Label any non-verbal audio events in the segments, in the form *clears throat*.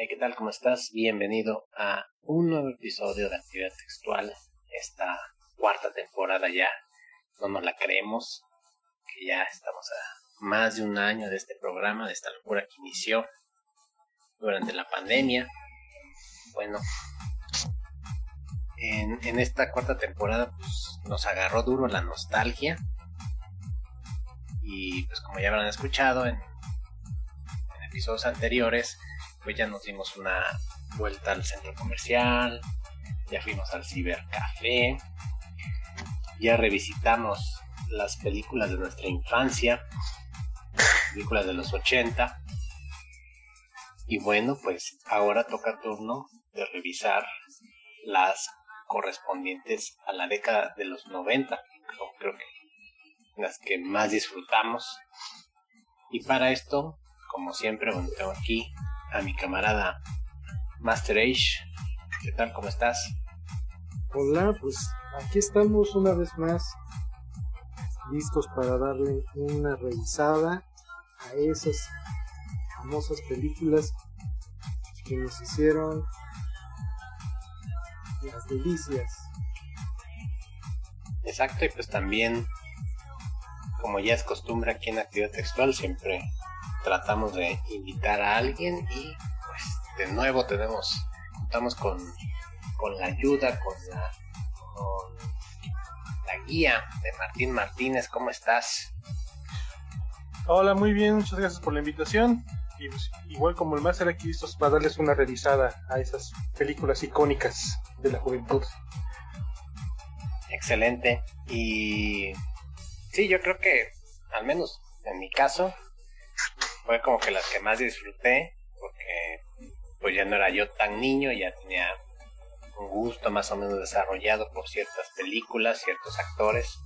Hey, ¿qué tal? ¿Cómo estás? Bienvenido a un nuevo episodio de Actividad Textual. Esta cuarta temporada ya no nos la creemos, que ya estamos a más de un año de este programa, de esta locura que inició durante la pandemia. Bueno, en, en esta cuarta temporada pues, nos agarró duro la nostalgia. Y pues como ya habrán escuchado en episodios anteriores, pues ya nos dimos una vuelta al centro comercial, ya fuimos al cibercafé, ya revisitamos las películas de nuestra infancia, películas de los 80. Y bueno, pues ahora toca turno de revisar las correspondientes a la década de los 90, creo que las que más disfrutamos. Y para esto, como siempre, bueno, tengo aquí a mi camarada Master Age. ¿Qué tal? ¿Cómo estás? Hola, pues aquí estamos una vez más listos para darle una revisada a esas famosas películas que nos hicieron las delicias. Exacto, y pues también, como ya es costumbre aquí en Actividad Textual, siempre tratamos de invitar a alguien y pues de nuevo tenemos, contamos con, con la ayuda, con la, con la guía de Martín Martínez. ¿Cómo estás? Hola, muy bien, muchas gracias por la invitación. Y pues, igual como el máster aquí listos para darles una revisada a esas películas icónicas de la juventud. Excelente. Y sí, yo creo que, al menos en mi caso, fue como que las que más disfruté, porque pues ya no era yo tan niño, ya tenía un gusto más o menos desarrollado por ciertas películas, ciertos actores.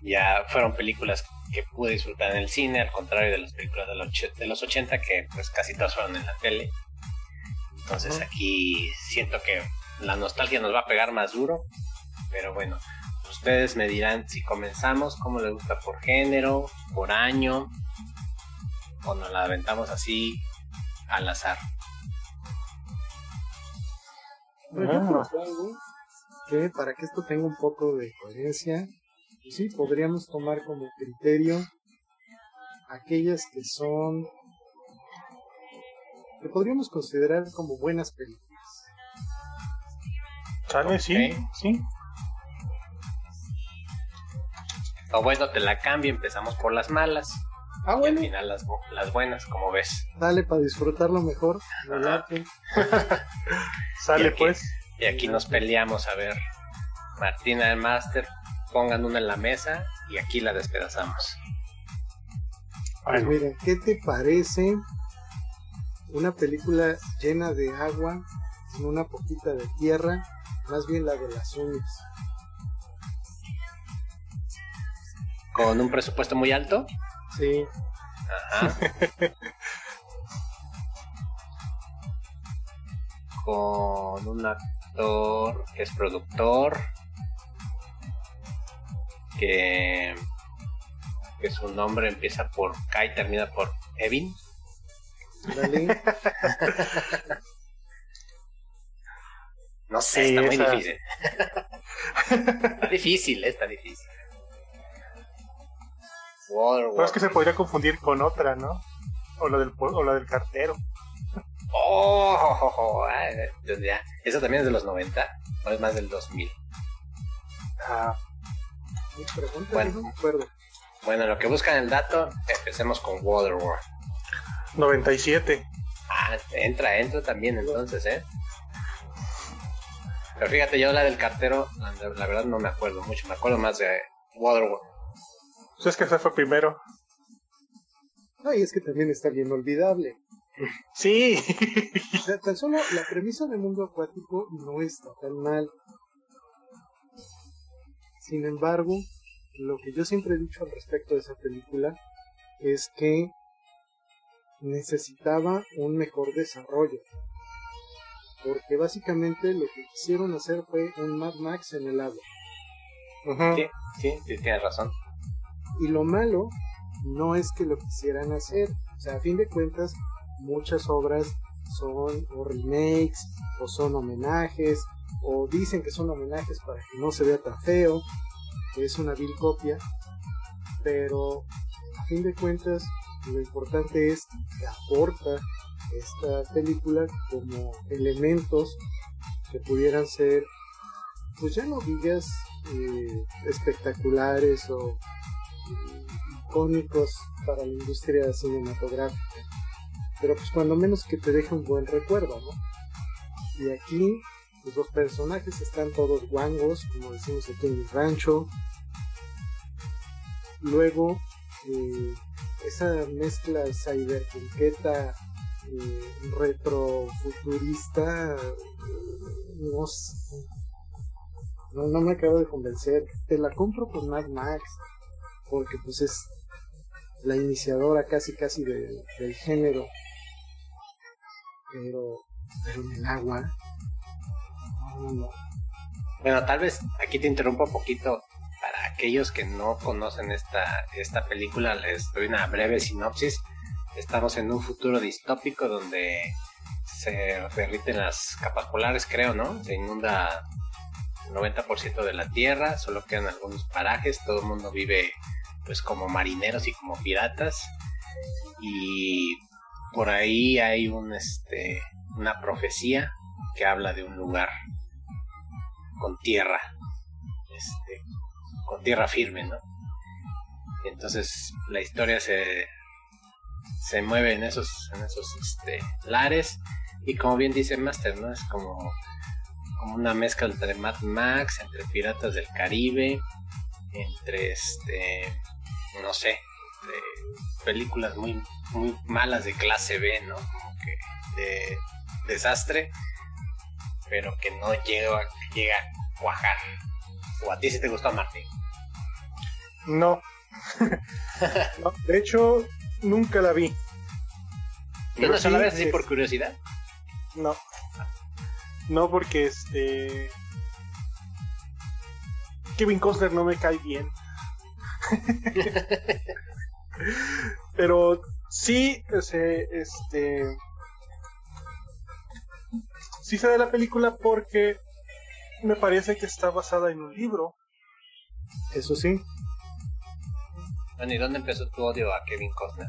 Ya fueron películas que pude disfrutar en el cine, al contrario de las películas de los, de los 80 que pues casi todas fueron en la tele. Entonces aquí siento que la nostalgia nos va a pegar más duro, pero bueno, ustedes me dirán si comenzamos, cómo les gusta por género, por año, o nos la aventamos así al azar. Pero yo propongo que para que esto tenga un poco de coherencia, pues sí, podríamos tomar como criterio aquellas que son, que podríamos considerar como buenas películas. ¿Sale? Sí, sí. O bueno, te la cambio, empezamos por las malas Ah, y al bueno, final las, bu- las buenas, como ves. dale para disfrutarlo mejor. *laughs* Sale Y aquí- pues. Y aquí nos peleamos, a ver, Martina el Master, pongan una en la mesa y aquí la despedazamos. Pues Bueno, mira, ¿qué te parece una película llena de agua, con una poquita de tierra, más bien la de las uñas? Con un presupuesto muy alto. Sí, Ajá. Con un actor que es productor. Que, que su nombre empieza por K y termina por Evin. *laughs* No sé, Sí, está muy esa- difícil. *laughs* está difícil, está difícil. Waterworld. pero es que se podría confundir con otra, ¿no? O la del, o la del cartero. Oh, *laughs* ay, ya, ya. Eso también es de los 90, o es más del 2000. Ah, Mi pregunta, Bueno. no me acuerdo. Bueno, lo que buscan el dato, empecemos con Waterworld. 97. Ah, entra, entra también entonces, ¿eh? Pero fíjate, yo la del cartero, la, la verdad no me acuerdo mucho, me acuerdo más de Waterworld. Pues es que ese fue primero. Ay, es que también está bien olvidable. Sí. O sea, tan solo la premisa del mundo acuático no está tan mal. Sin embargo, lo que yo siempre he dicho al respecto de esa película es que necesitaba un mejor desarrollo. Porque básicamente lo que quisieron hacer fue un Mad Max en el agua. Sí, sí, tienes razón. Y lo malo no es que lo quisieran hacer. O sea, a fin de cuentas, muchas obras son o remakes o son homenajes o dicen que son homenajes para que no se vea tan feo, que es una vil copia, pero a fin de cuentas lo importante es que aporta esta película como elementos que pudieran ser, pues ya no digas eh, espectaculares o eh, icónicos para la industria cinematográfica, pero pues cuando menos que te deje un buen recuerdo, ¿no? Y aquí los dos personajes están todos guangos, como decimos aquí en el rancho. Luego, eh, esa mezcla cyberpunqueta eh, retrofuturista no, no, no me acabo de convencer te la compro con Mad Max porque pues es la iniciadora casi casi del género. Pero pero en el agua bueno tal vez aquí te interrumpo un poquito. Para aquellos que no conocen esta, esta película les doy una breve sinopsis. Estamos en un futuro distópico donde se derriten las capas polares, creo, ¿no? Se inunda el 90% de la Tierra, solo quedan algunos parajes, todo el mundo vive pues como marineros y como piratas y por ahí hay un este una profecía que habla de un lugar con tierra este con tierra firme, ¿no? Entonces la historia se se mueve en esos, en esos este, lares. Y como bien dice Master, ¿no? Es como, como una mezcla entre Mad Max, entre Piratas del Caribe, entre este, no sé, películas muy, muy malas de clase B, ¿no? Como que de desastre, pero que no llega, llega a cuajar. ¿O a ti si te gustó, Martín? No. *laughs* no. De hecho, nunca la vi. ¿No una sola vez así por curiosidad? No. No, porque este. Kevin Costner no me cae bien. Pero sí, este, este. Sí sé de la película porque me parece que está basada en un libro. Eso sí. ¿y dónde empezó tu odio a Kevin Costner?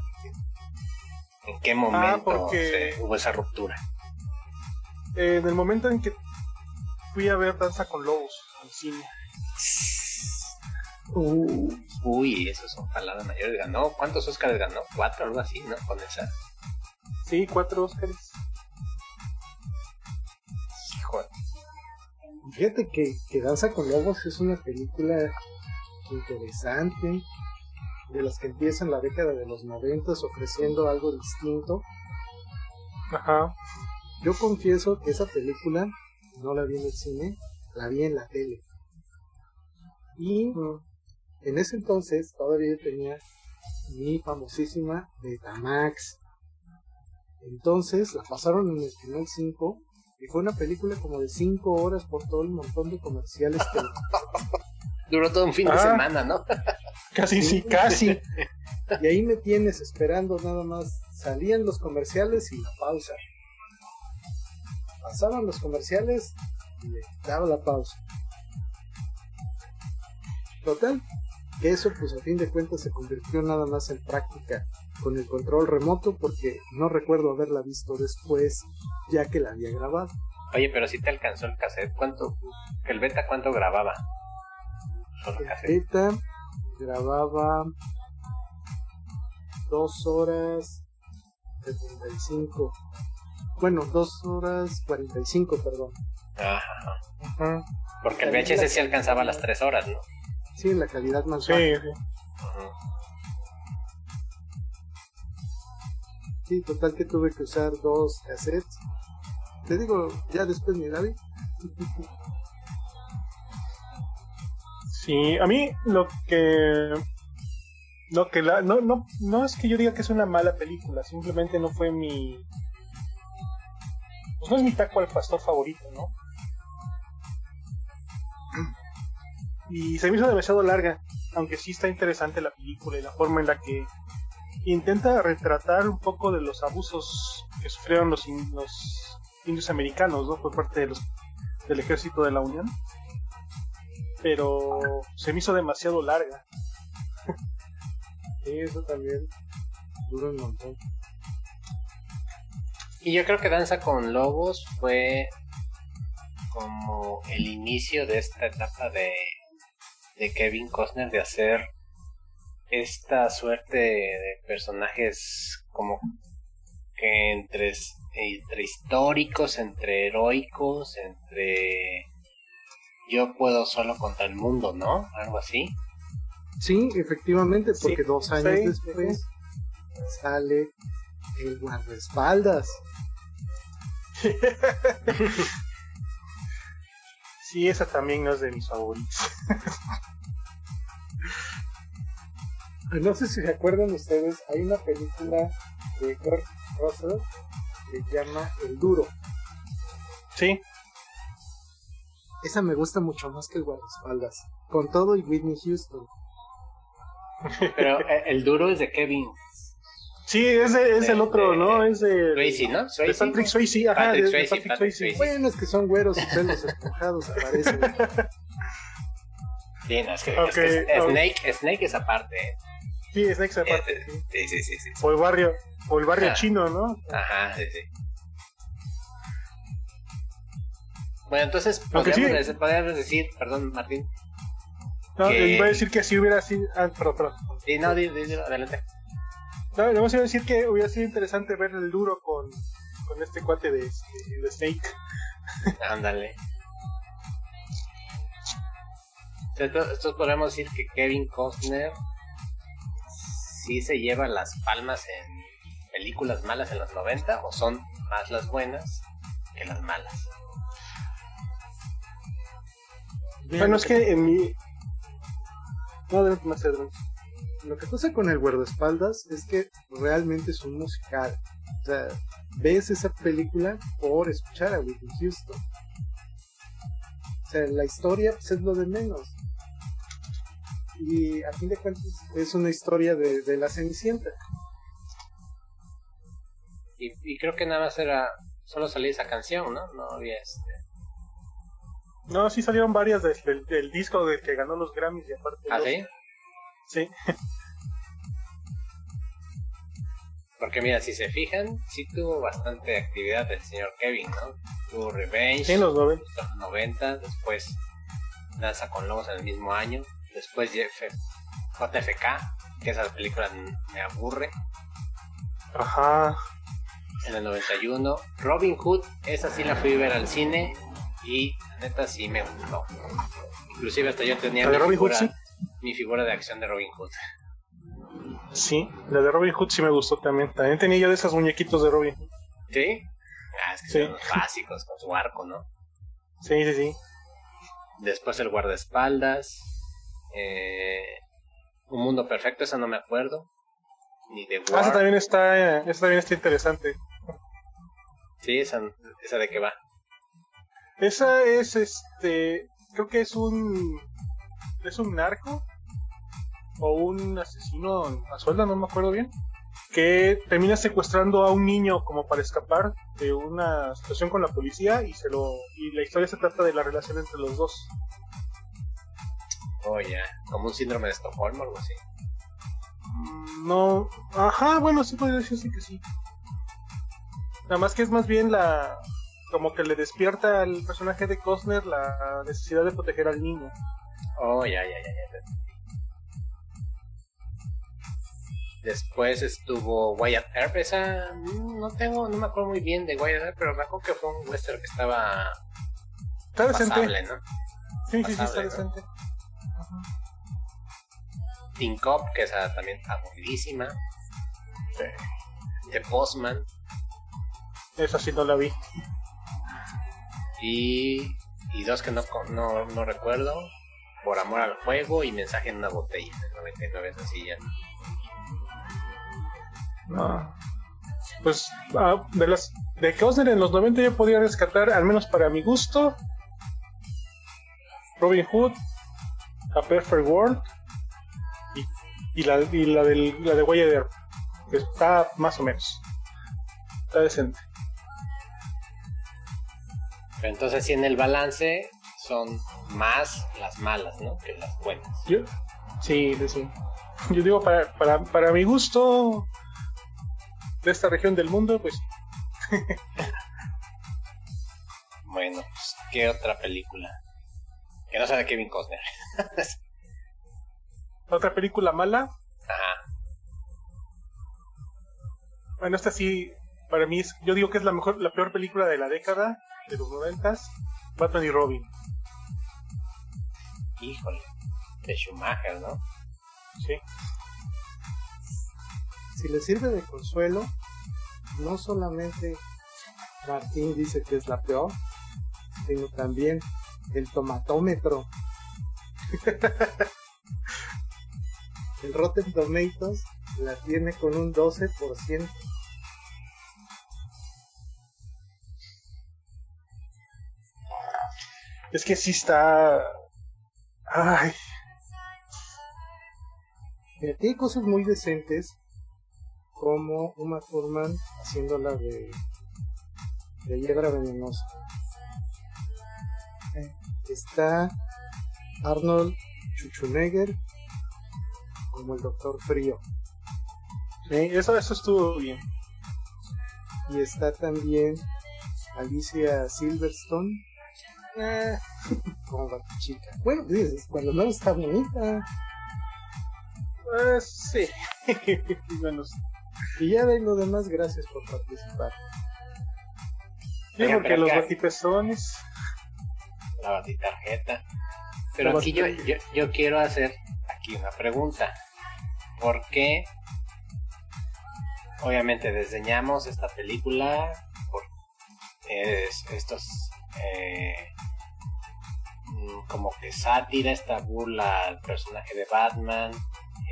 ¿En qué momento ah, hubo esa ruptura? en el momento en que fui a ver Danza con Lobos al cine. Uy, eso son palabras mayores. Ganó, ¿cuántos Oscars ganó? ¿Cuatro, algo así, no? Con esa. Sí, cuatro Oscars. Hijo. Fíjate que, que Danza con Lobos es una película interesante, de las que empiezan la década de los noventas ofreciendo algo distinto. Ajá. Yo confieso que esa película no la vi en el cine, la vi en la tele. Y mm. en ese entonces todavía tenía mi famosísima Betamax. Entonces la pasaron en el Canal 5 y fue una película como de 5 horas por todo el montón de comerciales que... *laughs* Duró todo un fin de ah. semana, ¿no? *laughs* Casi, sí, casi. *laughs* Y ahí me tienes esperando nada más. Salían los comerciales y la pausa. Pasaban los comerciales y le daba la pausa. Total, que eso pues a fin de cuentas se convirtió nada más en práctica con el control remoto porque no recuerdo haberla visto después ya que la había grabado. Oye, pero si te alcanzó el cassette, ¿cuánto? ¿El beta cuánto grababa? el beta grababa dos horas 75. Bueno, dos horas 45, perdón. Ajá. Porque el VHS sí alcanzaba las tres horas, ¿no? Sí, la calidad más sí, baja. Sí. total que tuve que usar dos cassettes. Te digo, ya después mi David. Sí, a mí lo que lo que la, no, no, no es que yo diga que es una mala película, simplemente no fue mi pues no es mi taco al pastor favorito, ¿no? Y se me hizo demasiado larga, aunque sí está interesante la película y la forma en la que intenta retratar un poco de los abusos que sufrieron los, in- los indios americanos, ¿no? Por parte de los, del ejército de la Unión. Pero se me hizo demasiado larga. *laughs* Sí, eso también dura un montón. Y yo creo que Danza con Lobos fue como el inicio de esta etapa de, de Kevin Costner de hacer esta suerte de personajes como que entre, entre históricos, entre heroicos, entre yo puedo solo contra el mundo, ¿no? Algo así. Sí, efectivamente, Sí, porque dos años sí, después sale el guardaespaldas. *laughs* Sí, esa también no es de mis favoritos. *laughs* No sé si se acuerdan ustedes, hay una película de Kurt Russell que se llama El Duro. Sí, Esa me gusta mucho más que el guardaespaldas. Con todo y Whitney Houston. *laughs* Pero eh, el duro es de Kevin sí, es, de- es De- el otro, de- ¿no? Es de, Swayze, ¿no? de Swayze. Patrick Swayze, ajá, Patrick de- de Patrick. Bueno, es que son güeros y pelos esponjados, aparecen. *laughs* Sí, no, es que, es. Snake, Snake es aparte. ¿Eh? Sí, es Next aparte. Eh, sí. Sí, sí, sí, sí. sí. O el barrio, o el barrio Ah. chino, ¿no? Ajá, sí, sí. Bueno, entonces podríamos, sí. decir, podríamos decir, perdón, Martín. No, Que- iba a decir que si hubiera sido. Ah, perdón, perdón. Sí, no, di- di- di- adelante. No, le vamos a decir que hubiera sido interesante ver el duro con, con este cuate de, de Snake. Ándale. Entonces, entonces podríamos decir que Kevin Costner sí se lleva las palmas en películas malas en los 90 o son más las buenas que las malas. Bueno, es que en mi. No, más. Lo que pasa con el guardaespaldas es que realmente es un musical. O sea, ves esa película por escuchar a Whitney Houston. O sea, la historia pues, es lo de menos. Y a fin de cuentas es una historia de, de la Cenicienta. Y, y creo que nada más era. Solo salía esa canción, ¿no? No había este. No, sí salieron varias del, del- del disco del que ganó los Grammys y aparte. ¿Ah, los- sí? Sí. *laughs* Porque mira, si se fijan, sí tuvo bastante actividad el señor Kevin, ¿no? Tuvo Revenge. Sí, en los 90. los 90, después Danza con Lobos en el mismo año, después JF JFK, que esa película n- me aburre, Ajá. en el 91, Robin Hood, esa sí la fui a ver al cine y la neta sí me gustó. Inclusive hasta yo tenía ¿La de mi, Robin Hood, figura, sí? mi figura de acción de Robin Hood. Sí, la de Robin Hood sí me gustó también. También tenía yo de esos muñequitos de Robin. ¿Sí? Ah, es que Sí. son los básicos, con su arco, ¿no? Sí, sí, sí. Después el guardaespaldas, eh, Un Mundo Perfecto, esa no me acuerdo. Ni de Ah, esa War. también está, eh, esa también está interesante. Sí, esa, esa de qué va. Esa es, este, creo que es un, es un narco o un asesino a suelda, no me acuerdo bien, que termina secuestrando a un niño como para escapar de una situación con la policía y se lo, y la historia se trata de la relación entre los dos. Oh, ya. Como un síndrome de Estocolmo o algo así. No, ajá, bueno, sí podría decirse que sí. Nada más que es más bien la, como que le despierta al personaje de Costner la necesidad de proteger al niño. Oh, ya, ya, ya, ya. Después estuvo Wyatt Earp. Esa mm, no tengo, no me acuerdo muy bien de Wyatt Earp, pero me acuerdo que fue un western que estaba Está decente. pasable, ¿no? Sí, sí, sí, está decente. Teen Cop, que esa también aburridísima. The Postman. Esa sí no la vi. Y, y dos que no, no, no recuerdo. Por amor al juego y mensaje en una botella. del 99 es así ya. No. Pues ah, de las de Costner en los 90 yo podía rescatar, al menos para mi gusto, Robin Hood, A Perfect World y, y la, y la, del, la de que está más o menos. Está decente. Pero entonces, si en el balance son más las malas, ¿no? Que las buenas. Yo, sí, sí, sí. Yo digo, para, para, para mi gusto de esta región del mundo, pues *laughs* Bueno, pues, ¿qué otra película? Que no sea de Kevin Costner. *laughs* otra película mala. Ajá. Bueno, esta sí, para mí, es, yo digo que es la mejor, la peor película de la década, de los noventas, Batman y Robin. Híjole, de Schumacher, ¿no? Sí. Si le sirve de consuelo, no solamente Martín dice que es la peor, sino también el tomatómetro. El Rotten Tomatoes la tiene con un 12%. Es que sí está. Ay. Mira, tiene cosas muy decentes como Uma Thurman haciéndola de, de venenosa. Eh, Está Arnold Schwarzenegger como el Doctor Frío. Sí, eso, eso estuvo bien. Y está también Alicia Silverstone eh, como Batichica. Bueno, dices, cuando no está bonita. Eh, sí. *laughs* bueno, sí. Y ya de lo demás, gracias por participar. Sí, porque los batipezones. La batitarjeta. Pero aquí yo, yo, yo quiero hacer aquí una pregunta. ¿Por qué? Obviamente desdeñamos esta película por es- estos eh, mm, como que sátira, esta burla al personaje de Batman,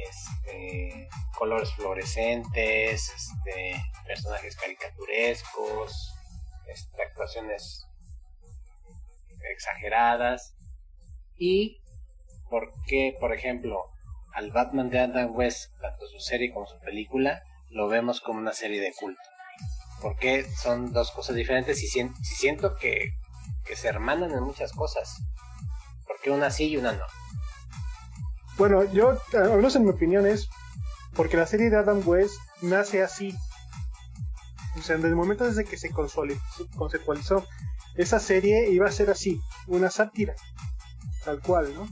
este, colores fluorescentes, este, personajes caricaturescos, este, actuaciones exageradas y por qué, por ejemplo, al Batman de Adam West, tanto su serie como su película, lo vemos como una serie de culto. Porque son dos cosas diferentes y si siento que, que se hermanan en muchas cosas. Porque una sí y una no. Bueno, yo, al en mi opinión, es porque la serie de Adam West nace así. O sea, desde el momento desde que se conceptualizó esa serie iba a ser así, una sátira, tal cual, ¿no?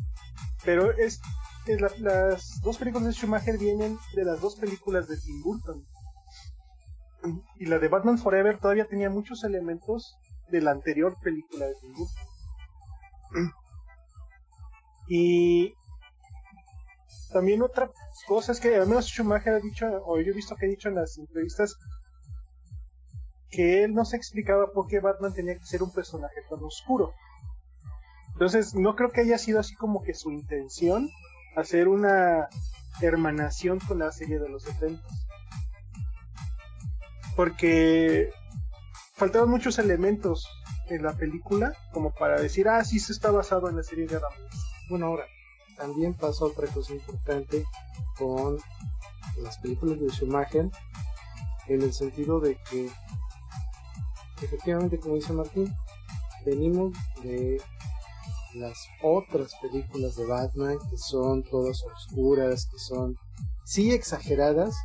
Pero es, la- las dos películas de Schumacher vienen de las dos películas de Tim Burton. Y la de Batman Forever todavía tenía muchos elementos de la anterior película de Tim Burton. Y también otra cosa es que al menos Schumacher ha dicho, o yo he visto que ha dicho en las entrevistas, que él no se explicaba por qué Batman tenía que ser un personaje tan oscuro. Entonces, no creo que haya sido así como que su intención hacer una hermanación con la serie de los 70. Porque faltaban muchos elementos en la película como para decir, ah, sí, se está basado en la serie de Adam. Bueno, ahora, también pasa otra cosa importante con las películas de Schumacher, en el sentido de que, efectivamente, como dice Martín, venimos de las otras películas de Batman que son todas oscuras, que son sí exageradas,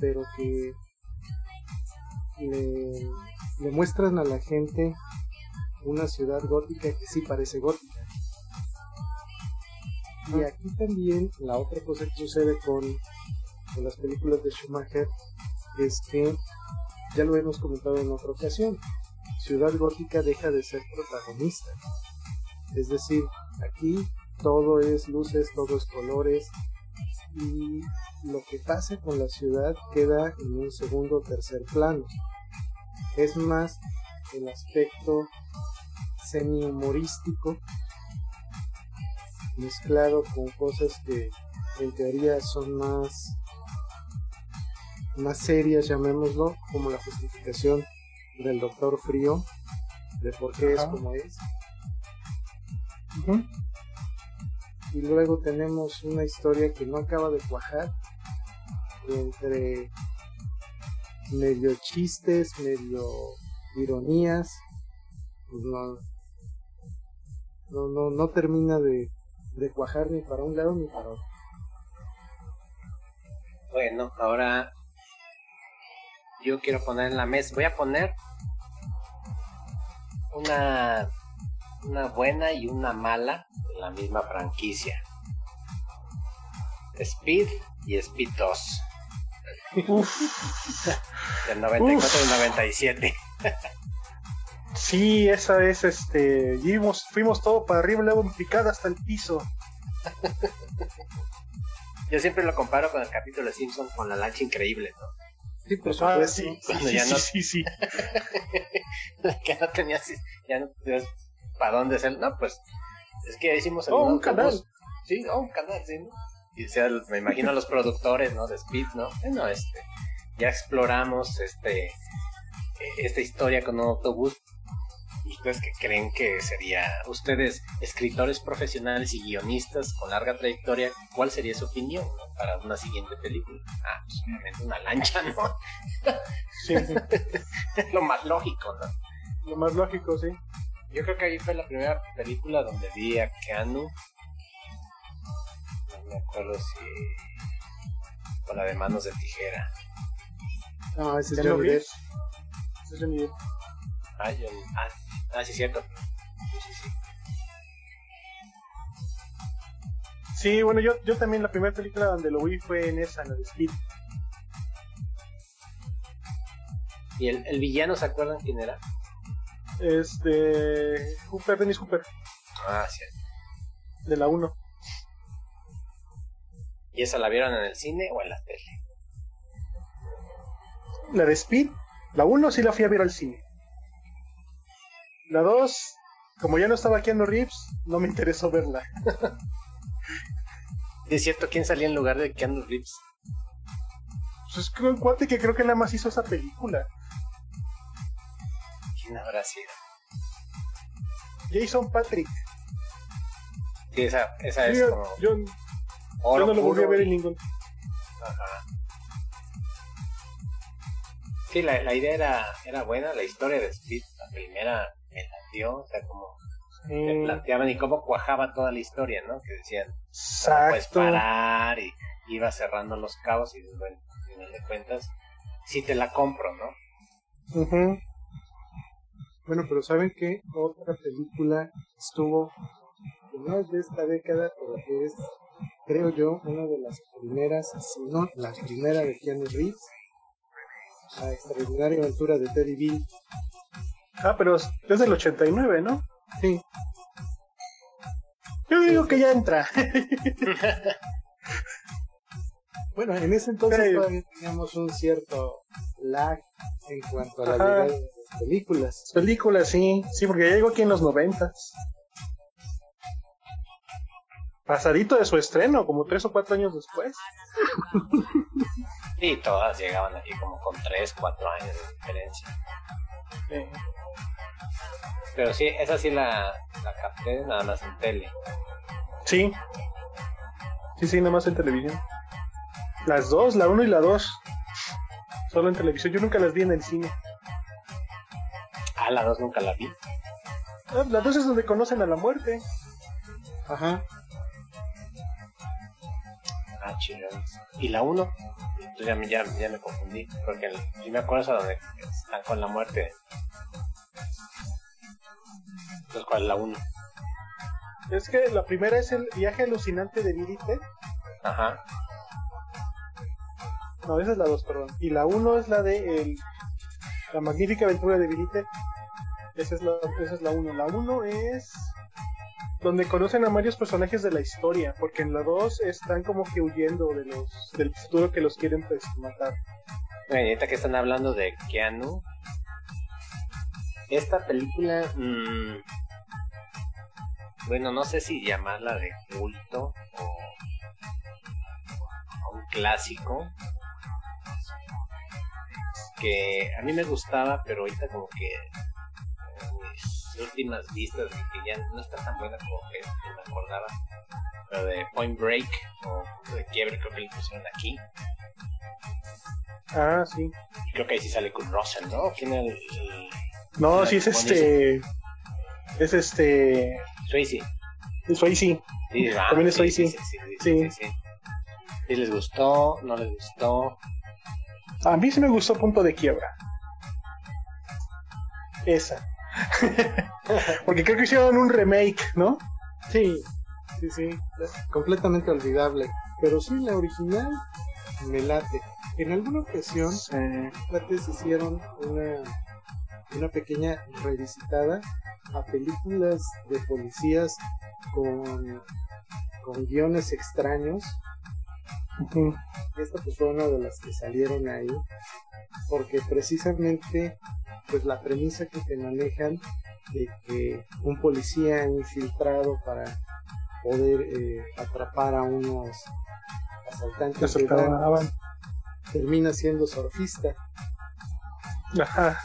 pero que le, le muestran a la gente una ciudad gótica que sí parece gótica. Y aquí también la otra cosa que sucede con, con las películas de Schumacher es que, ya lo hemos comentado en otra ocasión, Ciudad Gótica deja de ser protagonista. Es decir, aquí todo es luces, todo es colores y lo que pasa con la ciudad queda en un segundo o tercer plano. Es más el aspecto semi-humorístico mezclado con cosas que en teoría son más más serias llamémoslo como la justificación del doctor frío de por qué es como es y luego tenemos una historia que no acaba de cuajar entre medio chistes, medio ironías, pues no, no, no, no termina de, de cuajar ni para un lado ni para otro. Bueno, ahora yo quiero poner en la mesa, voy a poner una, una buena y una mala de la misma franquicia. Speed y Speed 2. *laughs* Del 94 y 97. Sí, esa es, este, fuimos, fuimos todo para arriba, luego en picada hasta el piso. *laughs* Yo siempre lo comparo con el capítulo de Simpson con la lancha increíble, ¿no? Sí, por Ah, sí, Cuando sí, ya sí, no- sí, sí. que no tenías, ya no tenías para dónde hacer. No, pues, es que hicimos el Oh, un canal. Sí, oh, un canal, sí, ¿no? Y sea, me imagino a los productores, ¿no? De Speed, ¿no? Bueno, este, ya exploramos este, eh, esta historia con un autobús. ¿Ustedes qué creen que sería? Ustedes, escritores profesionales y guionistas con larga trayectoria, ¿cuál sería su opinión no? para una siguiente película? Ah, pues obviamente una lancha, ¿no? Sí, Es *laughs* lo más lógico, ¿no? lo más lógico, sí. Yo creo que ahí fue la primera película donde vi a Keanu. No me acuerdo si. Con la de manos de tijera. No, ese es ¿Ya lo Johnny vi? Depp. Ese es Johnny Depp. Ah, yo- ah, ah, sí, cierto. Sí, sí, sí. Sí, bueno, yo, yo también la primera película donde lo vi fue en esa, en la de Speed. ¿Y el, el villano se acuerdan quién era? Este. Cooper, Dennis Cooper, Ah, sí. de la 1. ¿Y esa la vieron en el cine o en la tele? La de Speed, la 1 sí la fui a ver al cine. La 2, como ya no estaba aquí en los Reeves, no me interesó verla. *laughs* Es cierto, ¿quién salía en lugar de Keanu Reeves? Pues es que un cuate que creo que nada más hizo esa película. ¿Quién habrá sido? Jason Patrick. Sí, esa, esa es yo, como yo, no lo volví a ver en ningún. Ajá. Sí, la, la idea era, era buena, la historia de Speed, la primera me latió, o sea, como te Mm, planteaban y cómo cuajaba toda la historia, ¿no? Que decían, "No puedes exacto. parar y iba cerrando los cabos y bueno, al final de cuentas, sí te la compro, ¿no? Ujú. Bueno, pero ¿saben qué? Otra película estuvo, que no es de esta década, pero que es, creo yo, una de las primeras, si no la primera de Keanu Reeves, La extraordinaria aventura de Teddy Bill. Ah, pero es es del 89, ¿no? Sí, Yo digo que ya entra. *laughs* bueno, en ese entonces Sí. todavía teníamos un cierto lag en cuanto a la Ajá. llegada películas. Película, sí. Sí, porque ya llegó aquí en los noventas. Pasadito de su estreno, como tres o cuatro años después. *laughs* Y todas llegaban aquí como con 3, 4 años de diferencia. Pero sí, esa sí la, la capté nada más en tele. sí. Sí, sí, nada más en televisión. Las dos, la uno y la dos. Solo en televisión. Yo nunca las vi en el cine. Ah, la 2 nunca la vi. Ah, la dos es donde conocen a la muerte. Ajá. Ah, chido. ¿Y la 1? Entonces ya, me- ya, ya me confundí. Porque sí me acuerdo esa donde están con la muerte. Entonces, ¿cuál es la 1? Es que la primera es el viaje alucinante de Billy Ted. Ajá. No, esa es la 2, perdón. Y la 1 es la de el- la magnífica aventura de Ted. Esa es la esa es la 1. La 1 es donde conocen a varios personajes de la historia, porque en la 2 están como que huyendo de los del futuro que los quieren pues matar. Bueno, ahorita que están hablando de Keanu, esta película, mm, bueno, no sé si llamarla de culto o, o un clásico, que a mí me gustaba, pero ahorita como que mis últimas vistas de que ya no está tan buena como que me acordaba, pero de Point Break o de Quiebre creo que le pusieron aquí. Ah, sí. creo que ahí sí sale Kurt Russell, ¿no? ¿Quién el, el No, Ah, sí es este. Es este. Swayze? Es sí. Sí, ah, También es Swayze. sí, sí, sí, sí, sí, sí. ¿Sí les gustó? ¿No les gustó? A mí sí me gustó Punto de Quiebra. Esa. *laughs* Porque creo que hicieron un remake, ¿no? Sí, sí, sí, es completamente olvidable. Pero sí, la original me late. En alguna ocasión, antes hicieron una, una pequeña revisitada a películas de policías con, con guiones extraños. Esta pues fue una de las que salieron ahí. Porque precisamente, pues la premisa que te manejan de que un policía infiltrado para poder eh, atrapar a unos asaltantes de termina siendo surfista. Ajá.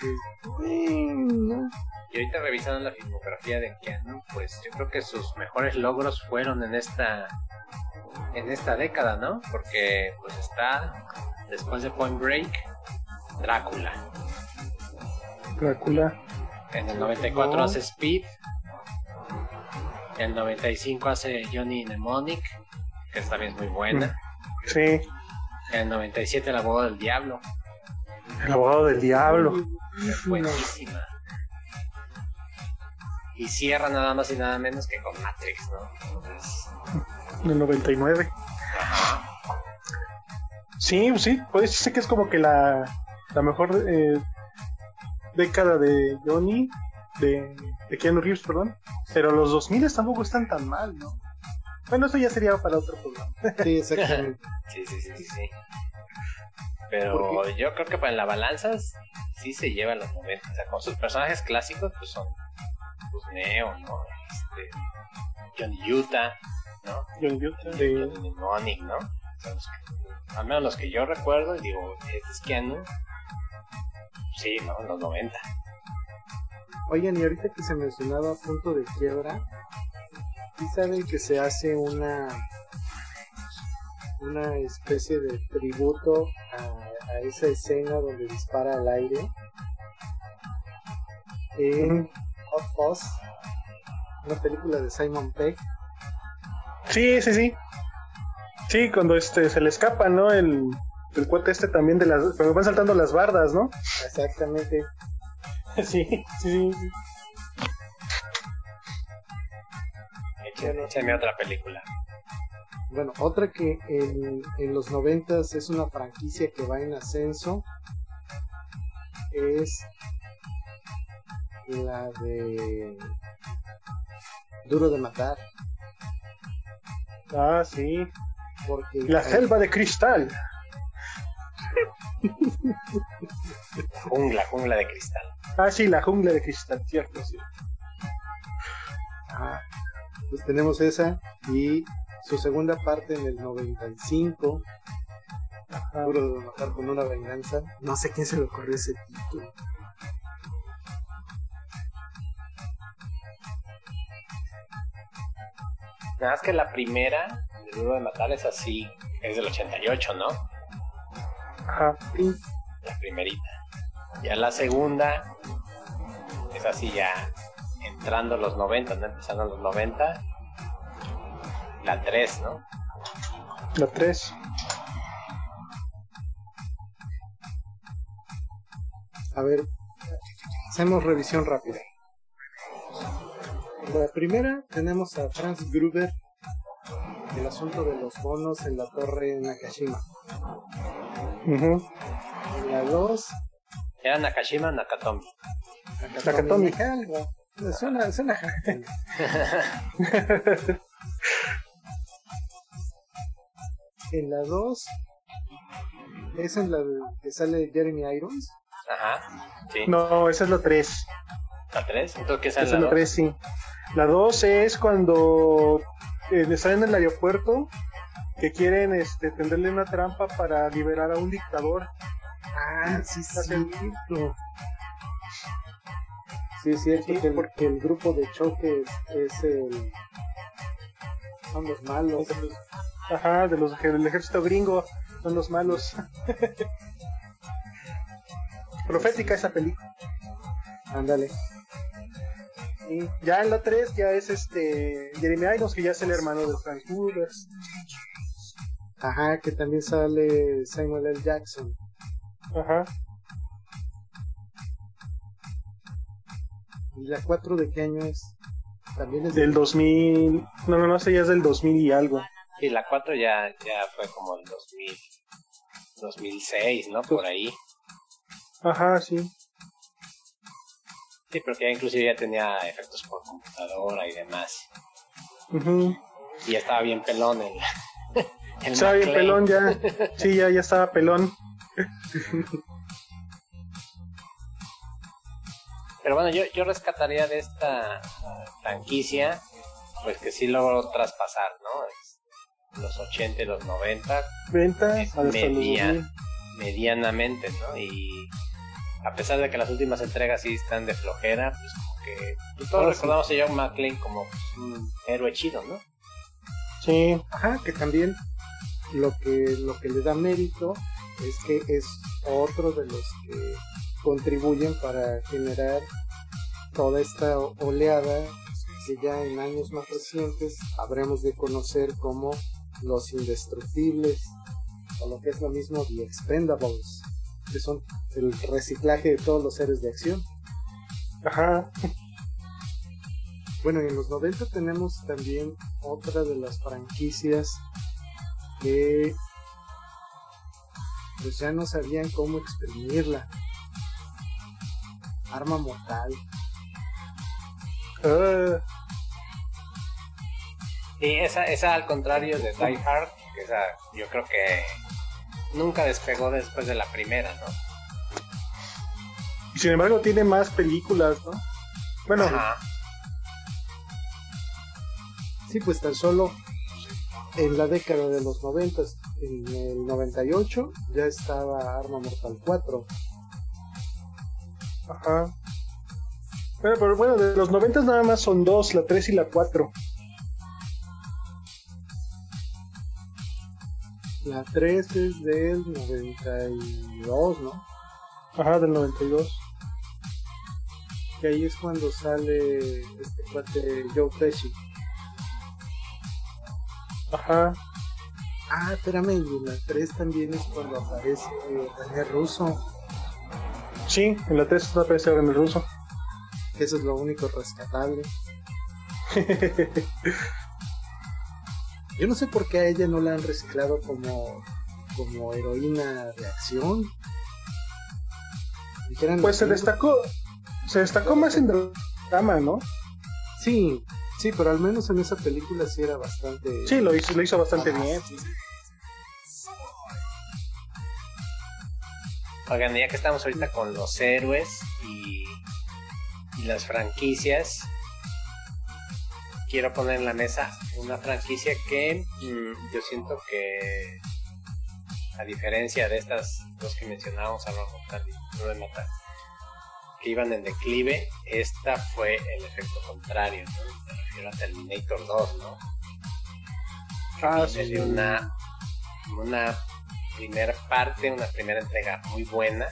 Dices, "Bueno". Y ahorita revisando la filmografía de Keanu, pues yo creo que sus mejores logros fueron en esta en esta década, ¿no? Porque pues está después de Point Break, Drácula. Drácula. En el 94 No. hace Speed. En el 95 hace Johnny Mnemonic, que también es muy buena. Sí. En el 97 La boda del diablo, El abogado del diablo. buenísima. Y cierra nada más y nada menos que con Matrix, ¿no? Entonces, En el 99. Sí, sí. Puede decirse que es como que la, la mejor eh, década de Johnny. De, de Keanu Reeves, perdón. Pero los 2000 tampoco están tan mal, ¿no? Bueno, eso ya sería para otro programa. *laughs* Sí, exactamente. *laughs* Sí, sí, sí, sí, sí. Pero yo creo que para la balanza sí se lleva los momentos. O sea, con sus personajes clásicos, pues son pues, Neo, ¿no? Este, Johnny Utah, ¿no? Johnny Utah, de- Mnemonic, ¿no? Son los que- al menos los que yo recuerdo, y digo, este es Keanu. Sí, ¿no? En los 90. Oigan, y ahorita que se mencionaba punto de quiebra, ¿sí saben que se hace una una especie de tributo a, a esa escena donde dispara al aire en. Hot Fuzz, una película de Simon Pegg. Sí, sí, sí. Sí, cuando este se le escapa, ¿no? El, el cuate este también de las... Pero van saltando las bardas, ¿no? Exactamente. *laughs* Sí, sí, sí. Échame, otra película. Bueno, otra que en, en los noventas es una franquicia que va en ascenso es la de Duro de Matar, Ah, sí. Porque La selva de cristal. Jungla, jungla de cristal. Ah, sí, la jungla de cristal, cierto, sí. ah, pues tenemos esa y su segunda parte en el 95, Ajá. Duro de Matar con una venganza. No sé quién se le ocurrió ese título. Nada más que la primera, de Duro de Matar, es así, es del 88, ¿no? Ajá. Y La primerita. Ya la segunda es así ya entrando los 90, ¿no? Empezando los 90. La 3, ¿no? La 3. A ver, hacemos revisión rápida. La primera tenemos a Franz Gruber, el asunto de los bonos en la torre Nakashima. Ujú. En la 2, Era Nakashima o Nakatomi. Nakatomi. algo. Suena, suena. *laughs* En la 2 es en la que sale Jeremy Irons. Ajá. Sí. No, esa es la 3. La 3. Entonces, ¿qué Esa es es la la 2? 3, sí. La 2 es cuando eh, están en el aeropuerto que quieren este, tenderle una trampa para liberar a un dictador. Ah, sí, Está sí. Sí, es cierto Sí, que, el, porque- que el grupo de choque es, es el. Son los malos. Ajá, de los, del ejército gringo. Son los malos. *laughs* Profética esa película. Ándale. Y ya en la 3 ya es este Jeremy Irons, que ya es el hermano de Frank Hoover. Ajá, que también sale Samuel L. Jackson. Ajá. ¿Y la 4 de qué año es? También es Del 2000. No, no, no sé, ya es del 2000 y algo. Y la 4 ya, ya fue como el 2000, 2006, ¿no? Por ahí. Ajá, sí. Sí, porque ya inclusive ya tenía efectos por computadora y demás. Y ya estaba bien pelón el... *laughs* el Estaba bien pelón ya. *laughs* Sí, ya, ya estaba pelón. Pero bueno, yo, yo rescataría de esta ah, franquicia, pues que sí logró traspasar, ¿no? Es- los 80 y los 90, Ventas Es hasta los media. 2000. medianamente, ¿no? Y a pesar de que las últimas entregas sí están de flojera, pues como que pues, todos sí. recordamos a John McClane como pues, un héroe chido, ¿no? Sí. Ajá, que también lo que, lo que le da mérito es que es otro de los que contribuyen para generar toda esta oleada que ya en años más recientes habremos de conocer como los indestructibles o lo que es lo mismo The Expendables, que son el reciclaje de todos los seres de acción. Ajá. *laughs* Bueno, y en los 90 tenemos también otra de las franquicias que pues ya no sabían cómo exprimirla. Arma mortal. Ah, Y esa, esa al contrario de Die Hard, que esa yo creo que nunca despegó después de la primera, ¿no? y sin embargo tiene más películas, ¿no? Bueno, Ajá. Sí, pues tan solo en la década de los 90, en el 98, ya estaba Arma Mortal 4. ajá. Bueno, pero bueno, de los 90 nada más son dos, la 3 y la 4. La 3 es del 92, ¿no? Ajá, del 92. Que ahí es cuando sale este cuate Joe Pesci. Ajá. Ah, espérame, y la 3 también es cuando aparece René Russo, Sí, en la 3 aparece en el ruso. que eso es lo único rescatable. *laughs* Yo no sé por qué a ella no la han reciclado como, como heroína de acción. Dijeran Pues se destacó, se destacó más en drama, ¿no? Sí, sí, pero al menos en esa película sí era bastante... Sí, lo hizo, lo hizo bastante bien. Oigan, ya que estamos ahorita con los héroes y, y las franquicias, quiero poner en la mesa una franquicia que mm, yo siento que, a diferencia de estas dos que mencionábamos, y No de Matar, que iban en declive, esta fue el efecto contrario, ¿no? me refiero a Terminator 2, ¿no? Ah, sí. una, una primera parte, una primera entrega muy buena,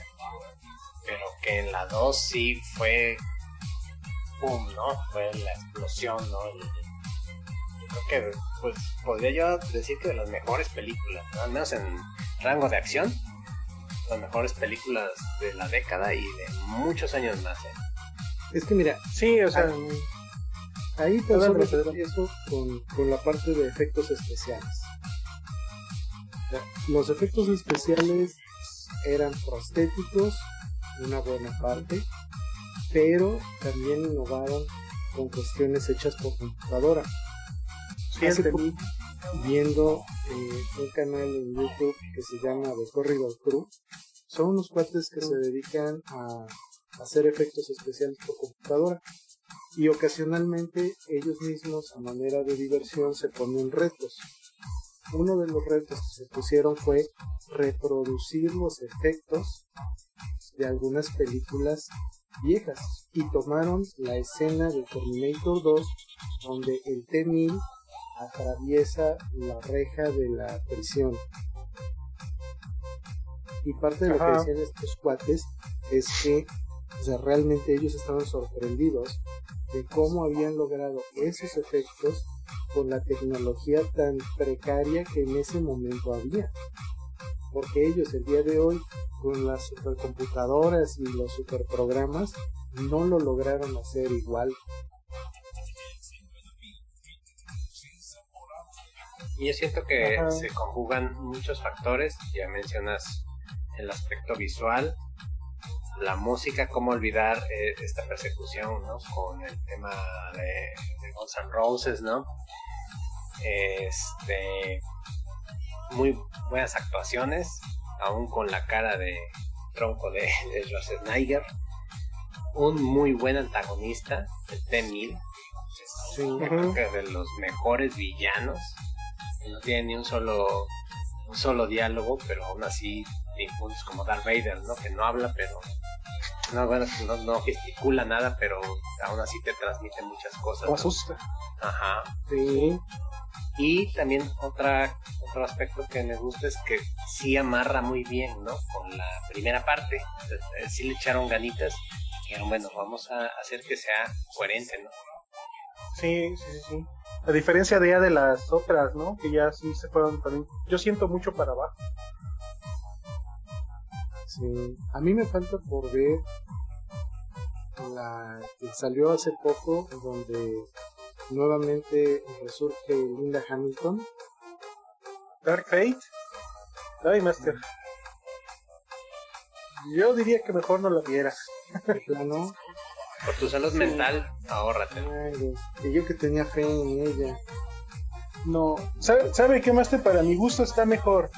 pero que en la 2 sí fue boom, ¿no? Fue la explosión, ¿no? El- yo creo que, pues, podría yo decir que de las mejores películas, ¿no? al menos en rango de acción, las mejores películas de la década y de muchos años más, ¿eh? Es que mira, Sí, o sea, ahí te adelante. eso con, con la parte de efectos especiales. Los efectos especiales eran prostéticos, una buena parte, pero también innovaron con cuestiones hechas por computadora. sí, hace viendo eh, un canal en YouTube que se llama The Corridor Crew. Son unos cuates que se dedican a hacer efectos especiales por computadora. Y ocasionalmente ellos mismos, a manera de diversión, se ponen retos. Uno de los retos que se pusieron fue reproducir los efectos de algunas películas viejas. Y tomaron la escena de Terminator 2, donde el T-1000 atraviesa la reja de la prisión. Y parte de lo que decían estos cuates es que, o sea, realmente ellos estaban sorprendidos de cómo habían logrado esos efectos con la tecnología tan precaria que en ese momento había. Porque ellos el día de hoy, con las supercomputadoras y los superprogramas, no lo lograron hacer igual. Y yo siento que Ajá. se conjugan muchos factores, ya mencionas el aspecto visual, la música, cómo olvidar eh, esta persecución, ¿no? Con el tema de, de Guns N' Roses, ¿no? Este, muy buenas actuaciones, aún con la cara de tronco de, de Schwarzenegger. Un muy buen antagonista, el T-1000. Es- Sí. yo creo que de los mejores villanos. No tiene ni un solo un solo diálogo, pero aún así infundes como Darth Vader, ¿no? Que no habla, pero no, bueno, no, no gesticula nada, pero aún así te transmite muchas cosas. Asusta. Ajá. Sí, Y también otra, otro aspecto que me gusta es que sí amarra muy bien, ¿no? Con la primera parte. Eh, Sí le echaron ganitas. Y dijeron, bueno, vamos a hacer que sea coherente, ¿no? Sí, sí, sí, sí. A diferencia de ya de las otras, ¿no? Que ya sí se fueron también. Yo siento mucho para abajo. sí. A mí me falta por ver la que salió hace poco, donde nuevamente resurge Linda Hamilton. Dark Fate. Ay, Master. Yo diría que mejor no la viera. De plano, Por tu salud mental, ahórrate. ay, y yo que tenía fe en ella. No. ¿Sabe, ¿Sabe qué, Master? Para mi gusto está mejor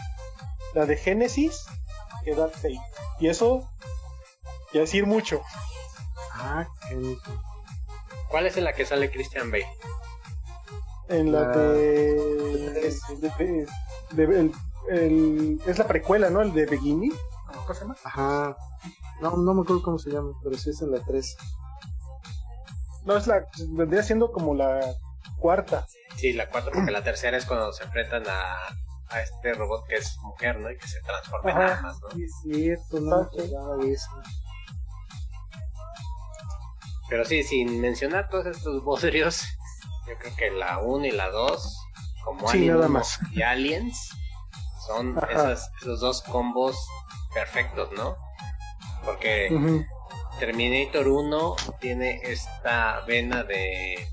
la de Genesis que Dark Fate. Y eso, ya decir mucho. Ah, Hamilton. ¿Cuál es en la que sale Christian Bale? En la de. de- de- de- el- el- es la precuela, ¿no? El de Beginning. ¿Cómo se llama? Ajá. No, no me acuerdo cómo se llama, pero sí es en la 3. No, es la. Vendría siendo como la cuarta. Sí, la cuarta, porque la tercera es cuando se enfrentan a, a este robot que es mujer, ¿no? Y que se transforma en Ajá. armas, ¿no? Sí, es cierto, no de eso. Pero sí, sin mencionar todos estos *laughs* bodrios, yo creo que la 1 y la 2, como Sí, Alien nada 1 más. y Aliens, son esas, esos dos combos perfectos, ¿no? Porque. Terminator 1 tiene esta vena de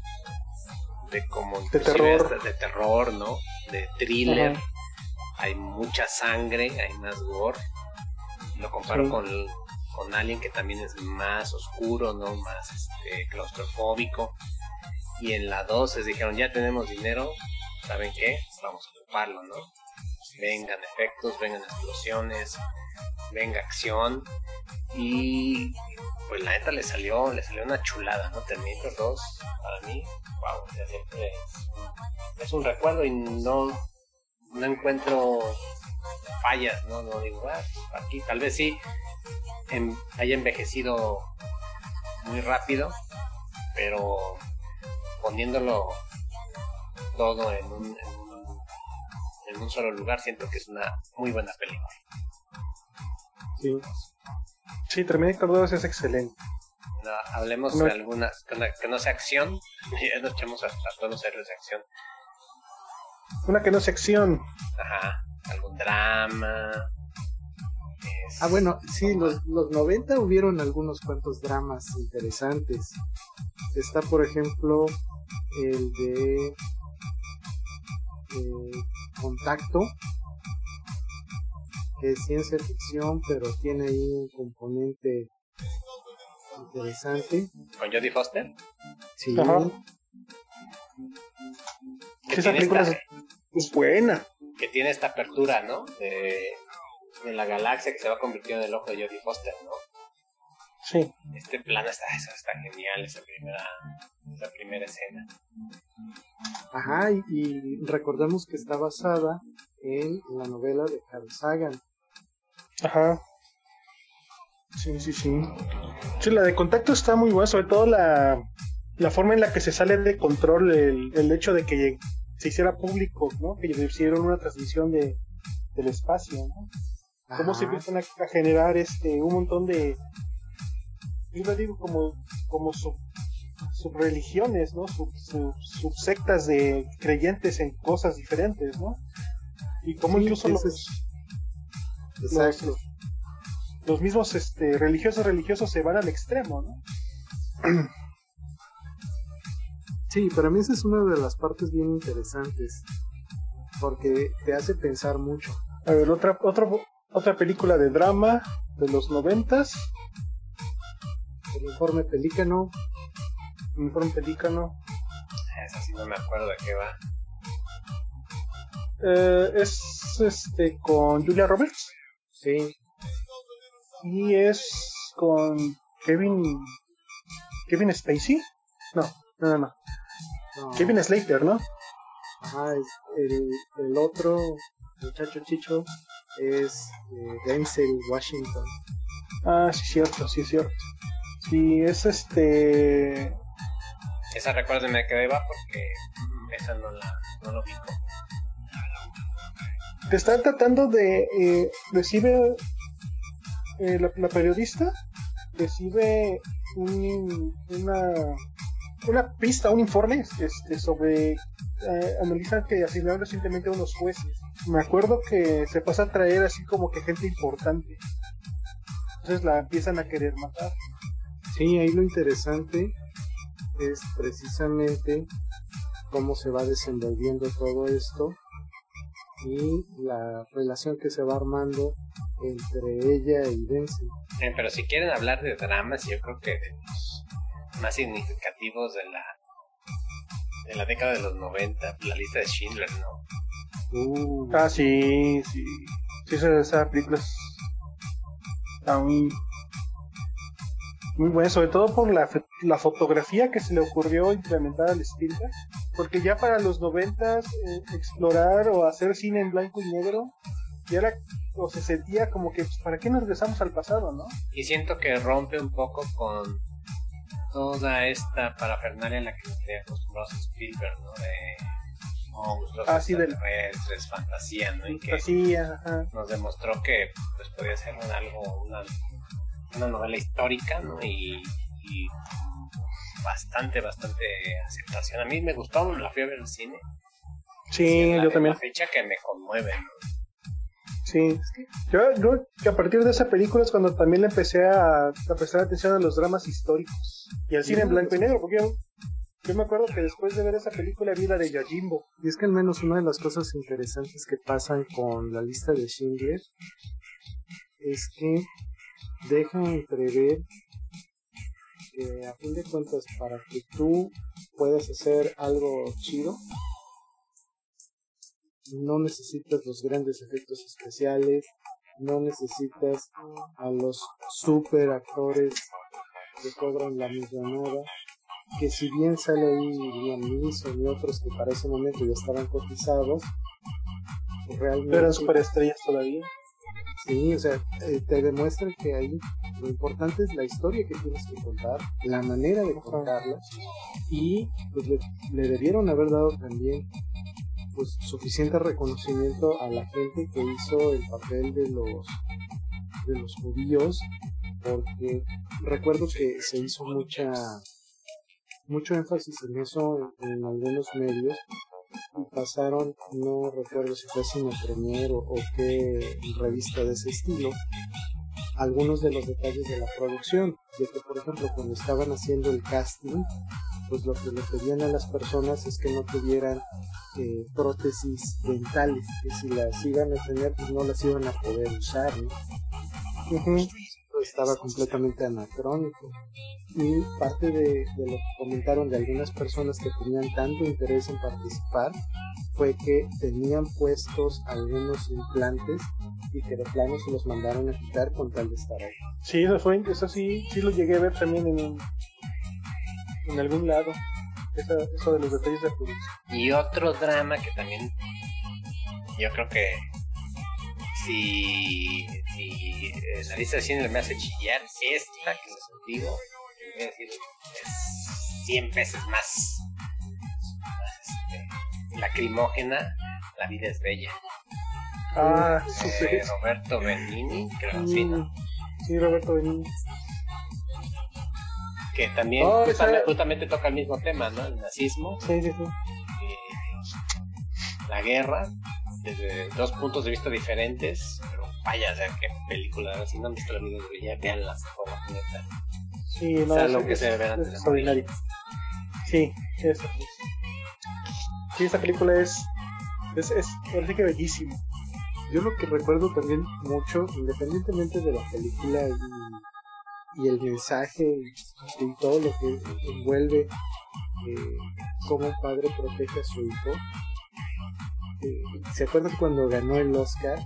de como De terror. de terror, ¿no? De thriller. Hay mucha sangre, hay más gore. Lo comparo Sí. con, con Alien que también es más oscuro, ¿no? Más este, claustrofóbico. Y en la 2 les dijeron, ya tenemos dinero, ¿saben qué? Vamos a ocuparlo, ¿no? Vengan efectos, vengan explosiones, venga acción. Y pues la neta le salió, le salió una chulada, ¿no? Terminator 2, para mí, wow, siempre es un recuerdo y no, no encuentro fallas, ¿no? No digo, ah, aquí tal vez sí em- haya envejecido muy rápido, pero poniéndolo todo en un, en un, en un solo lugar, siento que es una muy buena película. Sí. Sí, Terminator 2 es excelente. No, hablemos No. de alguna que no, que no sea acción, *laughs* ya nos echamos hasta todos los héroes de acción. Una que no es acción. Ajá, algún drama. es- Ah, bueno, sí, los, los 90 hubieron algunos cuantos dramas interesantes. Está, por ejemplo, el de eh, Contacto, que es ciencia ficción, pero tiene ahí un componente interesante. con Jodie Foster. Sí, Ajá. Que Esa tiene, película esta, es, buena. que tiene esta apertura, ¿no? De, de la galaxia que se va convirtiendo en el ojo de Jodie Foster, ¿no? Sí. Este plano está, eso está genial, esa primera, esa primera escena. Ajá, y, y recordemos que está basada en la novela de Carl Sagan. Ajá. Sí, sí, sí. Sí, la de contacto está muy buena, sobre todo la, la forma en la que se sale de control el, el hecho de que se hiciera público, ¿no? Que hicieron una transmisión de, del espacio, ¿no? cómo se Ajá. empiezan a, a generar este un montón de yo lo digo como como sub, subreligiones no sub, sub- subsectas de creyentes en cosas diferentes no y cómo Sí, incluso los, los, los mismos este religiosos religiosos se van al extremo no Sí, para mí esa es una de las partes bien interesantes. Porque te hace pensar mucho. a ver otra otra otra película de drama de los noventas El informe pelícano, Uniforme Pelícano Esa sí no me acuerdo de qué va. Eh, es este con Julia Roberts sí, y es con Kevin Kevin Spacey no no no, no. Kevin Slater no ajá, es el, el otro muchacho chicho es eh, Denzel Washington. ah sí cierto sí es cierto sí es este Esa recuérdeme de qué va porque esa no la no lo ubico. te está tratando de eh, recibe eh, la, la periodista recibe un- una una pista un informe este sobre eh, que asignaron recientemente a unos jueces. Me acuerdo que se pasa a traer así como que gente importante. Entonces la empiezan a querer matar. Sí, ahí lo interesante es precisamente cómo se va desenvolviendo todo esto y la relación que se va armando entre ella y Denzel. Eh, pero si quieren hablar de dramas, yo creo que más significativos de la de la década de los 90, la lista de Schindler, ¿no? Uh, ah sí sí. Sí esa, esa película es- está muy muy buena sobre todo por la, la fotografía que se le ocurrió implementar al Spielberg porque ya para los noventas eh, explorar o hacer cine en blanco y negro ya era o se sentía como que pues, para qué nos regresamos al pasado no Y siento que rompe un poco con toda esta parafernalia en la que nos tenía acostumbrados Spielberg, ¿no? De monstruos, Ah, sí, extraterrestres, fantasía, ¿no? Y que ajá. nos demostró que pues podía ser un algo, una, una novela histórica, ¿no? Y, y bastante, bastante aceptación. A mí me gustó, la fui a ver al cine. sí yo de también La fecha que me conmueve, ¿no? Sí, yo creo que a partir de esa película es cuando también le empecé a, a prestar atención a los dramas históricos y al cine en blanco y negro, porque yo, yo me acuerdo que después de ver esa película vi la de Yojimbo. y es que al menos una de las cosas interesantes que pasan con la lista de Schindler es que deja entrever que a fin de cuentas para que tú puedas hacer algo chido no necesitas los grandes efectos especiales, no necesitas a los super actores que cobran la millonada, que si bien sale ahí Liam Neeson y otros que para ese momento ya estaban cotizados, realmente Eran superestrellas todavía. Sí, o sea, eh, te demuestra que ahí lo importante es la historia que tienes que contar, la manera de contarla, y pues le, le debieron haber dado también pues suficiente reconocimiento a la gente que hizo el papel de los de los judíos, porque recuerdo que se hizo mucha mucho énfasis en eso en, algunos medios y pasaron, no recuerdo si fue Cine Premier o, o qué revista de ese estilo, algunos de los detalles de la producción, de que por ejemplo cuando estaban haciendo el casting, pues lo que le pedían a las personas es que no tuvieran eh, prótesis dentales, que si las iban a tener pues no las iban a poder usar, ¿no? estaba completamente anacrónico. Y parte de, de lo que comentaron de algunas personas que tenían tanto interés en participar fue que tenían puestos algunos implantes y que de plano se los mandaron a quitar con tal de estar ahí. Sí, eso, fue, eso sí, sí lo llegué a ver también en, en algún lado. Esa, eso de los detalles de producción. Y otro drama que también yo creo que si, si eh, la lista de cine me hace chillar, esta que les digo, voy a decir, es 100 veces más, más este, lacrimógena, la vida es bella. Ah, de sí. Roberto Benigni, creo, sí, ¿no? Mm, Sí, Roberto Benigni. Que también Oh, justamente, justamente toca el mismo tema, ¿no? El nazismo, Sí, sí, sí. eh, la guerra, desde dos puntos de vista diferentes, pero vaya, o sea, qué película, si no han visto la vida de ya veanlas, por favor, neta. Sí, no, Es es, algo que es- se es antes extraordinario. Sí, eso. Sí, esta película es, es, es, sí que bellísima. Yo lo que recuerdo también mucho, independientemente de la película y, y el mensaje y, y todo lo que envuelve eh, cómo un padre protege a su hijo. eh, ¿Se acuerdan cuando ganó el Oscar?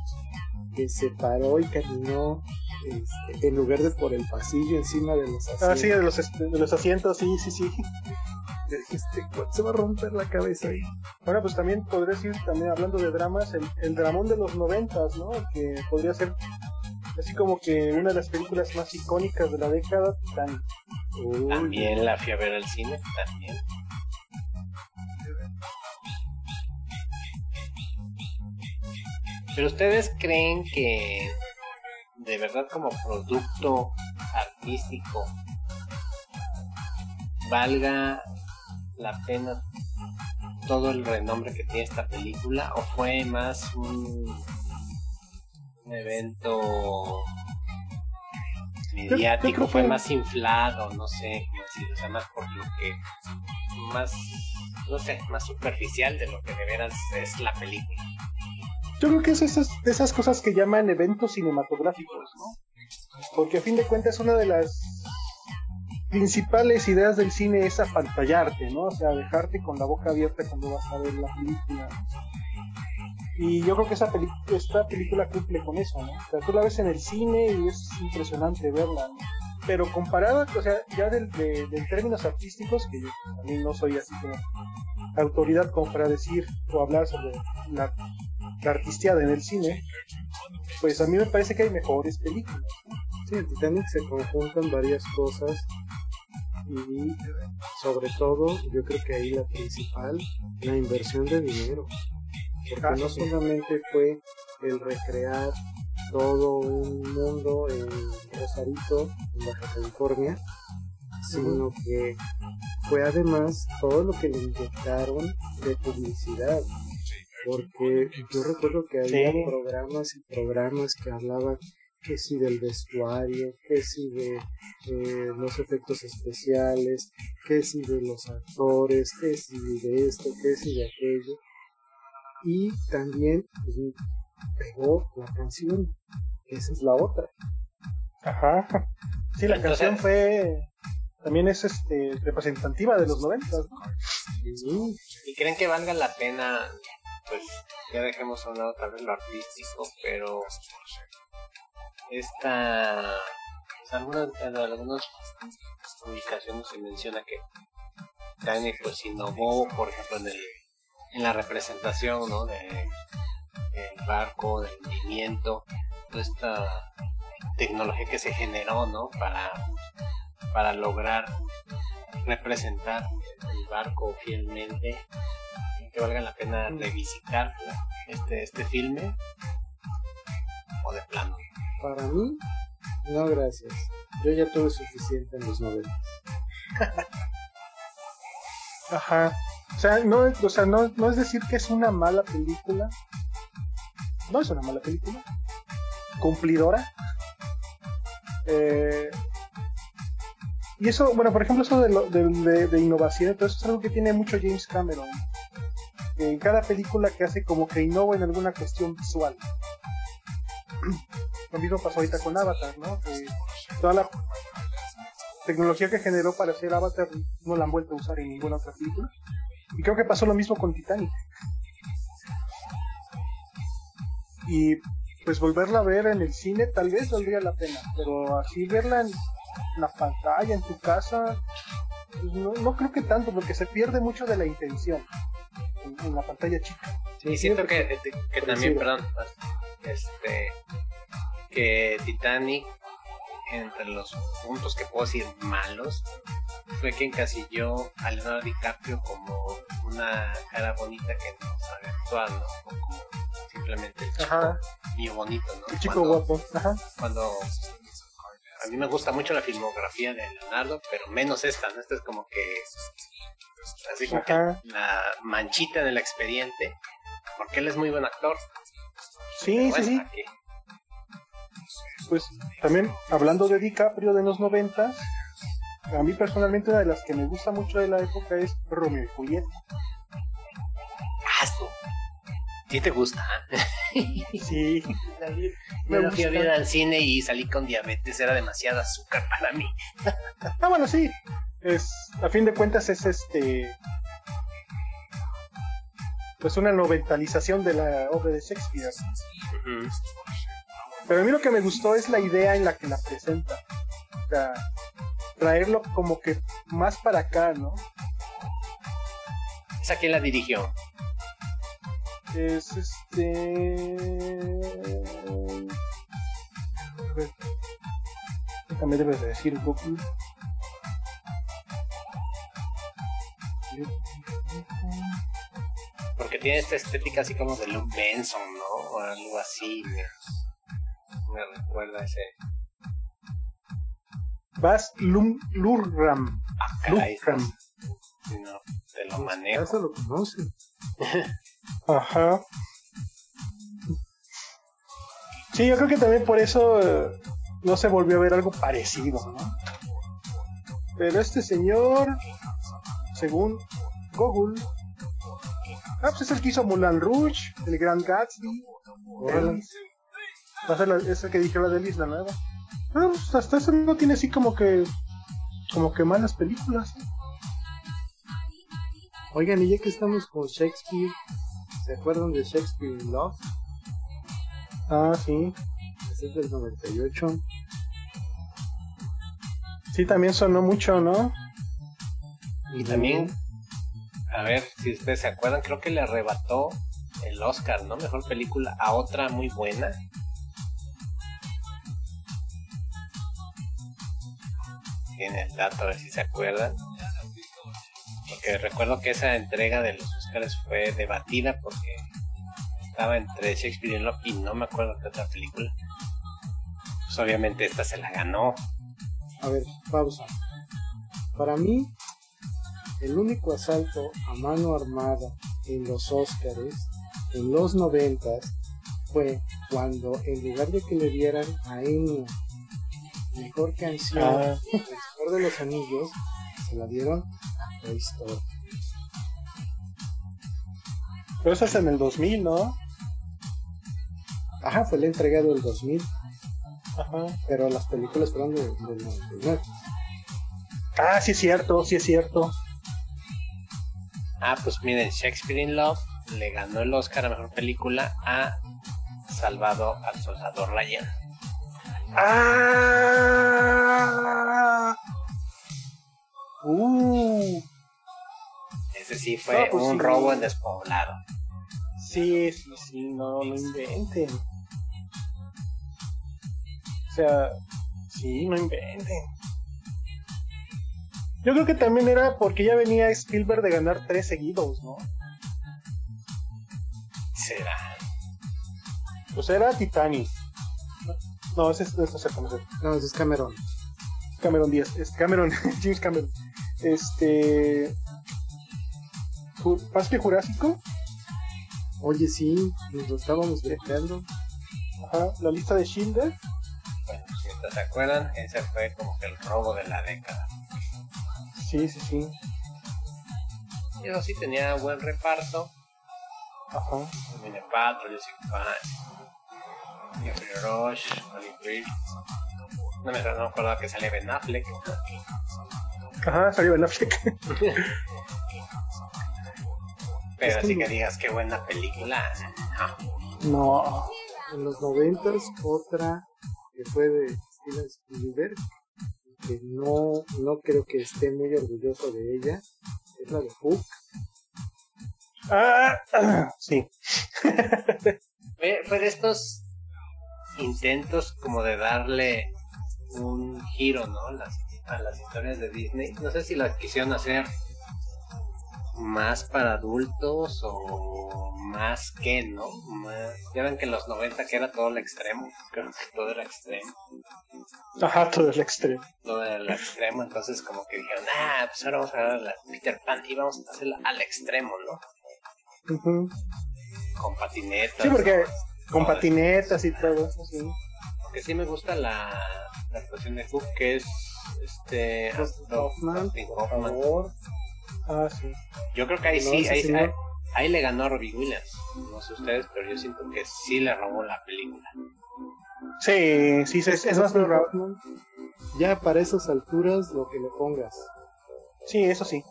Que se paró y caminó este, en lugar de por el pasillo encima de los asientos. Ah, sí, de los, de los asientos, sí, sí, sí. Este, se va a romper la cabeza ahí. Bueno, pues también podría decir, también hablando de dramas, el, el dramón de los noventas, ¿no? Que podría ser así como que una de las películas más icónicas de la década, Titanic. Uy, También la fui a ver al cine, también. Pero ustedes creen que de verdad como producto artístico valga la pena todo el renombre que tiene esta película o fue más un, un evento mediático, fue más inflado, no sé, o sea, más por lo que más no sé, más superficial de lo que de veras es la película. Yo creo que es esas, de esas cosas que llaman eventos cinematográficos, ¿no? Porque a fin de cuentas una de las principales ideas del cine es apantallarte, ¿no? O sea, dejarte con la boca abierta cuando vas a ver la película. Y yo creo que esa peli- esta película cumple con eso, ¿no? O sea, tú la ves en el cine y es impresionante verla, ¿no? Pero comparada, o sea, ya del- de, de términos artísticos, que yo también no soy así como autoridad como para decir o hablar sobre la, la artisteada en el cine, pues a mí me parece que hay mejores películas. Sí, en Titanic se conjuntan varias cosas y sobre todo yo creo que ahí la principal, la inversión de dinero. Porque no solamente fue el recrear todo un mundo en Rosarito, en Baja California, sino que fue además todo lo que le inyectaron de publicidad. Porque yo recuerdo que había Sí. programas y programas que hablaban que si del vestuario, que si de eh, los efectos especiales, que si de los actores, que si de esto, que si de aquello. Y también pues, pegó la canción, que esa es la otra. Ajá. Sí, la Entonces- canción fue también es este representativa de los noventas, ¿no? Y ¿Y creen que valga la pena? Pues ya dejemos a un lado otra vez lo artístico, pero esta. Pues algunas, en algunas publicaciones se menciona que Titanic pues innovó, por ejemplo, en, el, en la representación ¿no? de, del barco, del movimiento, toda esta tecnología que se generó ¿no? para, para lograr representar el barco fielmente que valga la pena revisitar este este filme o de plano para mí, no gracias. Yo ya tuve suficiente en los 90. Ajá. O sea, no, o sea no, no es decir que es una mala película. No es una mala película. Cumplidora. Eh, y eso, bueno, por ejemplo, eso de, lo- de, de- innovación, entonces es algo que tiene mucho James Cameron. En cada película que hace como que innova en alguna cuestión visual. Lo mismo pasó ahorita con Avatar, ¿no? Que toda la tecnología que generó para hacer Avatar no la han vuelto a usar en ninguna otra película. Y creo que pasó lo mismo con Titanic. Y pues volverla a ver en el cine tal vez valdría la pena, pero así verla en la pantalla, en tu casa, pues no, no creo que tanto, porque se pierde mucho de la intención en, en la pantalla chica. sí siento que, que Por también perdón este que Titanic entre los puntos que puedo decir malos fue que encasilló a Leonardo DiCaprio como una cara bonita que no sabe actuar ¿no? O como si simplemente el chico mío bonito, ¿no? el chico Cuando- guapo. Ajá. cuando a mí me gusta mucho la filmografía de Leonardo, pero menos esta, ¿no? Esta es como que así como que la manchita en el expediente, porque él es muy buen actor. Sí, sí, sí. aquí, Pues también hablando de DiCaprio de los noventas, a mí personalmente una de las que me gusta mucho de la época es Romeo y Julieta. Ah, sí. ¿Sí te gusta? *laughs* Sí, Me Me fui a ver al cine y salí con diabetes, era demasiada azúcar para mí. *laughs* Ah, bueno, sí. Es, a fin de cuentas es este. Pues una noventalización de la obra de Shakespeare. Pero a mí lo que me gustó es la idea en la que la presenta. O sea, traerlo como que más para acá, ¿no? ¿Esa quién la dirigió? Es este. Déjame debes de decir Google. Porque tiene esta estética así como de Luke Benson, ¿no? O algo así. Me, me recuerda ese. Bas Lum Lurram. Ah, Lurram. no te lo Ya manejo. se lo conocen. *laughs* Ajá. Sí, yo creo que también por eso eh, no se volvió a ver algo parecido, ¿no? Pero este señor, según Google, ah, pues es el que hizo Mulan Rouge, el Gran Gatsby, el- va a ser la- es el que dirigió la de Isla Nueva. Ah, pues hasta eso no tiene así como que, como que malas películas. Oigan, y ya que estamos con Shakespeare, ¿se acuerdan de Shakespeare in Love? Ah, sí. Ese es del 98. Sí, también sonó mucho, ¿no? Y también, a ver si ustedes se acuerdan, creo que le arrebató el Oscar, ¿no? Mejor película a otra muy buena. Tiene el dato, a ver si se acuerdan. Porque recuerdo que esa entrega de los Oscars fue debatida porque estaba entre Shakespeare y no me acuerdo qué otra película. Pues obviamente esta se la ganó. A ver, pausa. Para mí, el único asalto a mano armada en los Óscares en los noventas fue cuando en lugar de que le dieran a Enya mejor canción Ah. Señor de los Anillos, se la dieron a Story. Pero eso es en el 2000, ¿no? Ajá, fue la entrega del 2000, Ajá. pero las películas fueron de- del 99. Ah, sí es cierto, sí es cierto. Ah, pues miren, Shakespeare in Love le ganó el Oscar a Mejor Película a Salvado al Soldado Ryan. Ah. Uh. Ese sí fue pues un sí. robo en despoblado. Sí, sí, sí, no, no inventen. O sea, sí, no inventen. Yo creo que también era porque ya venía Spielberg de ganar tres seguidos, ¿no? Será. Pues era Titanic. No, ese es, ese es Cameron. No, ese es Cameron. Cameron Díaz. Es Cameron, *laughs* James Cameron. Este. Parque Jurásico. Oye, sí, nos lo estábamos brincando. Ajá, la lista de Schindler. Bueno, si ustedes se acuerdan, ese fue como que el robo de la década. Sí, sí, sí. Y eso sí tenía buen reparto. Ajá. Mine Paltrow, Jessica Fine, Jeffrey Rush, Holly Brill. No me, no me acuerdo que sale Ben Affleck. Ajá, salió Ben Affleck. Pero así que digas qué buena película. No. En los noventas, otra que fue de Steven Spielberg, que no, no creo que esté muy orgulloso de ella, es la de Hook. Ah, *clears throat* sí. De estos intentos como de darle un giro, ¿no? Las, a las historias de Disney. No sé si las quisieron hacer más para adultos o más que, ¿no? Más... Ya ven que en los 90 que era todo el extremo. Creo que todo era extremo. Ajá, todo el extremo. Todo era el extremo. Entonces, como que dijeron, ah, pues ahora vamos a ver la Peter Pan y vamos a hacerla al extremo, ¿no? Ujú. Con patinetas. Sí, porque con patinetas y todo eso, sí. Porque sí me gusta la, la actuación de Hook, que es este Dustin Hoffman, Por favor. Ah, sí. Yo creo que ahí No, sí, ahí, ahí, ahí le ganó a Robbie Williams. No sé ustedes, pero yo siento que sí le robó la película. Sí, sí, es, es más. Hoffman, Ya para esas alturas, lo que le pongas. Sí, eso sí.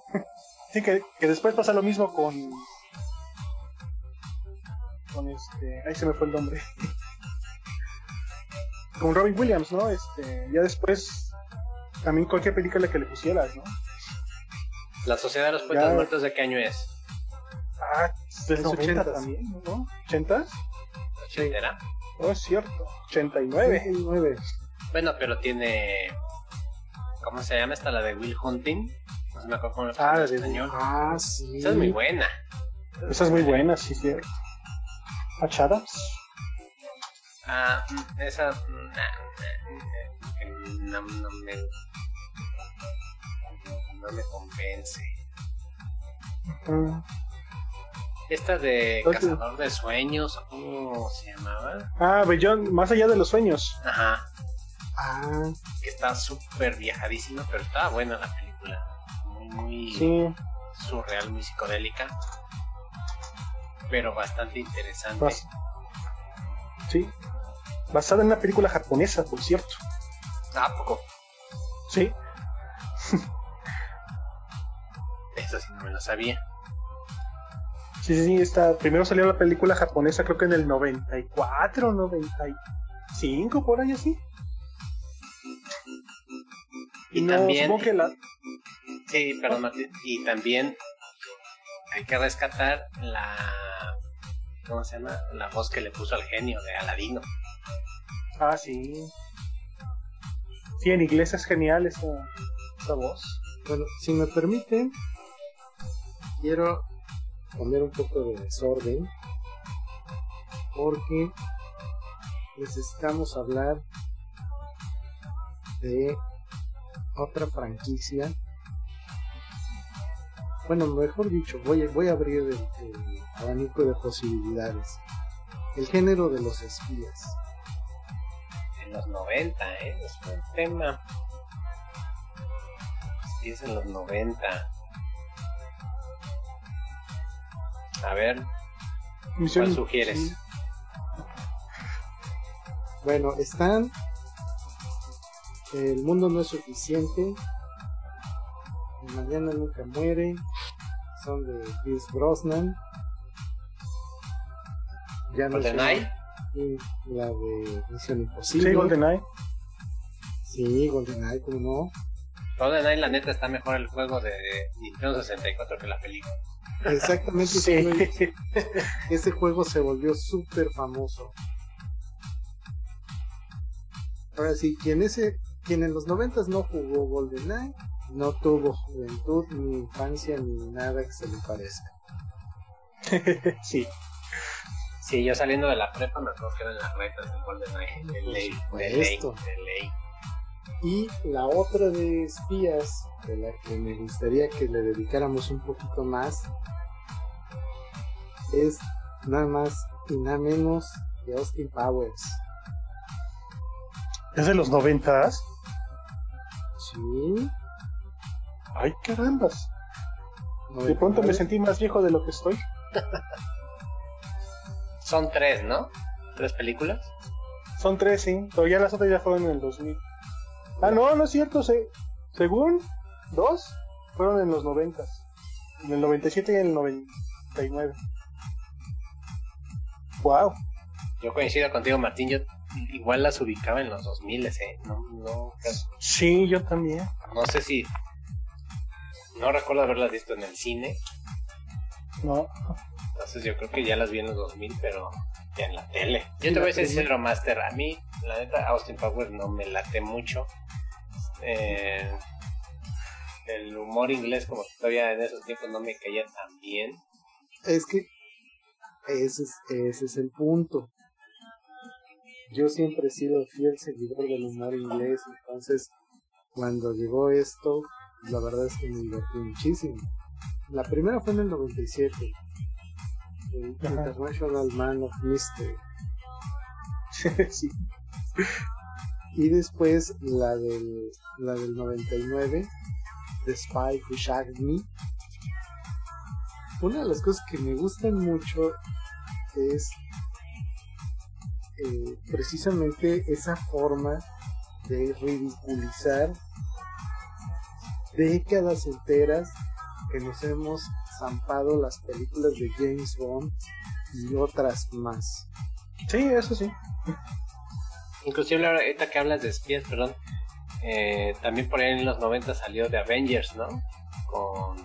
Sí, que, que después pasa lo mismo con. Con este. Ahí se me fue el nombre. *laughs* con Robin Williams, ¿no? Este. Ya después. También cualquier película que le pusieras, ¿no? La Sociedad de los Poetas Ya. Muertos, ¿de qué año es? Ah, del Es 90 ochentas. también, ¿no? ¿80? ¿Ochentera? Oh, es cierto. 89. 9. Bueno, pero tiene. ¿Cómo se llama esta? La de Will Hunting. No se me acuerdo cómo le Ah, de español. Ah, sí. Esa es muy buena. Esa es muy buena, sí, cierto. Patch Adams. Ah, esa. mm, no, no me. No me convence. Mm. Esta de Cazador de Sueños, ¿cómo se llamaba? Ah, Beyond, más allá de los sueños. Ajá, Ah, que está súper viajadísima, pero estaba buena la película. Muy, muy Sí, surreal, muy psicodélica, pero bastante interesante. Bas- sí. Basada en una película japonesa, por cierto. Ah, ¿a poco? Sí. Eso sí no me lo sabía. Sí, sí, sí, esta, primero salió la película japonesa, creo que en el 94, 95, por ahí así. Y no, también, que la... sí, perdón, Martín, y también hay que rescatar la, ¿cómo se llama? La voz que le puso al genio de Aladino. Ah, sí. Sí, en inglés es genial esa, esa voz. bueno, si me permiten, quiero poner un poco de desorden. Porque necesitamos hablar de otra franquicia. Bueno, mejor dicho, voy voy a abrir el, el abanico de posibilidades. El género de los espías. En los 90, ¿eh? Es un tema. Sí, es en los 90. A ver, Misión- ¿cuál sugieres? sí. Bueno, están. El mundo no es suficiente. Mañana nunca muere. Son de Chris Brosnan. Ya no. GoldenEye. La de Misión Imposible. Sí, GoldenEye. Sí, GoldenEye, como no. GoldenEye, la neta, está mejor el juego de Nintendo 64 que la película. Exactamente. Sí. ese- *laughs* Ese juego se volvió súper famoso. Ahora sí, quien, ese, quien en los noventas no jugó GoldenEye, no tuvo juventud, ni infancia, ni nada que se le parezca. *laughs* sí. Sí, yo saliendo de la prepa me acuerdo que eran las retas del GoldenEye. De ley, de ley, de ley. Y la otra de espías, de la que me gustaría que le dedicáramos un poquito más, es nada más y nada menos que Austin Powers. ¿Es de los noventas? Sí. Ay, carambas. De pronto me 99. sentí más viejo de lo que estoy. *laughs* Son tres, ¿no? ¿Tres películas? Son tres, sí. Pero ya las otras ya fueron en el 2000. Ah, no, no es cierto. Se, según dos, fueron en los noventas. En el 97 y en el 99. Wow. Yo coincido contigo, Martín. Yo igual las ubicaba en los 2000, ¿eh? No, no, Sí, yo también. no sé si. No recuerdo haberlas visto en el cine. No. Entonces yo creo que ya las vi en los 2000, pero ya en la tele. Yo te voy a ser sincero, Master. A mí, la neta, Austin Powers no me late mucho. Eh, el humor inglés, como que todavía en esos tiempos no me caía tan bien. Es que Ese es, ese es el punto. Yo siempre he sido fiel seguidor del humor inglés, entonces cuando llegó esto, la verdad es que me divertí muchísimo. La primera fue en el 97, el Ajá. International Man of Mystery. sí. Y después la del, la del 99, The Spy Who Shagged Me. Una de las cosas que me gustan mucho es eh, precisamente esa forma de ridiculizar décadas enteras que nos hemos zampado las películas de James Bond y otras más. Sí, eso sí. Inclusive ahorita que hablas de espías, perdón, eh, también por ahí en los 90 salió de Avengers, ¿no? Con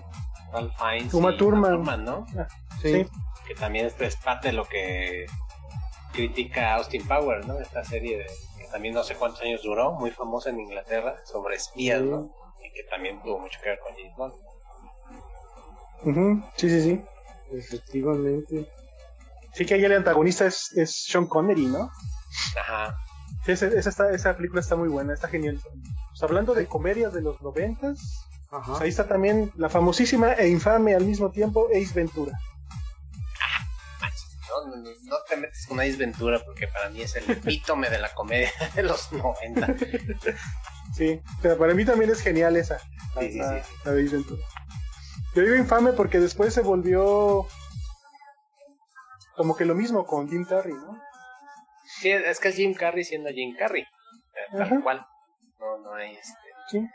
Ralph Fiennes Uma Thurman. ¿no? Sí. Que también esto es parte de lo que critica Austin Powers, ¿no? Esta serie de, que también no sé cuántos años duró, muy famosa en Inglaterra, sobre espías, Sí. ¿no? Y que también tuvo mucho que ver con James Bond. Ujú, Sí, sí, sí. Efectivamente. Sí que ahí el antagonista es, es Sean Connery, ¿no? Ajá. Sí, esa, esa, está- esa película está muy buena, está genial. Pues hablando de comedias de los noventas, pues ahí está también la famosísima e infame al mismo tiempo Ace Ventura. No, no, no, no te metes con Ace Ventura porque para mí es el epítome de la comedia *laughs* de los 90. Sí, pero para mí también es genial esa. La, Sí, sí, la- sí. la de Ace Ventura. Yo digo infame porque después se volvió como que lo mismo con Jim Carrey, ¿no? Sí, es que es Jim Carrey siendo Jim Carrey. eh, Tal cual. No, no hay este. Sí.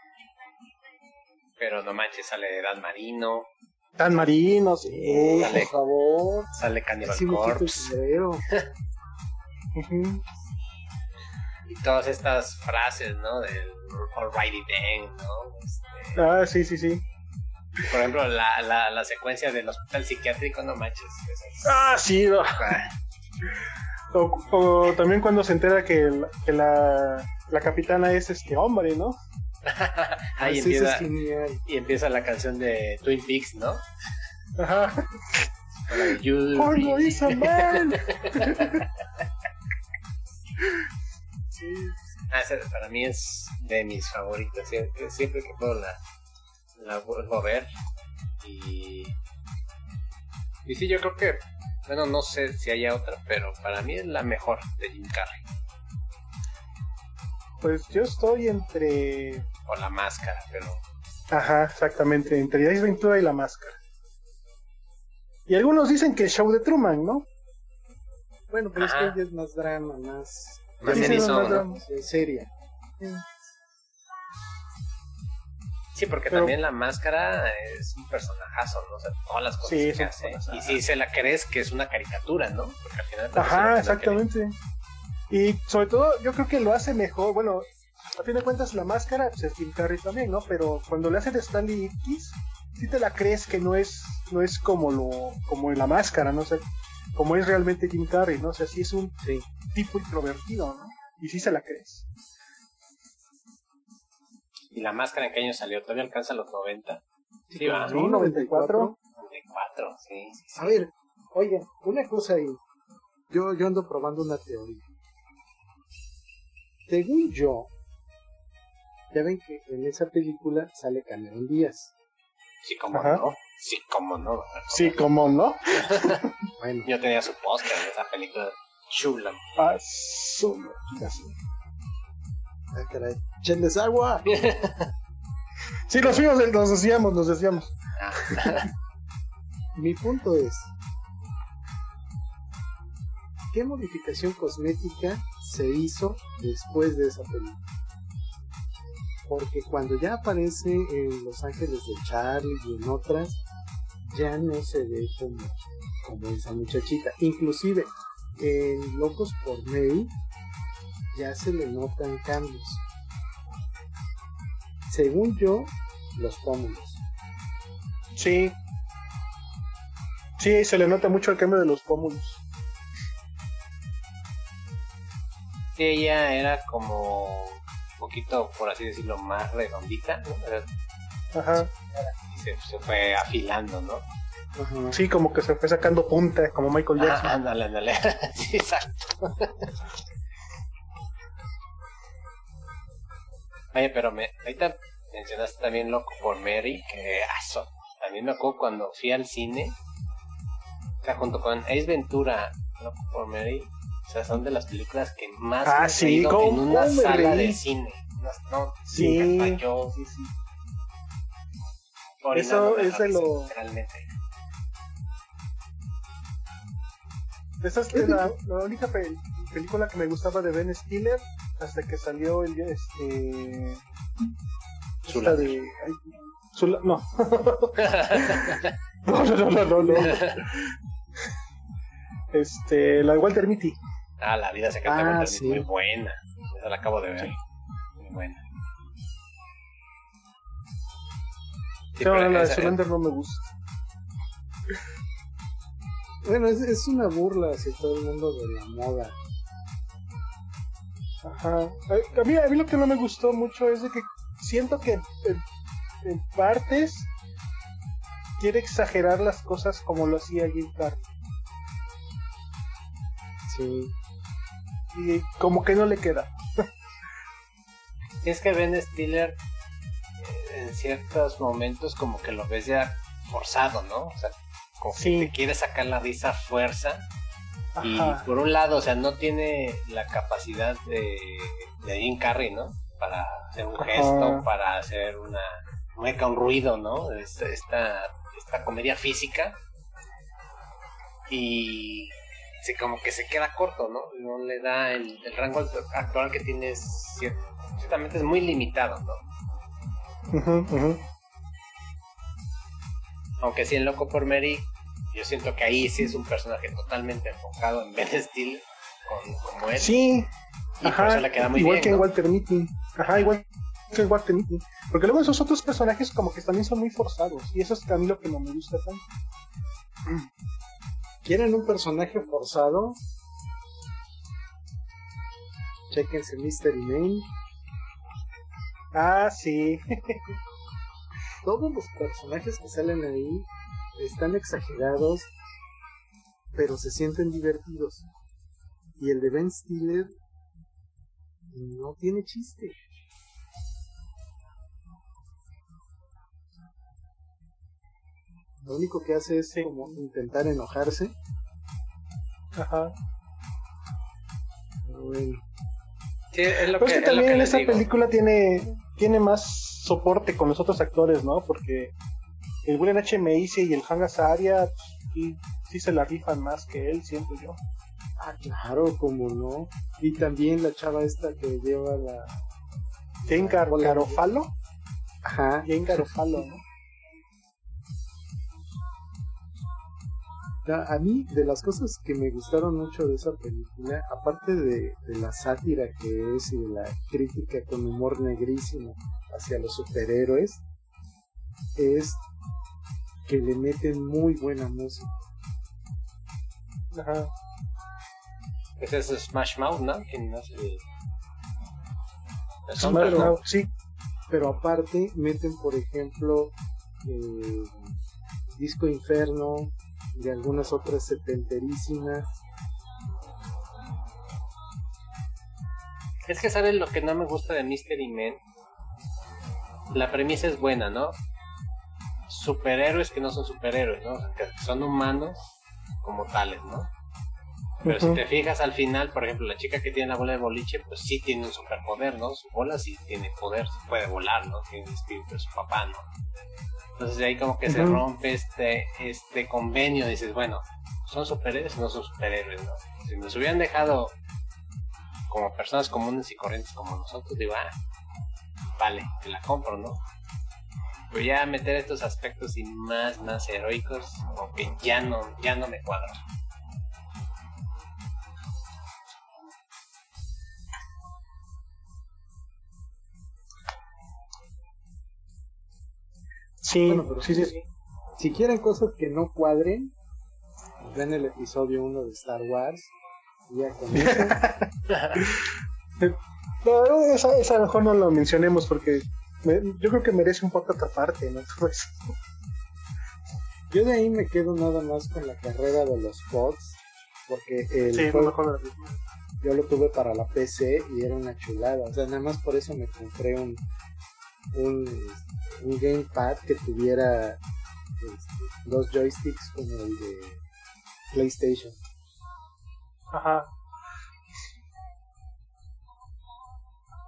Pero no manches, sale Dan Marino, Tan marino, sí. Dale. por favor. sale Cannibal Sí Corpse *laughs* y todas estas frases, ¿no? Del Alrighty Then, ¿no? Este, Ah, sí, sí, sí. Por ejemplo, la, la, la secuencia del hospital psiquiátrico, no manches. es- Ah, sí. no. Ah, O, o también cuando se entera que, la, que la, la capitana es este hombre, ¿no? *laughs* Ahí Ese empieza, es y empieza la canción de Twin Peaks, ¿no? Ajá. Porno is a man. Ah, para mí es de mis favoritas. Siempre, siempre que puedo la, la vuelvo a ver. Y, y sí, yo creo que, bueno, no sé si haya otra, pero para mí es la mejor de Jim Carrey. Pues yo estoy entre. O la máscara, pero Ajá, exactamente. Entre Ace Ventura y la máscara. Y algunos dicen que el show de Truman, ¿no? Bueno, pero es que ella es más drama, más, más Sí, hizo, más ¿no? drama. seria. Sí, porque Pero- también la máscara es un personajazo, ¿no? O sea, todas las cosas Sí, que hace. Y si se la crees que es una caricatura, ¿no? Porque al final. Ajá, exactamente. Y sobre todo, yo creo que lo hace mejor. Bueno, a fin de cuentas, la máscara pues, es Jim Carrey también, ¿no? Pero cuando le hace de Stanley X, sí te la crees que no es, no es como lo, como la máscara, ¿no? O sea, como es realmente Jim Carrey, ¿no? O sea, sí es un Sí. tipo introvertido, ¿no? Y sí se la crees. ¿Y la máscara en qué año salió? ¿Todavía alcanza los 90? Sí, va. Sí, 94. 94, sí, sí, sí. A ver, oigan, una cosa ahí. Yo, yo ando probando una teoría. Según yo, ya ven que en esa película sale Cameron Díaz. Sí, como Ajá. no. Sí, como no. Sí, como no. *laughs* Bueno, Yo tenía su póster de esa película chula. Ah, su-. Ah, caray. ¡Chenles agua! *laughs* Sí, nos fuimos, nos desviamos, nos desviamos. *laughs* Mi punto es, ¿qué modificación cosmética se hizo después de esa película? Porque cuando ya aparece en Los Ángeles de Charlie y en otras, ya no se ve como, como esa muchachita. Inclusive en Locos por Mary ya se le notan cambios. Según yo, los pómulos. Sí. Sí, se le nota mucho el cambio de los pómulos. Sí, ella era como un poquito, por así decirlo, más redondita, ¿no? Era- Ajá. Y se, se fue afilando, ¿no? Ajá. Sí, como que se fue sacando punta, como Michael Jackson. Ah, ándale, ándale. *laughs* sí, exacto. Oye, pero me, ahorita mencionaste también Loco por Mary, que aso. A mí me acuerdo cuando fui al cine, o sea, junto con Ace Ventura, Loco por Mary, o sea, son de las películas que más Ah, me sí, reído ¿cómo en una sala reí? de cine. No, no, Sí. hasta yo Sí, sí. orinándome es la de risa, lo- literalmente. Esa es la, la única pe- película que me gustaba de Ben Stiller hasta que salió el este Zoolander. de ay, Zula- *laughs* no. no no no no no este la de Walter Mitty Ah, la vida secreta Ah, de Walter sí. Mitty, muy buena. Esa la acabo de ver. Muy buena. Sí, no, la de Zoolander no me gusta Bueno, es, es una burla hacia todo el mundo de la moda. Ajá. A, mí, a mí lo que no me gustó mucho es de que siento que en, en partes quiere exagerar las cosas como lo hacía Jim Carrey. Sí. Y como que no le queda. Es que Ben Stiller eh, en ciertos momentos como que lo ves ya forzado, ¿no? O sea, como Sí. que te quiere sacar la risa a fuerza. Y por un lado, o sea, no tiene la capacidad de, de Jim Carrey, ¿no? Para hacer un Ajá. gesto, para hacer una mueca, un ruido, ¿no? Es- Esta, esta comedia física. Y sí, como que se queda corto, ¿no? No le da el, el rango actual que tiene, ciertamente es muy limitado, ¿no? Aunque sí en Loco por Mary, yo siento que ahí sí es un personaje totalmente enfocado en Ben Stiller, con, como él. Sí. y por Ajá. eso le queda muy igual bien. que en ¿no? Walter Mitty. Ajá, igual que en Walter Mitty. Porque luego esos otros personajes como que también son muy forzados. Y eso es a mí lo que no me gusta tanto. *clears throat* ¿Quieren un personaje forzado? Chequense Mystery Man. Ah, sí. *laughs* Todos los personajes que salen ahí están exagerados, pero se sienten divertidos. Y el de Ben Stiller no tiene chiste. Lo único que hace es como intentar enojarse. Ajá. Pero bueno, Sí, es lo Pero que, es que es lo también digo. película tiene, tiene más soporte con los otros actores, ¿no? Porque el William H. Macy y el Hanga Azaria sí, sí se la rifan más que él, siento yo. ah, claro, como no. Y también la chava esta que lleva la. Jane Gar-. Garofalo. Ajá. Jane Garofalo, ¿no? A a mí, de las cosas que me gustaron mucho de esa película, aparte de, de la sátira que es y de la crítica con humor negrísimo hacia los superhéroes, es que le meten muy buena música. Ajá. Ese es Smash Mouth, ¿no? Sé. El Smash soundtrack, ¿no? Mouth, sí. Pero aparte meten, por ejemplo, eh, Disco Inferno y algunas otras setenterísimas. Es que sabes lo que no me gusta de Mystery Men. La premisa es buena, ¿no? Superhéroes que no son superhéroes, ¿no? O sea, que son humanos como tales, ¿no? Pero si te fijas al final, por ejemplo, la chica que tiene la bola de boliche, pues sí tiene un superpoder, ¿no? Su bola sí tiene poder, puede volar, ¿no? Tiene el espíritu de su papá, ¿no? Entonces de ahí como que se rompe este, este convenio, dices, bueno, ¿son superhéroes o no son superhéroes, no? Si nos hubieran dejado como personas comunes y corrientes como nosotros, digo, ah, vale, te la compro, ¿no? Pero ya meter estos aspectos y más, más heroicos, como que ya no, ya no me cuadra. Sí, Bueno, pero sí, sí, sí. Si quieren cosas que no cuadren, ven el episodio 1 de Star Wars. y Ya con eso. *laughs* No, esa, esa a lo mejor no lo mencionemos porque yo creo que merece un poco otra parte, ¿no? *laughs* Eso. Yo de ahí me quedo nada más con la carrera de los bots, porque el Sí, juego- yo lo tuve para la PC y era una chulada. O sea, nada más por eso me compré un un, un gamepad que tuviera este, dos joysticks como el de PlayStation. Ajá.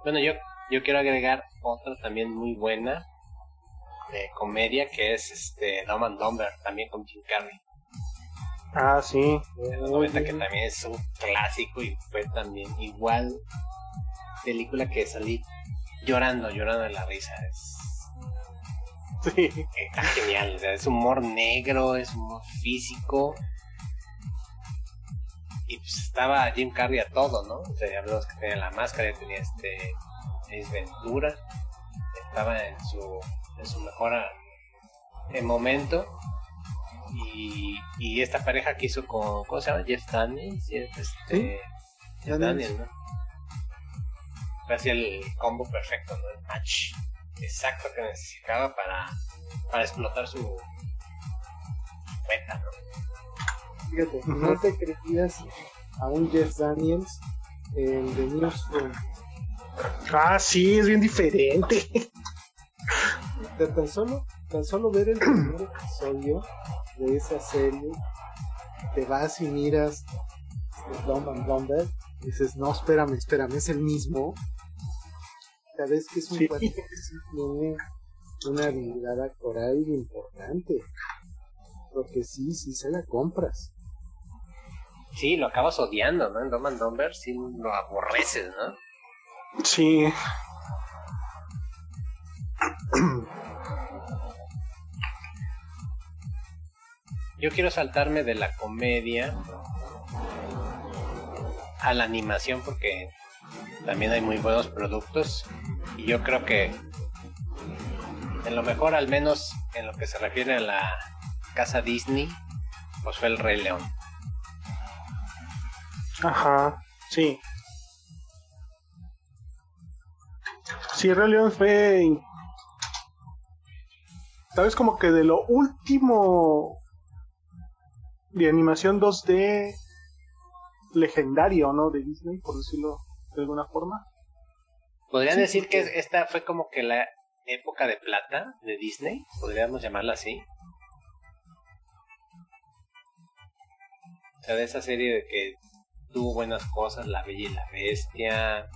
Bueno, yo, yo quiero agregar otra también muy buena de comedia que es este Dumb and Dumber, también con Jim Carrey. Ah, sí. de los 90 que también es un clásico y fue también igual película que salí llorando, llorando de la risa. Es, Sí. *laughs* está genial, o sea, es humor negro, es humor físico. Y pues estaba Jim Carrey a todo, ¿no? O sea, ya que tenía la máscara, ya tenía este Ace Ventura, estaba en su, en su mejor ah, eh, momento. Y, y esta pareja que hizo con, ¿cómo se llama? Jeff Daniels. Jeff, este, Jeff Daniels. Daniels, ¿no? Así el combo perfecto, ¿no? El match exacto que necesitaba para, para explotar su, su cuenta, ¿no? Fíjate, no te creías a un Jeff Daniels el de Newsroom. Ah, sí, es bien diferente. De tan solo, tan solo ver el primer episodio de esa serie, te vas y miras este, Dumb and Dumber, y dices, no, espérame, espérame, es el mismo. Sabes que es un Sí. cuate que sí tiene una habilidad actoral importante. Porque sí, sí se la compras. Sí, lo acabas odiando, ¿no? En Dumb and Dumber sí lo aborreces, ¿no? Sí. Yo quiero saltarme de la comedia a la animación porque también hay muy buenos productos y yo creo que en lo mejor al menos en lo que se refiere a la casa Disney pues fue el Rey León. Ajá. Sí. Rey León fue. Tal vez como que de lo último de animación 2D legendario, ¿no? De Disney, por decirlo de alguna forma. ¿Podrían Sí, decir que esta fue como que la época de plata de Disney? ¿Podríamos llamarla así? O sea, de esa serie de que tuvo buenas cosas, La Bella y la Bestia,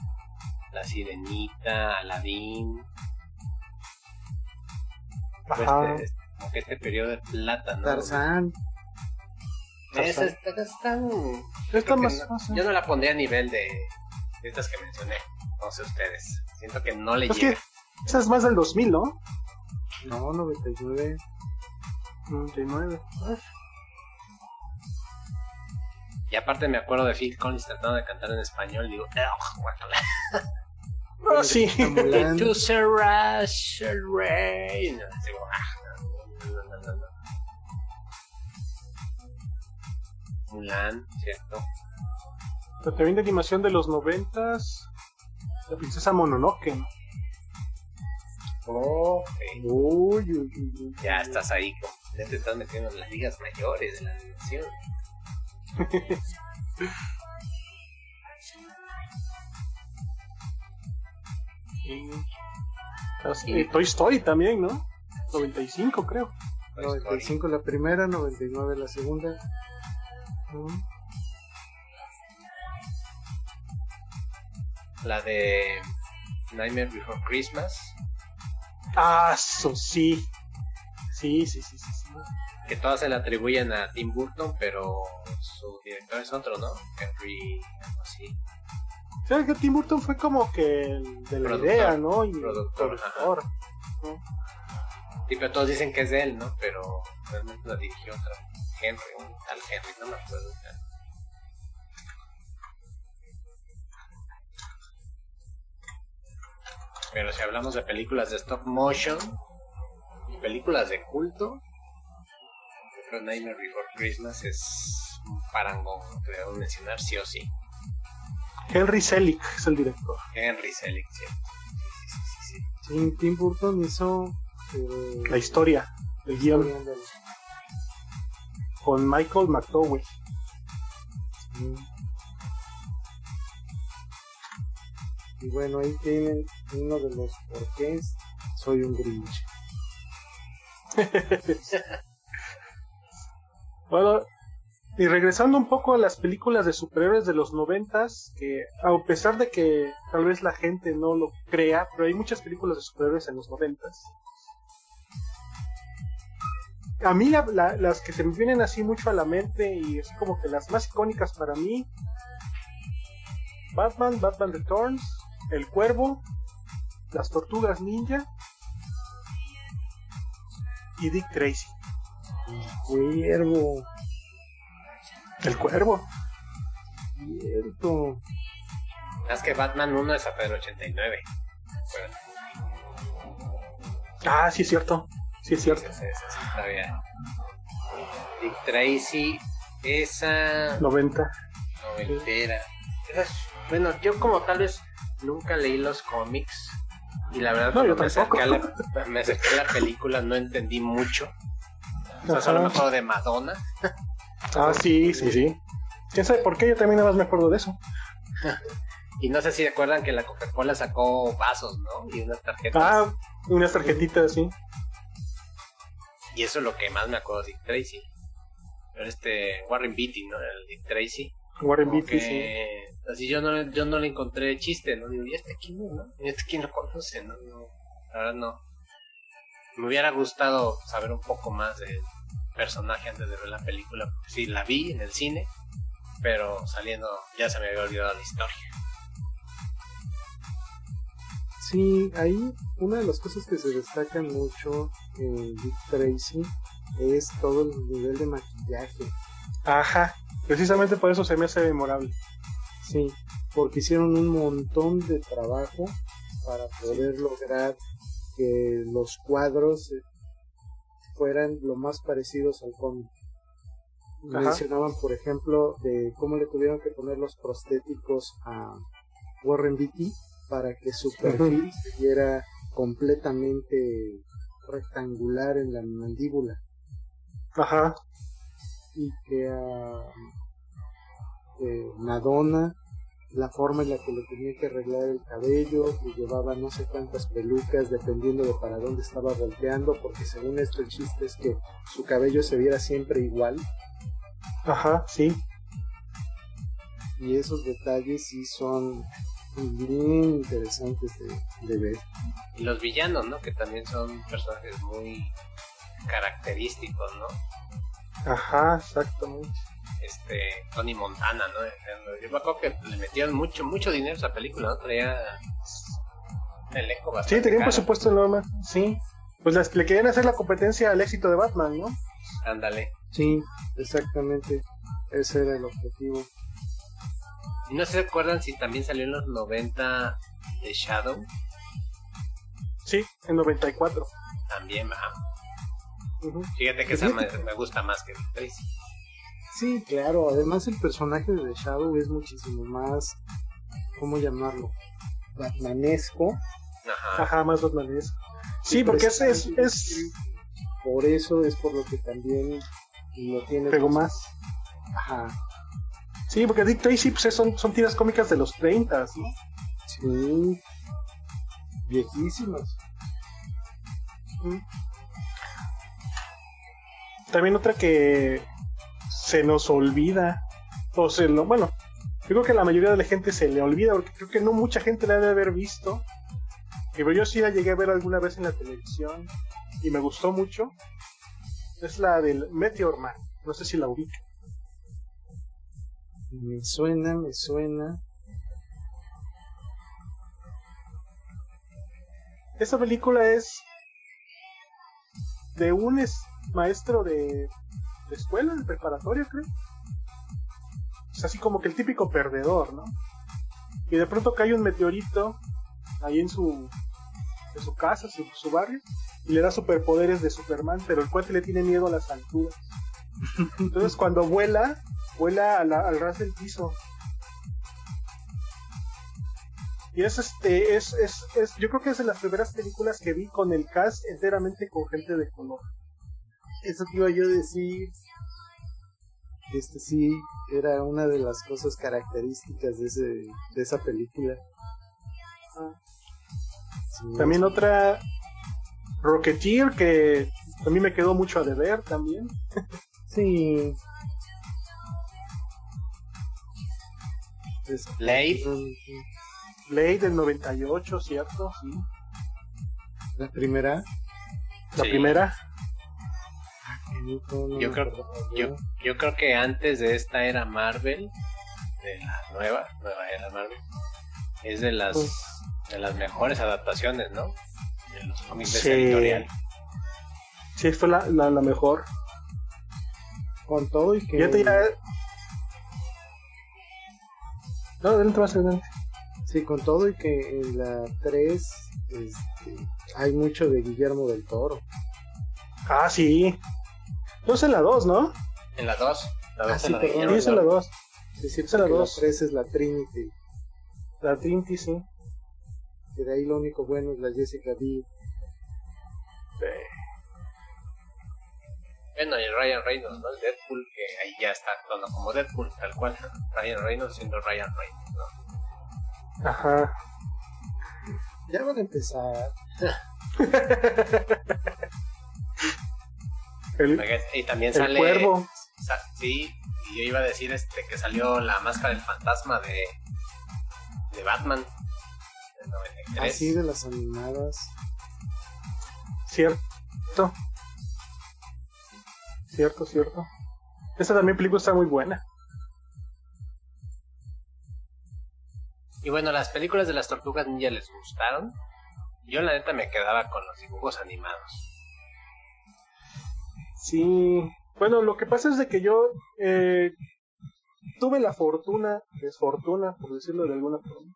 La Sirenita, Aladdin. Ajá. este- como que este periodo de plata, ¿no? Tarzán, Esa está, está- Está más. no- más- yo no la pondría a nivel de, de estas que mencioné. No sé ustedes. Siento que no le Es llega. que esa es más del 2000, ¿no? no, 99. 99. Y aparte me acuerdo de Phil Collins tratando de cantar en español digo. Ah, *laughs* sí. *laughs* A Mulan. To Sarah Rain. Digo, "Ah, no, no, no, no, no". Mulan, ¿cierto? Pero también de animación de los noventas. La princesa Mononoke. ¿no? Ok. Uy, uy, uy. Ya estás ahí, ya te estás metiendo en las ligas mayores de la animación. Y- Toy Story también, ¿no? 95 creo. Toy Story. 95 la primera, 99 la segunda. Mm. La de Nightmare Before Christmas, Ah, eso sí. Sí, sí, sí, sí. sí. Que todas se le atribuyen a Tim Burton, pero su director es otro, ¿no? Henry, así. ¿Sabes que Tim Burton fue como que el de la Productor, idea, ¿no? Y productor, productor. Sí, pero todos dicen que es de él, ¿no? Pero realmente la dirigió otra Henry, un tal Henry, no me acuerdo. Pero si hablamos de películas de stop motion y películas de culto, que Nightmare Before Christmas es un parangón que debemos mencionar sí o sí. Henry Selick es el director. Henry Selick, ¿cierto? Sí, sí, sí, sí. Tim, Burton hizo eh, La historia, el guion. historia del- con Michael McDowell. Y bueno, ahí tienen uno de los porqués. Soy un Grinch. *laughs* Bueno, y regresando un poco a las películas de superhéroes de los noventas, que a pesar de que tal vez la gente no lo crea, pero hay muchas películas de superhéroes en los noventas. A mí la- la- las que se me vienen así mucho a la mente y así como que las más icónicas para mí, Batman, Batman Returns, El Cuervo, Las Tortugas Ninja y Dick Tracy. Cuervo. El Cuervo. Cierto. Más que Batman 1 es hasta el 89. Bueno, Ah, sí es cierto. Sí es cierto. ese- ese sí todavía. Dick Tracy, esa 90. noventera. Es- bueno, yo como tal vez nunca leí los cómics. Y la verdad, No, yo me acerqué, a tampoco. la, me acerqué a la película, no entendí mucho. O sea, solo me acuerdo de Madonna. Ah, sí, sí, sí. ¿Quién sabe por qué? Yo también nada más me acuerdo de eso. *laughs* Y no sé si recuerdan que la Coca-Cola sacó vasos, ¿no? Y unas tarjetas. Ah, unas tarjetitas, sí. Y eso es lo que más me acuerdo de Dick Tracy. Pero este Warren Beatty, ¿no? El Dick Tracy. Warren Beatty, sí. así yo no, yo no le encontré chiste, ¿no? Digo, ¿y este quién no? ¿Y este quién lo conoce? No, no, la verdad no. Me hubiera gustado saber un poco más del personaje antes de ver la película, porque sí, la vi en el cine, pero saliendo ya se me había olvidado la historia. Sí, ahí una de las cosas que se destacan mucho en Dick Tracy es todo el nivel de maquillaje. Ajá. Precisamente por eso se me hace memorable. Sí, porque hicieron un montón de trabajo para poder lograr que los cuadros eh, fueran lo más parecidos al cómic. Ajá. Mencionaban, por ejemplo, de cómo le tuvieron que poner los prostéticos a Warren Beatty para que su perfil se viera completamente rectangular en la mandíbula Ajá. y que a eh, Madonna la forma en la que le tenía que arreglar el cabello, que llevaba no sé cuántas pelucas dependiendo de para dónde estaba volteando, porque según esto el chiste es que su cabello se viera siempre igual Ajá, sí. y esos detalles sí son bien interesantes de, de ver. Y los villanos, ¿no? Que también son personajes muy característicos, ¿no? Ajá, exactamente. Este, Tony Montana, ¿no? Yo me acuerdo que le metieron mucho, mucho dinero a esa película, ¿no? Traía un elenco bastante Sí, tenía un presupuesto enorme. Sí. Pues las- le querían hacer la competencia al éxito de Batman, ¿no? Ándale. Sí, exactamente. Ese era el objetivo. Y no se acuerdan si también salió en los 90 de Shadow. Sí, en 94. También, ¿verdad? Ujú. Fíjate que esa me, me gusta más que Tracy. Sí, claro. Además el personaje de The Shadow es muchísimo más, ¿cómo llamarlo? Batmanesco. Ajá. Ajá, más Batman es. Sí, porque ese es, es Por eso es por lo que también lo tiene. pegó más. Ajá. Sí, porque Dick Tracy pues, son, son tiras cómicas de los 30, ¿no? Sí. Viejísimas. También otra que se nos olvida. O se lo, bueno, yo creo que a la mayoría de la gente se le olvida, porque creo que no mucha gente la debe haber visto. Pero yo sí la llegué a ver alguna vez en la televisión y me gustó mucho. Es la del Meteor Man. No sé si la ubica. Me suena, me suena. Esta película es de un es- maestro de, de escuela, de preparatoria, creo. Es así como que el típico perdedor, ¿no? Y de pronto cae un meteorito ahí en su, en su casa, su, su barrio, y le da superpoderes de Superman, pero el cuate le tiene miedo a las alturas. Entonces cuando vuela, vuela al ras del piso. Y es este, es, es, es, yo creo que es de las primeras películas que vi con el cast enteramente con gente de color. Eso que iba yo a decir. Este sí era una de las cosas características de, ese, de esa película. Sí, También otra Rocketeer que a mí me quedó mucho a deber también. *laughs* Sí. Es- Blade. Blade del 98, ¿cierto? Sí. La primera. La Sí. primera. Yo creo- Yo, yo creo que antes de esta era Marvel, de la nueva, nueva era Marvel, es de las Pues- de las mejores adaptaciones, ¿no? De los cómics de Sí. esa editorial. Sí, fue la, la, la mejor. Con todo y que. Fíjate ya. No, adelante más adelante. Sí, con todo y que en la 3 este, hay mucho de Guillermo del Toro. Ah, sí. No es en la 2, ¿no? En la 2, la 2 Ah, es sí, perdón. Sí, es en la del Toro. 2. Es decir, Esa es la que la dos. 3 es la Trinity. La Trinity, sí. Que de ahí lo único bueno es la Jessica Biel. Bueno, y Ryan Reynolds, ¿no? El Deadpool, que ahí ya está actuando como Deadpool, tal cual. Ryan Reynolds siendo Ryan Reynolds, ¿no? Ajá. Ya van a empezar. *laughs* El, Y también el sale... cuervo. sa- sí, y yo iba a decir este que salió la máscara del fantasma de, de Batman. Del 93. Así de las animadas. Cierto. Cierto, cierto. Esta también película está muy buena. Y bueno, las películas de las tortugas ninja les gustaron. Yo la neta me quedaba con los dibujos animados. Sí. Bueno, lo que pasa es de que yo eh, tuve la fortuna, desfortuna, por decirlo de alguna forma,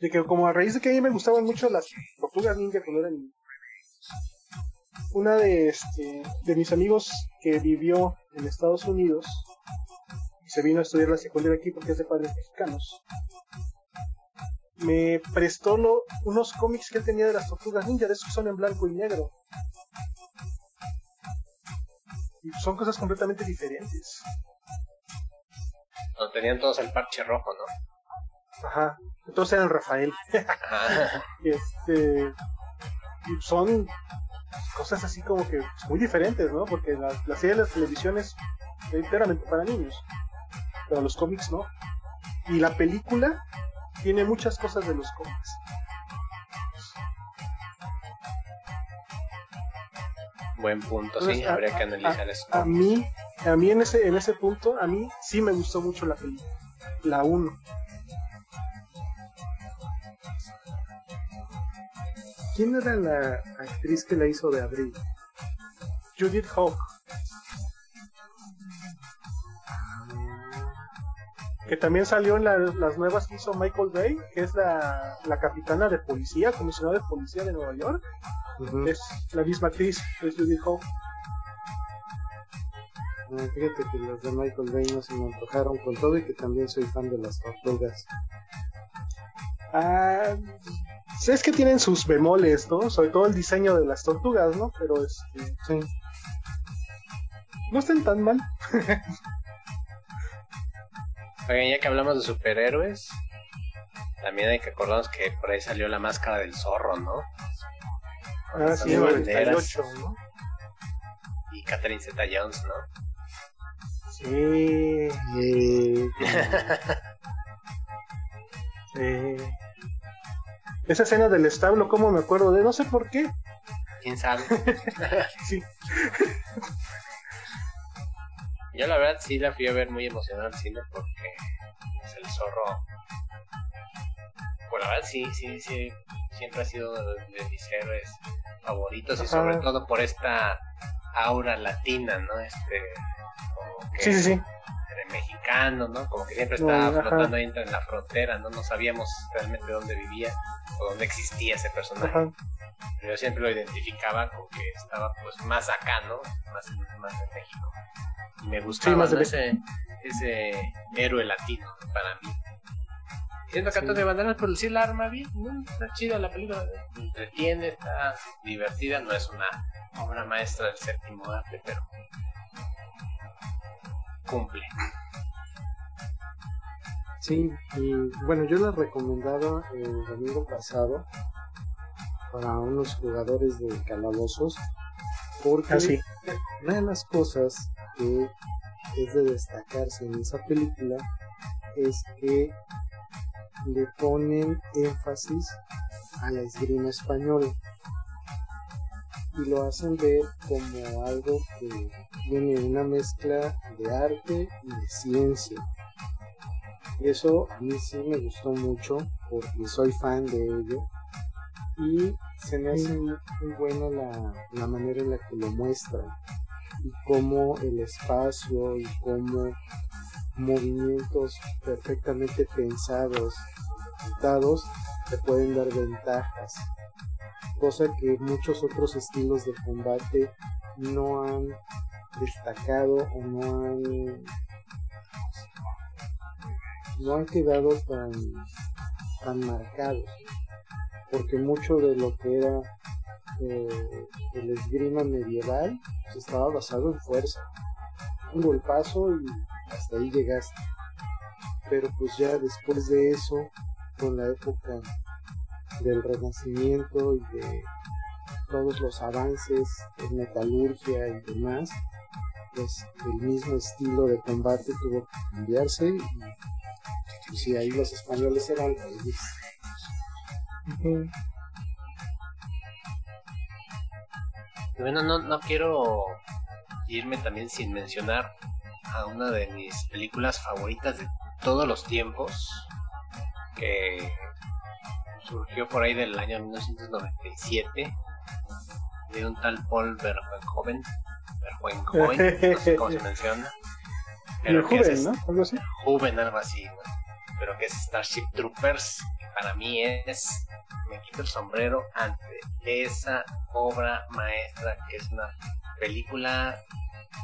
de que como a raíz de que a mí me gustaban mucho las tortugas ninja cuando era niño, una de, este, de mis amigos que vivió en Estados Unidos se vino a estudiar la secundaria aquí porque es de padres mexicanos. Me prestó lo- unos cómics que él tenía de las tortugas ninja, de esos que son en blanco y negro. Y son cosas completamente diferentes. No tenían todos el parche rojo, ¿no? Ajá. Entonces eran Rafael. Ajá. *laughs* Este. Y son cosas así como que muy diferentes, ¿no? Porque la, la serie de las televisiones es enteramente para niños. Pero los cómics no. Y la película tiene muchas cosas de los cómics. Buen punto, sí, a- habría que a- analizar eso. A mí, a mí en ese, en ese punto, a mí sí me gustó mucho la película. La 1. ¿Quién era la actriz que la hizo de Abril? Judith Hawk. Que también salió en la- las nuevas que hizo Michael Bay, que es la, la capitana de policía, comisionada de policía de Nueva York. Es la misma actriz, es Judith Hawk. No, fíjate que las de Michael Bay no se me antojaron con todo y que también soy fan de las tortugas. Ah, es que tienen sus bemoles, ¿no? Sobre todo el diseño de las tortugas, ¿no? Pero este, Sí. no están tan mal. *laughs* Oigan, ya que hablamos de superhéroes, también hay que acordarnos que por ahí salió la máscara del zorro, ¿no? Con Ah, sí, banderas 98, ¿no? Y Catherine Zeta Jones, ¿no? Sí, Eh, sí. Esa escena del establo, ¿cómo me acuerdo de? No sé por qué. ¿Quién sabe? *laughs* Sí. Yo la verdad sí la fui a ver muy emocionada al cine porque es el zorro. Pues la verdad sí, sí, sí. Siempre ha sido de, de mis héroes favoritos y sobre todo por esta aura latina, ¿no? Este. Como que Sí, sí, sí. era mexicano, ¿no? Como que siempre estaba ajá. flotando ahí en la frontera, ¿no? No sabíamos realmente dónde vivía o dónde existía ese personaje. Ajá. Pero yo siempre lo identificaba con que estaba pues más acá, ¿no? Más en, más en México. Y me gustaba más ¿no? de- ese, ese héroe latino para mí. Siento que Sí. Antonio Banderas por decir la arma bien, ¿no? está chida la película, entretiene, está divertida, no es una obra maestra del séptimo arte, pero cumple. Sí, y bueno, yo la recomendaba el domingo pasado para unos jugadores de calabozos porque Ah, una de las cosas que es de destacarse en esa película es que le ponen énfasis a la esgrima española. Y lo hacen ver como algo que tiene una mezcla de arte y de ciencia. Y eso a mí sí me gustó mucho porque soy fan de ello y se me hace muy, muy buena la, la manera en la que lo muestran. Y cómo el espacio y cómo movimientos perfectamente pensados dados te pueden dar ventajas. Cosa que muchos otros estilos de combate no han destacado o no han no han quedado tan tan marcados porque mucho de lo que era eh, el esgrima medieval pues, estaba basado en fuerza. Un golpazo y hasta ahí llegaste. Pero pues ya después de eso con la época del renacimiento y de todos los avances en metalurgia y demás pues el mismo estilo de combate tuvo que cambiarse y pues ahí los españoles eran reyes. Ujú. Y bueno, no, no quiero irme también sin mencionar a una de mis películas favoritas de todos los tiempos, que surgió por ahí del año 1997, de un tal Paul Verhoeven, Verhoeven, no sé cómo se *laughs* menciona, El pero que es joven, ¿no? Algo así. Juven, algo así, pero que es Starship Troopers, que para mí es, me quito el sombrero ante esa obra maestra, que es una película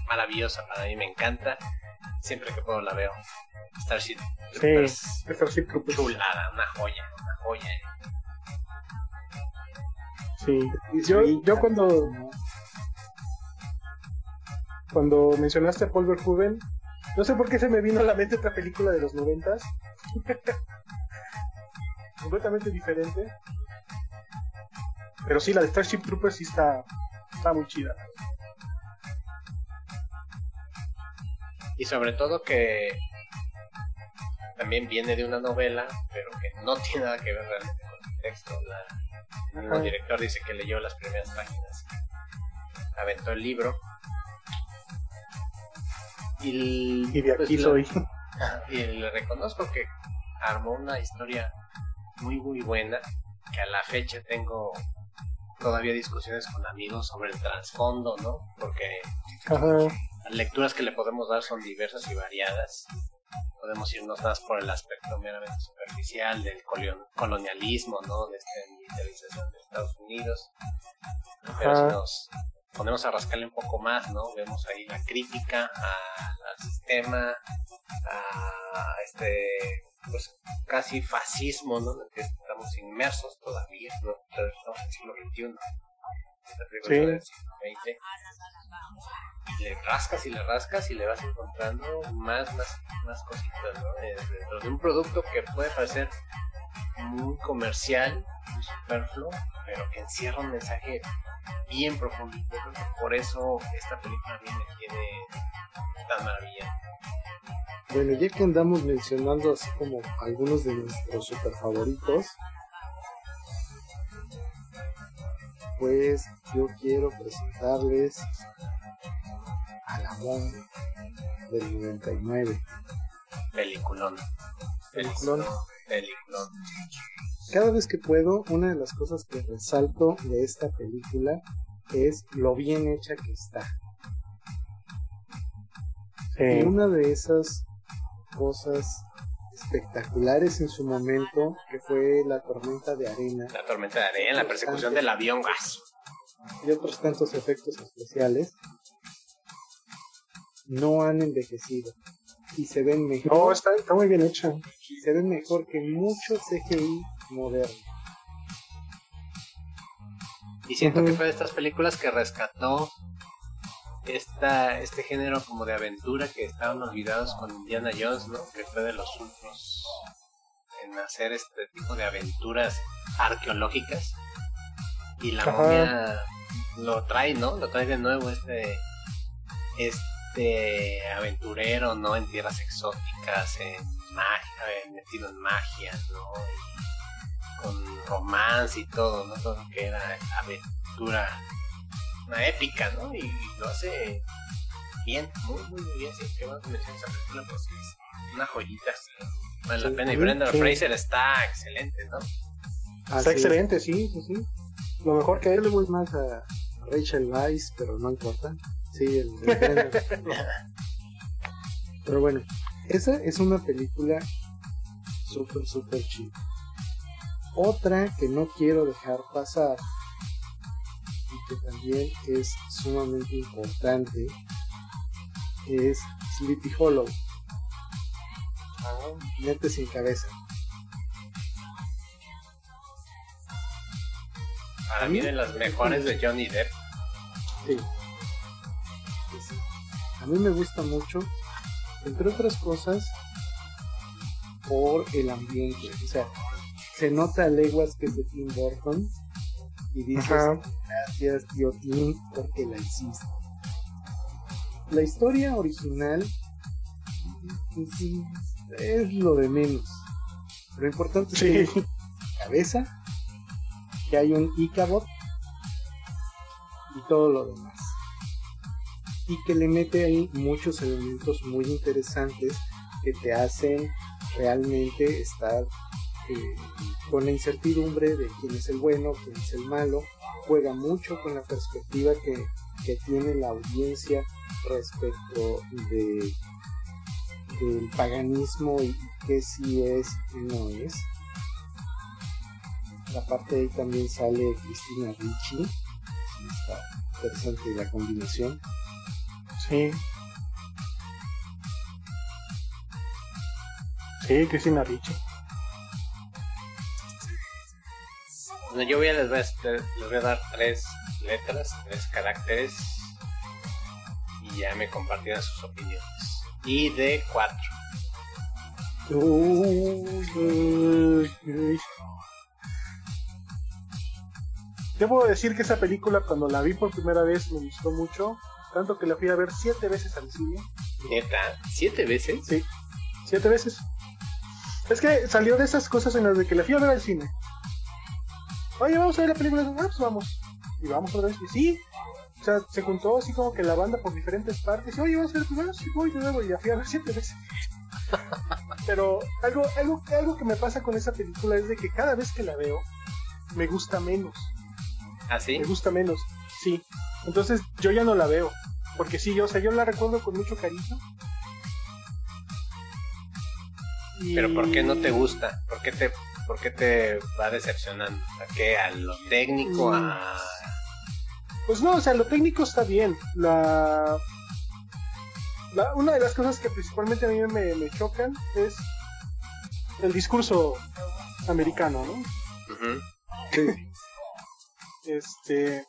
maravillosa, para mí me encanta, siempre que puedo la veo. Starship Troopers, Sí, Starship Troopers. chulada, una joya, una joya. Sí. Yo, yo cuando, cuando mencionaste a Paul Verhoeven, no sé por qué se me vino a la mente otra película de los noventas. *laughs* Completamente diferente. Pero sí, la de Starship Troopers sí está, está muy chida. Y sobre todo que también viene de una novela, pero que no tiene nada que ver realmente con el texto. La, el director dice que leyó las primeras páginas, aventó el libro. Y, Y de pues, aquí la- soy. *laughs* y le reconozco que armó una historia muy muy buena que a la fecha tengo todavía discusiones con amigos sobre el trasfondo, ¿no? Porque Ajá. las lecturas que le podemos dar son diversas y variadas. Podemos irnos más por el aspecto meramente superficial del colon- colonialismo, ¿no? De esta militarización de Estados Unidos. Pero si nos ponemos a rascarle un poco más, ¿no? Vemos ahí la crítica al sistema, a este, pues casi fascismo, ¿no? En el que estamos inmersos todavía, ¿no? Estamos en el siglo XXI. Del siglo XX. Y le rascas y le rascas y le vas encontrando más, más, más cositas, ¿no? Eh, Dentro de un producto que puede parecer muy comercial, muy superfluo, pero que encierra un mensaje bien profundo. Yo creo que por eso esta película a mí me tiene tan maravilla. Bueno, ya que andamos mencionando así como algunos de nuestros super favoritos, pues yo quiero presentarles al amor del 99. Peliculón. Peliculón. Peliculón. Cada vez que puedo, una de las cosas que resalto de esta película es lo bien hecha que está. Y una de esas cosas espectaculares en su momento, que fue la tormenta de arena La tormenta de arena, la persecución del avión gas. y otros tantos efectos especiales, no han envejecido y se ven mejor, No, está, está muy bien hecha. se ven mejor que mucho CGI moderno. Y siento que fue de estas películas que rescató esta, este género como de aventura que estaban olvidados con Indiana Jones, ¿no? Que fue de los últimos en hacer este tipo de aventuras arqueológicas. Y la Ajá. momia lo trae, ¿no? Lo trae de nuevo este este aventurero, ¿no? En tierras exóticas, en magia, metido en magia, ¿no? Y con romance y todo, ¿no? Todo lo que era aventura, una épica, ¿no? Y, lo hace bien, muy, muy, muy bien. Qué bueno que mencionas esa película porque es una joyita, sí. Vale Sí, la pena. Y a mí, Brendan sí. Fraser está excelente, ¿no? Así Está es. excelente, sí, sí, sí. Lo mejor que Yo él. le voy más a Rachel Weisz, pero no importa. Sí, el, el. *laughs* Pero bueno, esa es una película súper, súper chida. Otra que no quiero dejar pasar y que también es sumamente importante es Sleepy Hollow. Mente sin cabeza. Para mí de las mejores de Johnny Depp. Sí. A mí me gusta mucho, entre otras cosas, por el ambiente. O sea, se nota a leguas que es de Tim Burton y dices, Ajá. gracias tío Tim porque la hiciste. La historia original pues, sí, es lo de menos. Lo importante es que cabeza, que hay un Icabot y todo lo demás. Y que le mete ahí muchos elementos muy interesantes que te hacen realmente estar eh, con la incertidumbre de quién es el bueno, quién es el malo. Juega mucho con la perspectiva que, que tiene la audiencia respecto de del paganismo y qué sí es y no es. La parte de ahí también sale Cristina Ricci. Está interesante la combinación. Sí. Sí, Cristina Ricci. Bueno, yo voy a les voy a, les voy a dar tres letras, tres caracteres y ya me compartirán sus opiniones. Y de cuatro. Debo decir que esa película cuando la vi por primera vez me gustó mucho, tanto que la fui a ver siete veces al cine. Neta, siete veces. Sí, siete veces. Es que salió de esas cosas en las de que la fui a ver al cine. Oye, vamos a ver la película. Ah, pues vamos. Y vamos otra vez. Y sí. O sea, se juntó así como que la banda por diferentes partes. Y, Oye, vamos a ver primero. Sí, voy de nuevo. Y la fui a ver siete veces. *laughs* Pero algo, algo, algo que me pasa con esa película es de que cada vez que la veo, me gusta menos. ¿Así? Me gusta menos. Sí. Entonces yo ya no la veo. Porque sí, yo, o sea, yo la recuerdo con mucho cariño. Y- Pero ¿por qué no te gusta? ¿Por qué te, por qué te va decepcionando? ¿A qué? ¿A lo técnico? Mm. ¿A Pues no, o sea, lo técnico está bien. La, la- una de las cosas que principalmente a mí me, me chocan es el discurso americano, ¿no? Ujú. Este,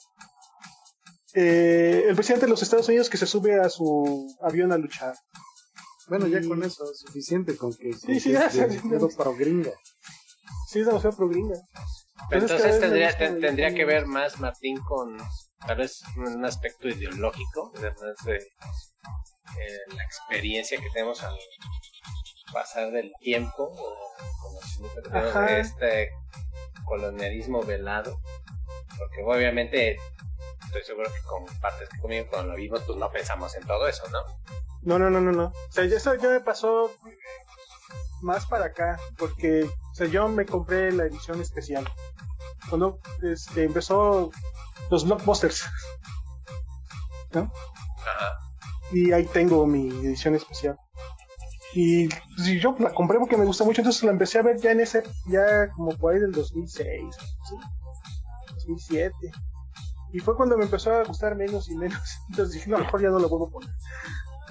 eh, el presidente de los Estados Unidos que se sube a su avión a luchar. Bueno, ya con eso es suficiente con que, sí, ya, es sí, demasiado sí. pro gringa. Sí, es demasiado pro gringa. Entonces, tendría, ten- tendría que ver más Martín con tal vez un aspecto ideológico, además de eh, la experiencia que tenemos al pasar del tiempo o conocimiento que tenemos Ajá. de este colonialismo velado, porque obviamente estoy seguro que compartes conmigo cuando lo vimos pues no pensamos en todo eso, ¿no? No, no, no, no, no. O sea, eso ya me pasó más para acá, porque o sea, yo me compré la edición especial. Cuando este, empezó los blockbusters. *laughs* ¿No? Ajá. Y ahí tengo mi edición especial. Y pues, yo la compré porque me gusta mucho, entonces la empecé a ver ya en ese, ya como por ahí del 2006, ¿sí? 2007. Y fue cuando me empezó a gustar menos y menos. *laughs* Entonces dije, no, lo mejor ya no lo a poner.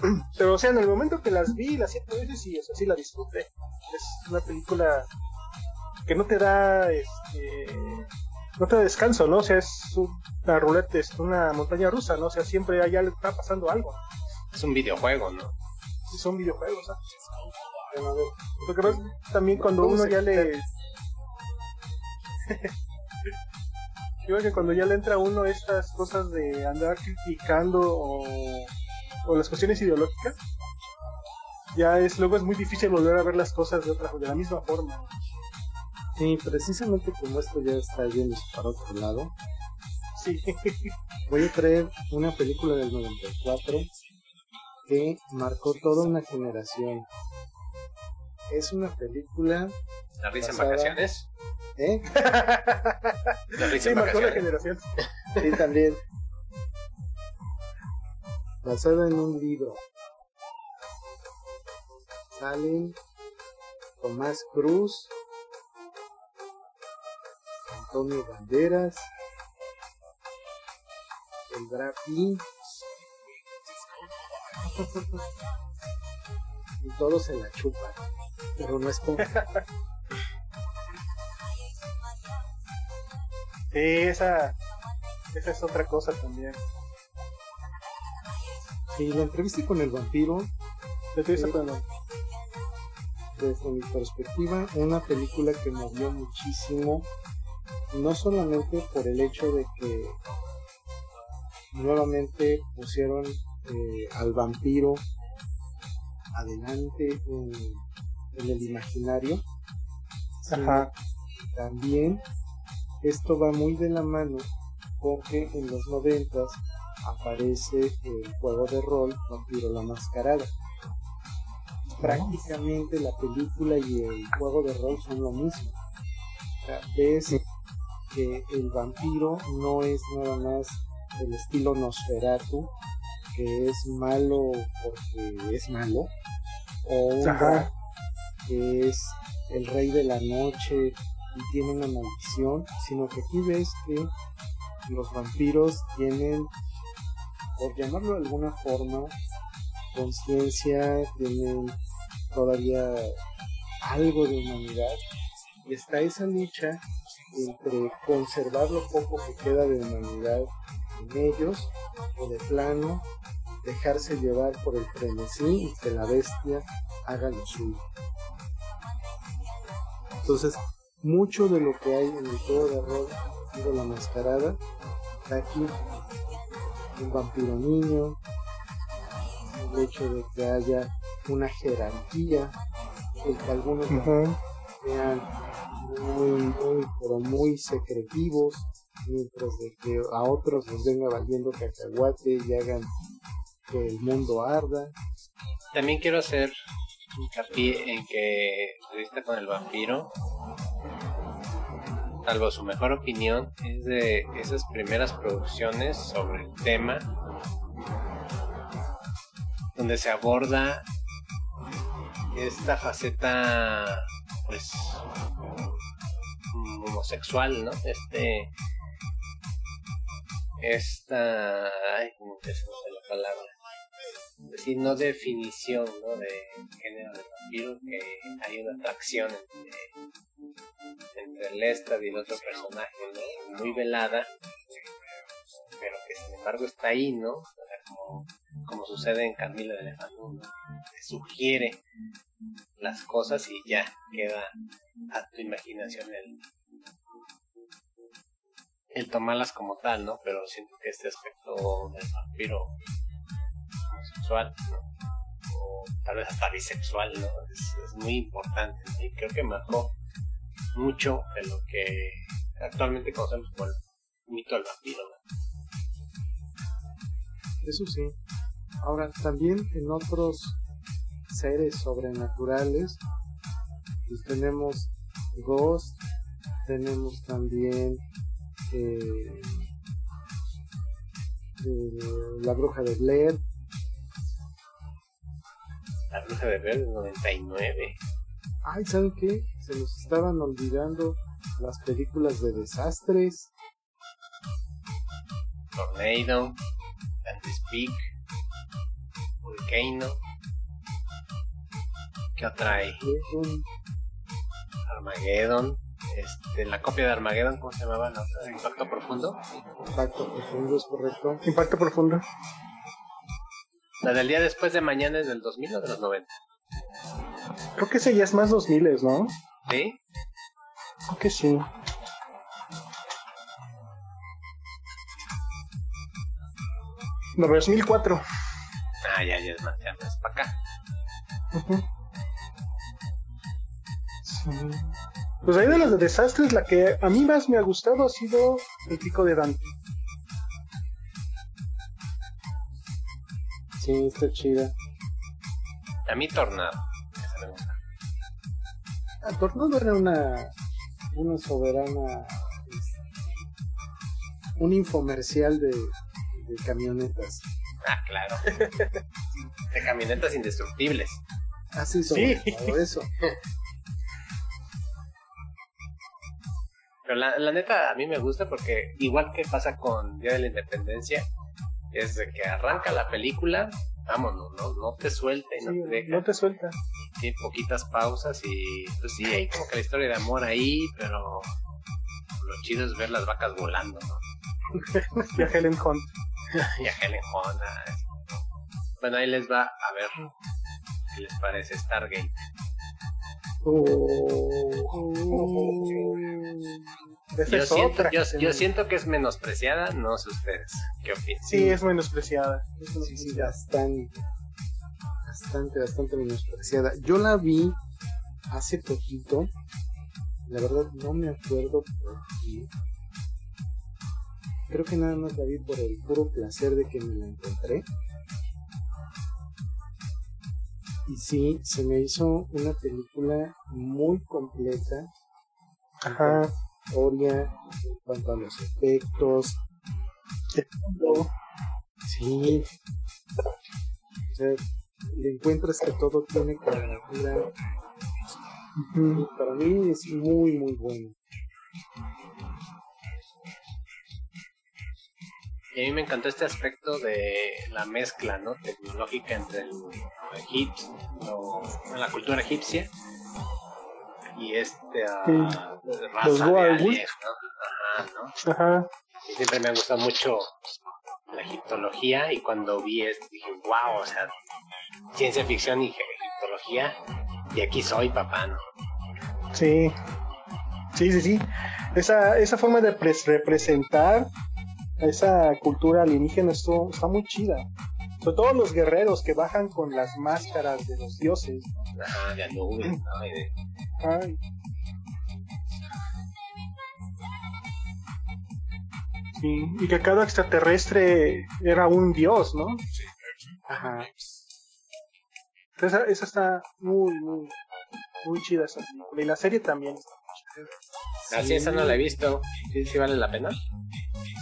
*clears throat* Pero, o sea, en el momento que las vi las siete veces, sí, o sea, sí la disfruté. Es una película que no te da, este, no te da descanso, ¿no? O sea, es una ruleta, es una montaña rusa, ¿no? O sea, siempre allá le está pasando algo. Es un videojuego, ¿no? Son videojuegos, ¿sabes? Bueno, a ver, ves, también cuando uno ya le... *laughs* *laughs* Yo creo que cuando ya le entra a uno estas cosas de andar criticando o, o las cuestiones ideológicas, ya es luego es muy difícil volver a ver las cosas de otra de la misma forma. Sí, precisamente como esto ya está yendo para otro lado, Sí. *laughs* voy a traer una película del 94 que marcó toda una generación. Es una película, La risa en vacaciones. ¿Eh? *laughs* La risa Sí, marcó la generación. Sí, también. Basada en un libro. Salen Tomás Cruz, Antonio Banderas, el Drapi. y todos se la chupan. Pero no es como. *laughs* Sí, esa, esa es otra cosa también. Sí, la entrevista con el vampiro Yo estoy Sí. sacando- desde mi perspectiva, una película que movió muchísimo, no solamente por el hecho de que nuevamente pusieron eh, al vampiro adelante en, en el imaginario, Ajá. también esto va muy de la mano porque en los noventas aparece el juego de rol Vampiro la Mascarada. Prácticamente la película y el juego de rol son lo mismo. Ves que el vampiro no es nada más el estilo Nosferatu, que es malo porque es malo, o un que es el rey de la noche y tiene una maldición, sino que aquí ves que los vampiros tienen, por llamarlo de alguna forma, conciencia, tienen todavía algo de humanidad y está esa lucha entre conservar lo poco que queda de humanidad en ellos o de plano dejarse llevar por el frenesí y que la bestia haga lo suyo. Entonces, mucho de lo que hay en el juego de rol de la mascarada está aquí. Un vampiro niño, el hecho de que haya una jerarquía, el que algunos Ujú. sean muy, muy, pero muy secretivos, mientras de que a otros les venga valiendo cacahuate y hagan que el mundo arda. También quiero hacer hincapié en que entrevista con el vampiro, salvo su mejor opinión, es de esas primeras producciones sobre el tema donde se aborda esta faceta pues homosexual, ¿no? Este esta ay, ¿cómo te se me fue la palabra? Decir, no definición ¿no? de género de vampiro, que hay una atracción entre, entre el Lestad y el otro personaje, muy velada, pero que sin embargo está ahí, ¿no? Como, como sucede en Camila de Lefanu, ¿no? Te sugiere las cosas y ya queda a tu imaginación el, el tomarlas como tal, ¿no? Pero siento que este aspecto del vampiro o tal vez hasta bisexual, ¿no? Es, muy importante y creo que marcó mucho de lo que actualmente conocemos como el mito del vampiro. Eso sí. Ahora, también en otros seres sobrenaturales, pues tenemos Ghost, tenemos también eh, eh, la bruja de Blair, La bruja de Blair del 99. Ay, ¿saben qué? Se nos estaban olvidando las películas de desastres. Tornado, Dante's Peak, Volcano. ¿Qué otra hay? Armageddon, Armageddon. este, la copia de Armageddon, ¿cómo se llamaba? la otra? Impacto Profundo. Impacto profundo es correcto. Impacto profundo. La del día después de mañana es del 2000 o de los 90. Creo que ese ya es más 2000, ¿no? ¿Sí? Creo que sí. No, 2004. Ah, ya, ya es más, ya más para acá. Sí. Pues ahí de los de desastres, la que a mí más me ha gustado ha sido El Pico de Dante. Sí, está chida. A mí Tornado. Esa me gusta. Ah, Tornado era una, una soberana. este, un infomercial de, de camionetas. Ah, claro. de camionetas indestructibles. Así sobre Sí. todo eso. Pero la, la neta, a mí me gusta porque, igual que pasa con Día de la Independencia, es de que arranca la película, vámonos, no, no te suelta y no Sí, te deja. no te suelta. Tiene poquitas pausas y, pues sí, hay como que la historia de amor ahí, pero lo chido es ver las vacas volando, ¿no? *laughs* Y a Helen Hunt. *laughs* Y a Helen Hunt, ah, Bueno, ahí les va a ver qué les parece Stargate. Esa Yo es siento, otra yo, siento que es menospreciada, no sé ustedes. ¿Qué opinan? Sí, es menospreciada. Es Sí, sí, menospreciada. bastante. Bastante, bastante menospreciada. Yo la vi hace poquito. La verdad no me acuerdo por qué. Creo que nada más la vi por el puro placer de que me la encontré. Y sí, se me hizo una película muy completa. Ajá. Historia, en cuanto a los efectos, Sí. O sea, le encuentras que todo tiene cuadratura. Ujú. Y para mí es muy, muy bueno. Y a mí me encantó este aspecto de la mezcla ¿no? tecnológica entre el egipcio, lo- la cultura egipcia y este ah, Sí. raza Los de aliens, ¿no? Ajá, ¿no? Ajá. Y siempre me ha gustado mucho la egiptología y cuando vi esto dije, wow, o sea, ciencia ficción y egiptología y aquí soy papá, ¿no? Sí. Sí, sí, sí. Esa, esa forma de pres- representar a esa cultura alienígena esto, está muy chida. Sobre todo los guerreros que bajan con las máscaras de los dioses. Ajá, de Anubis, ¿no? Y de- Ay. Sí, y que cada extraterrestre era un dios, ¿no? Ajá. Esa, esa está muy, muy, muy chida esa película. Y la serie también. Así esa no la he visto. ¿Sí, sí vale la pena?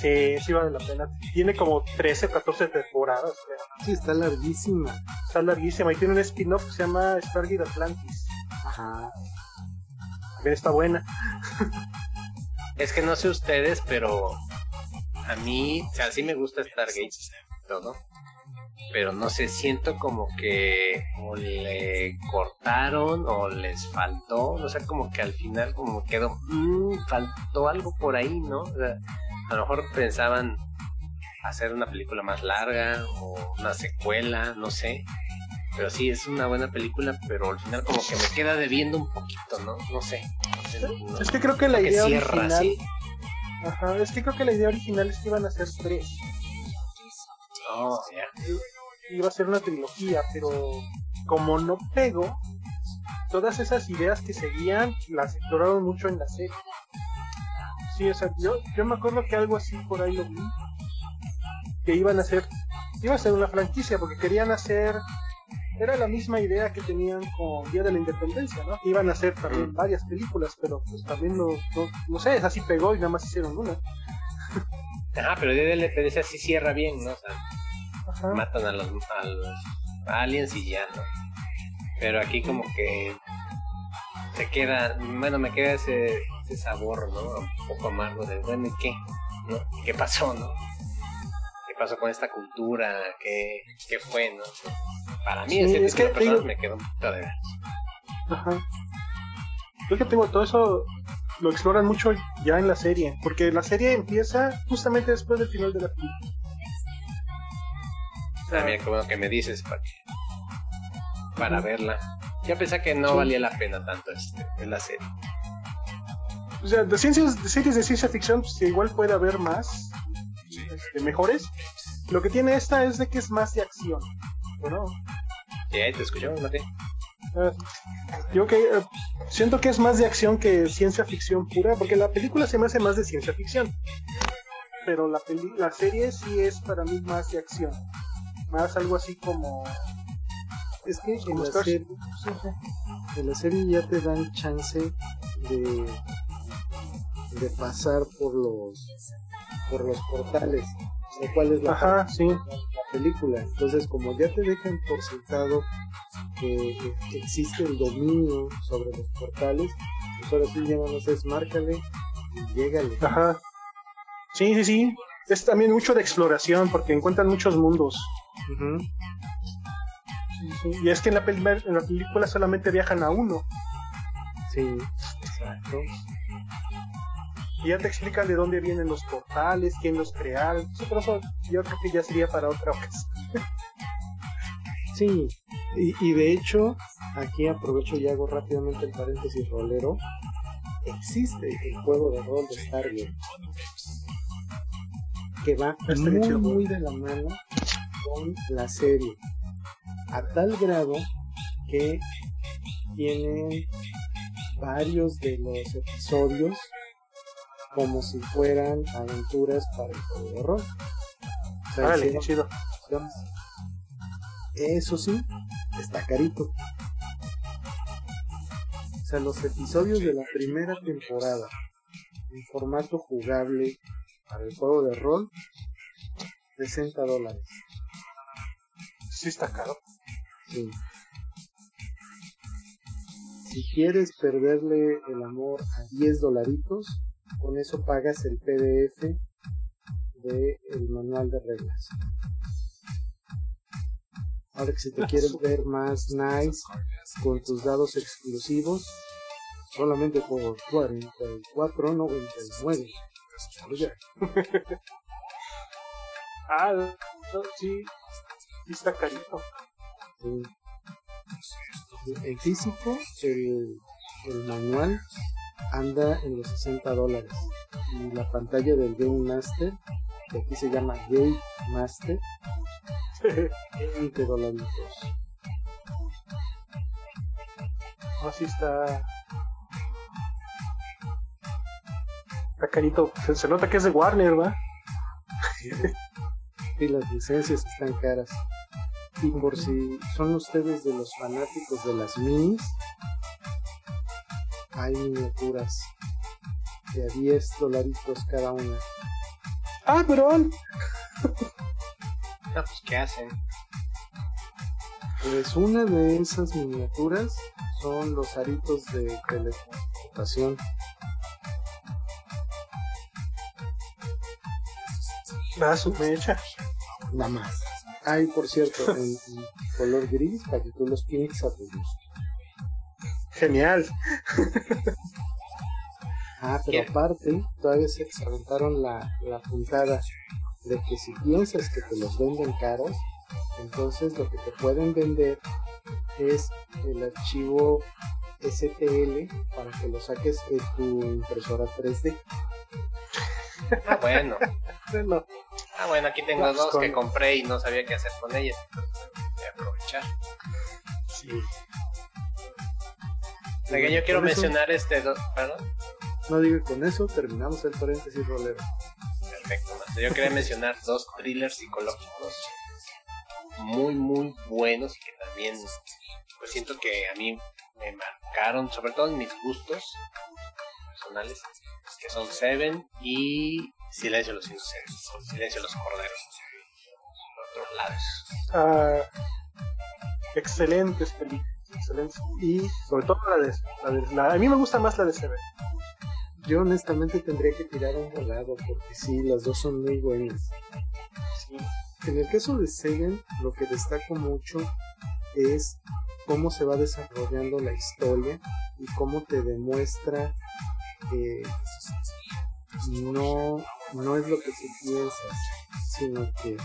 Sí, sí vale la pena. Tiene como 13 o 14 temporadas, creo. Sí, está larguísima. Está larguísima y tiene un spin-off que se llama Stargate Atlantis. Ajá. Está buena. Es que no sé ustedes, pero a mí, o sea, sí me gusta Stargate todo. Pero no sé, siento como que o le cortaron o les faltó, o sea, como que al final como quedó, "Mm, faltó algo por ahí, ¿no? A lo mejor pensaban hacer una película más larga o una secuela, no sé. Pero sí, es una buena película, pero al final como que me queda debiendo un poquito, ¿no? No sé. No- Es que creo que la que idea cierra original. así. Ajá, es que creo que la idea original es que iban a ser tres. Oh, ya. Iba a ser una trilogía, pero como no pegó, todas esas ideas que seguían las exploraron mucho en la serie. Sí, o sea, yo, yo me acuerdo que algo así por ahí lo vi. Que iban a hacer, iba a ser una franquicia, porque querían hacer, era la misma idea que tenían con Día de la Independencia, ¿no? Iban a hacer también Mm. varias películas, pero pues también no, no, no sé, esa sí pegó y nada más hicieron una. Ajá, *laughs* pero Día de la Independencia sí cierra bien, ¿no? O sea, Ajá. matan a los, a los aliens y ya, ¿no? Pero aquí como que se queda, bueno, me queda ese, ese sabor, ¿no? Un poco amargo de, bueno, ¿y qué? ¿No? ¿Qué pasó, no? ¿Qué pasó con esta cultura? ¿Qué, qué fue, no? Para mí, Sí, es tipo de que personas me quedó un poquito de ver. Ajá. Yo que tengo todo eso, lo exploran mucho ya en la serie, porque la serie empieza justamente después del final de la película. Ah, mira, bueno que me dices para, que- para verla. Ya pensé que no valía la pena tanto este, en la serie. O sea, de, ciencias, de series de ciencia ficción, pues, igual puede haber más, este, mejores. Lo que tiene esta es de que es más de acción. Sí, ahí te escucho, Mate. eh, yo que eh, siento que es más de acción que ciencia ficción pura, porque la película se me hace más de ciencia ficción. Pero la, peli- la serie sí es para mí más de acción. Más algo así como... Es que en la, serie, en la serie ya te dan chance de, de pasar por los por los portales, lo cual es la, Ajá, sí. la película. Entonces, como ya te dejan por sentado que, que existe el dominio sobre los portales, pues ahora sí ya no es márcale y llégale. Ajá. Sí, sí, sí. Es también mucho de exploración porque encuentran muchos mundos. Sí, sí. Y es que en la, en la película solamente viajan a uno. Sí, exacto. Y ya te explican de dónde vienen los portales, quién los crearon. Sí, pero eso yo creo que ya sería para otra ocasión. *laughs* Sí, y, y de hecho, aquí aprovecho y hago rápidamente el paréntesis rolero. Existe el juego de rol de Stargate que va Está muy, muy de la mano con la serie, a tal grado que tienen varios de los episodios como si fueran aventuras para el juego de rol. O sea, Órale, qué chido. Eso sí, está carito. O sea, los episodios de la primera temporada en formato jugable para el juego de rol, 60 dólares. Sí está caro. Sí. Si quieres perderle el amor a 10 dolaritos, con eso pagas el PDF de el manual de reglas. Ahora que si te quieres *laughs* ver más nice con tus dados exclusivos, solamente por 44.99. Oye, *laughs* Ah, no, sí. Está carito. sí. En físico, el, el manual anda en los 60 dólares. Y la pantalla del Game Master, que aquí se llama Game Master, 20 dolaritos. No, sí está. Está carito. Se, se nota que es de Warner, ¿va? Y las licencias están caras. Y por si son ustedes de los fanáticos de las minis, hay miniaturas de a 10 dolaritos cada una. Ah, pero No, pues, ¿qué hacen? Pues una de esas miniaturas son los aritos de teletransportación. da su mecha. Nada más. Hay, por cierto, en, en *laughs* color gris para que tú los pintes a tu gusto. Genial. Ah, pero aparte, todavía se aventaron la, la puntada de que si piensas que te los venden caros, entonces lo que te pueden vender es el archivo STL para que lo saques de tu impresora 3D. Ah, bueno. Bueno, Ah, bueno, aquí tengo dos con- que compré y no sabía qué hacer con ellas. entonces Voy a aprovechar. sí. O sea, que yo quiero Con eso- mencionar este dos. Perdón. No digo con eso, terminamos el paréntesis rolero. Perfecto. Master. Yo quería mencionar dos thrillers psicológicos muy, muy buenos y que también, pues siento que a mí me marcaron, sobre todo en mis gustos personales, que son Seven y Silencio de los Inocentes, Silencio de los Corderos. Por otros lados. Ah, excelentes películas. Excelentes. Y sobre todo la de, la de- la- a mí me gusta más la de Seven. Yo honestamente tendría que tirar un volado porque sí, las dos son muy buenas. Sí. En el caso de Seven, lo que destaco mucho es cómo se va desarrollando la historia y cómo te demuestra eh, no, no es lo que tú piensas, sino que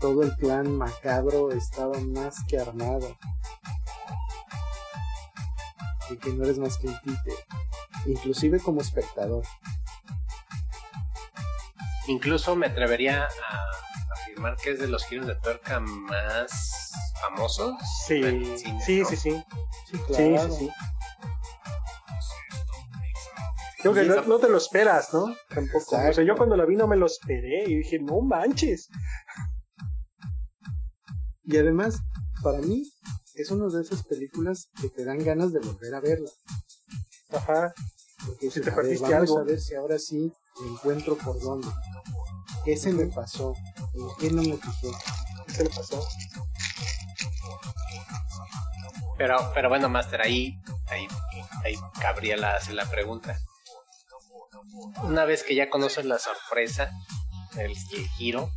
todo el plan macabro estaba más que armado. Y que no eres más que un títere, inclusive como espectador. Incluso me atrevería a afirmar que es de los giros de tuerca más famosos. Sí, del cine, sí, ¿no? sí, sí. Sí, Sí, claro. sí, sí. Creo que Sí, no, esa- no te lo esperas, ¿no? Tampoco. O sea, Exacto. yo cuando la vi no me lo esperé y dije, no manches. Y además, para mí, es una de esas películas que te dan ganas de volver a verla. Ajá. Porque Si te a ver, vamos algo. a ver si ahora sí me encuentro por dónde. ¿Qué se me pasó? ¿En qué no me fijé? ¿Qué se le pasó? Pero, pero bueno, Master, ahí, ahí, ahí cabría la, hacer la pregunta. Una vez que ya conoces la sorpresa, el, el giro,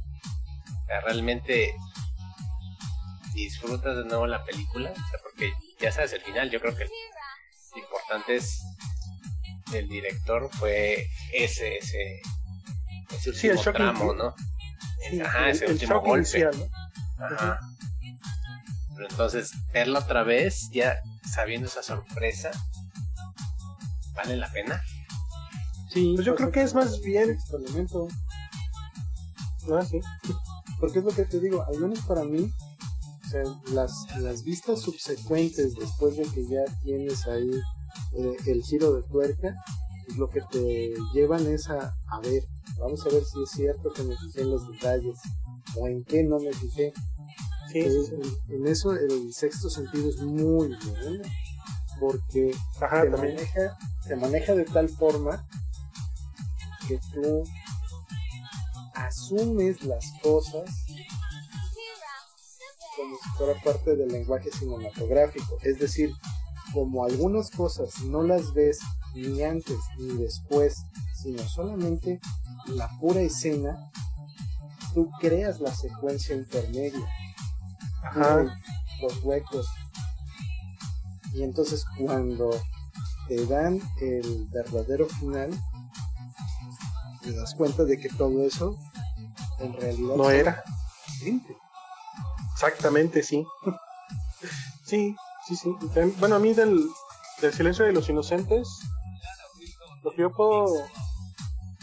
realmente disfrutas de nuevo la película, O sea, porque ya sabes el final, yo creo que lo importante es el director fue ese, ese, ese Sí, el último tramo, ¿no? Sí, Ajá, el, ese el último golpe. inicial, ¿no? Ajá. Pero entonces, verla otra vez, ya sabiendo esa sorpresa, ¿vale la pena? Sí, Pues yo creo que es más bien, Sexto elemento. ¿no? Sí. *laughs* Porque es lo que te digo, al menos para mí, o sea, las, las vistas subsecuentes después de que ya tienes ahí eh, el giro de tuerca, es lo que te llevan es a, a ver, vamos a ver si es cierto que me fijé en los detalles o en qué no me fijé. Sí, en, en eso el sexto sentido es muy bueno porque Ajá, te maneja, te maneja de tal forma que tú asumes las cosas como si fuera parte del lenguaje cinematográfico. Es decir, como algunas cosas no las ves ni antes ni después, sino solamente la pura escena, tú creas la secuencia intermedia, Ajá. los huecos. Y entonces cuando te dan el verdadero final, te das cuenta de que todo eso en realidad No era. accidente. Exactamente, sí. sí, sí, sí. También- Bueno, a mí del, del silencio de los inocentes, lo que yo puedo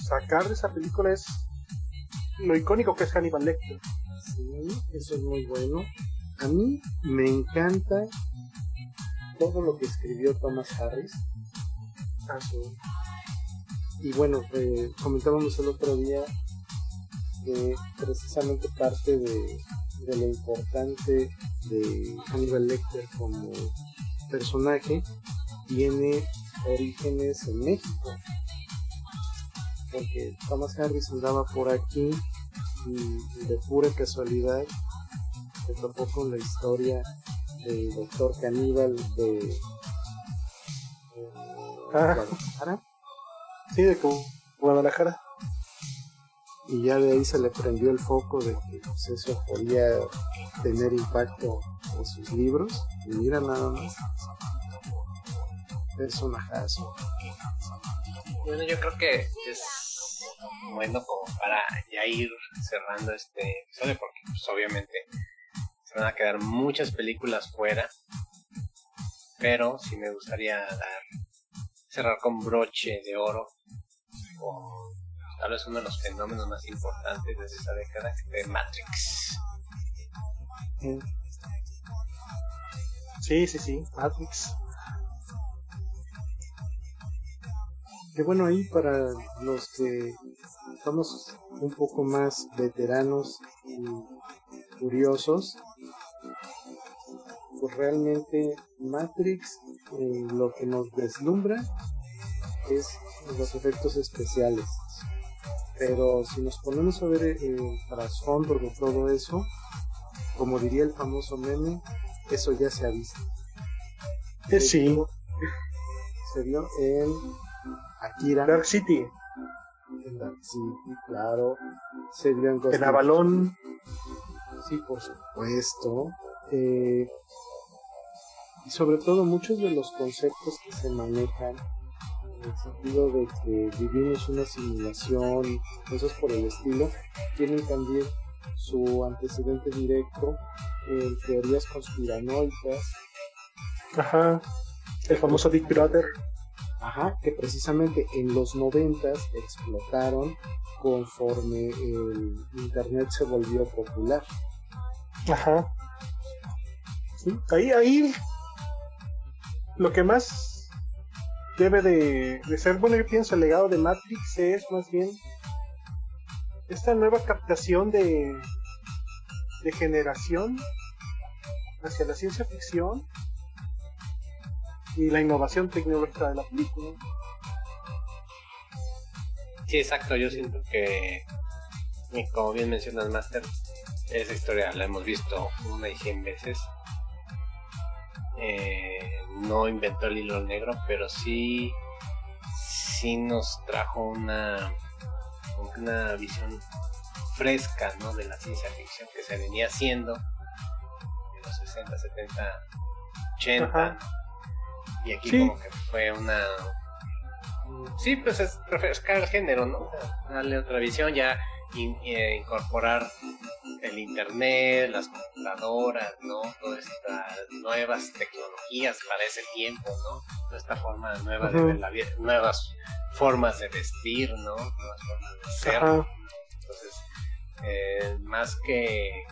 sacar de esa película es lo icónico que es Hannibal Lecter. Sí, eso es muy bueno. A mí me encanta todo lo que escribió Thomas Harris. Ah, sí. Y bueno, eh, comentábamos el otro día que precisamente parte de, de lo importante de Hannibal Lecter como personaje tiene orígenes en México. Porque Thomas Harris andaba por aquí y de pura casualidad se topó con la historia del doctor caníbal de eh, Ah. Guadalajara. Sí, de Gu- Guadalajara. y ya de ahí se le prendió el foco de que pues, eso podía tener impacto en sus libros. Y mira nada más. Personajazo Bueno, yo creo que es bueno como para ya ir cerrando este episodio, porque pues, obviamente se van a quedar muchas películas fuera, pero sí me gustaría dar cerrar con broche de oro, con tal vez uno de los fenómenos más importantes de esa década, de Matrix. Sí, sí, sí. Matrix. que bueno ahí para los que somos un poco más veteranos y curiosos realmente Matrix eh, lo que nos deslumbra es los efectos especiales pero si nos ponemos a ver el trasfondo de todo eso como diría el famoso meme eso ya se ha visto Eh, sí. se vio en Akira Dark City. en Dark City, claro. Se vio en Ghost En Avalon. Sí, por supuesto. Eh, y sobre todo muchos de los conceptos que se manejan en el sentido de que vivimos una simulación, cosas por el estilo, tienen también su antecedente directo en teorías conspiranoicas. Ajá. El famoso Big Brother. Ajá, que precisamente en los noventas explotaron conforme el internet se volvió popular. Ajá. Sí, ahí, ahí lo que más debe de, ser, bueno, yo pienso el legado de Matrix es más bien esta nueva captación de, de generación hacia la ciencia ficción y la innovación tecnológica de la película. Sí, exacto, yo siento que, como bien menciona el Master, esa historia la hemos visto una y cien veces. Eh, no inventó el hilo negro, pero sí, sí nos trajo una, una visión fresca ¿no? de la ciencia ficción que se venía haciendo en los 60, 70, 80. Ajá. Y aquí sí. como que fue una... Sí, pues es refrescar el género, ¿no? Darle otra visión, ya in, eh, incorporar el internet, las computadoras, ¿no? Todas estas nuevas tecnologías para ese tiempo, ¿no? Toda esta forma nueva uh -huh. de ver la vida, nuevas formas de vestir, ¿no? Nuevas formas de ser. Uh -huh. Entonces, eh, más que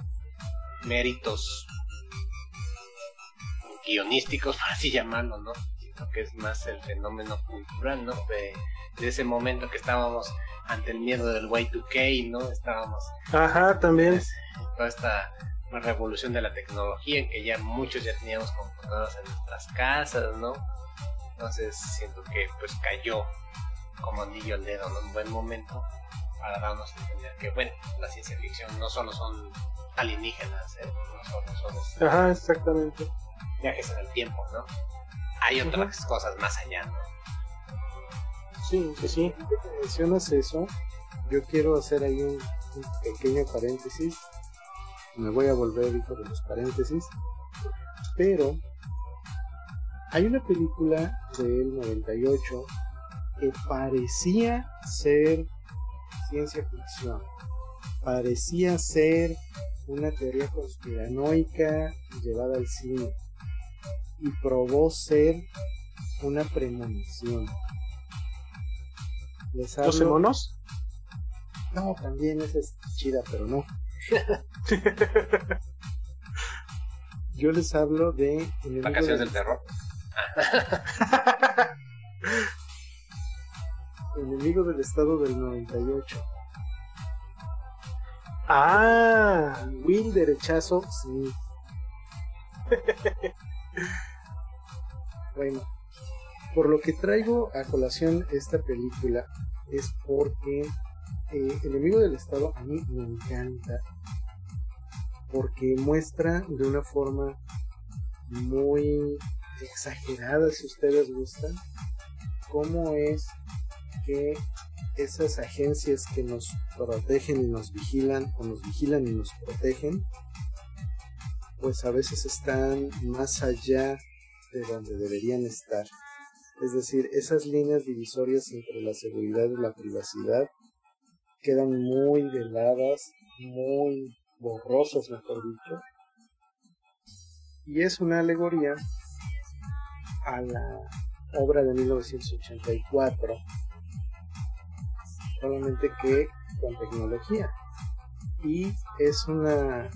méritos guionísticos, *laughs* por así llamarlo, ¿no? Siento que es más el fenómeno cultural, ¿no? De, de ese momento que estábamos ante el miedo del Y2K, ¿no? Estábamos. Ajá, también. Pues, toda esta revolución de la tecnología en que ya muchos ya teníamos computadoras en nuestras casas, ¿no? Entonces siento que pues cayó como anillo al dedo en un buen momento para darnos a entender que, bueno, la ciencia ficción no solo son alienígenas, ¿eh? no solo son este, Ajá, exactamente. viajes en el tiempo, ¿no? Hay otras cosas más allá. Sí, sí, sí. Mencionas eso, yo quiero hacer ahí un, un, pequeño paréntesis. Me voy a volver hijo de los paréntesis. Pero hay una película del 98 que parecía ser ciencia ficción. Parecía ser una teoría conspiranoica llevada al cine. Y probó ser una premonición. Les hablo... ¿12 monos? No, también esa es chida, pero no. *laughs* Yo les hablo de... Vacaciones del terror. *laughs* Enemigo del Estado del 98. Ah, Will Derechazo Smith. *laughs* bueno, por lo que traigo a colación esta película es porque eh, Enemigo del Estado a mí me encanta porque muestra de una forma muy exagerada si ustedes gustan cómo es que esas agencias que nos protegen y nos vigilan o nos vigilan y nos protegen pues a veces están más allá de donde deberían estar es decir, esas líneas divisorias entre la seguridad y la privacidad quedan muy veladas, muy borrosas, mejor dicho. Y es una alegoría a la obra de 1984, solamente que con tecnología. Y es una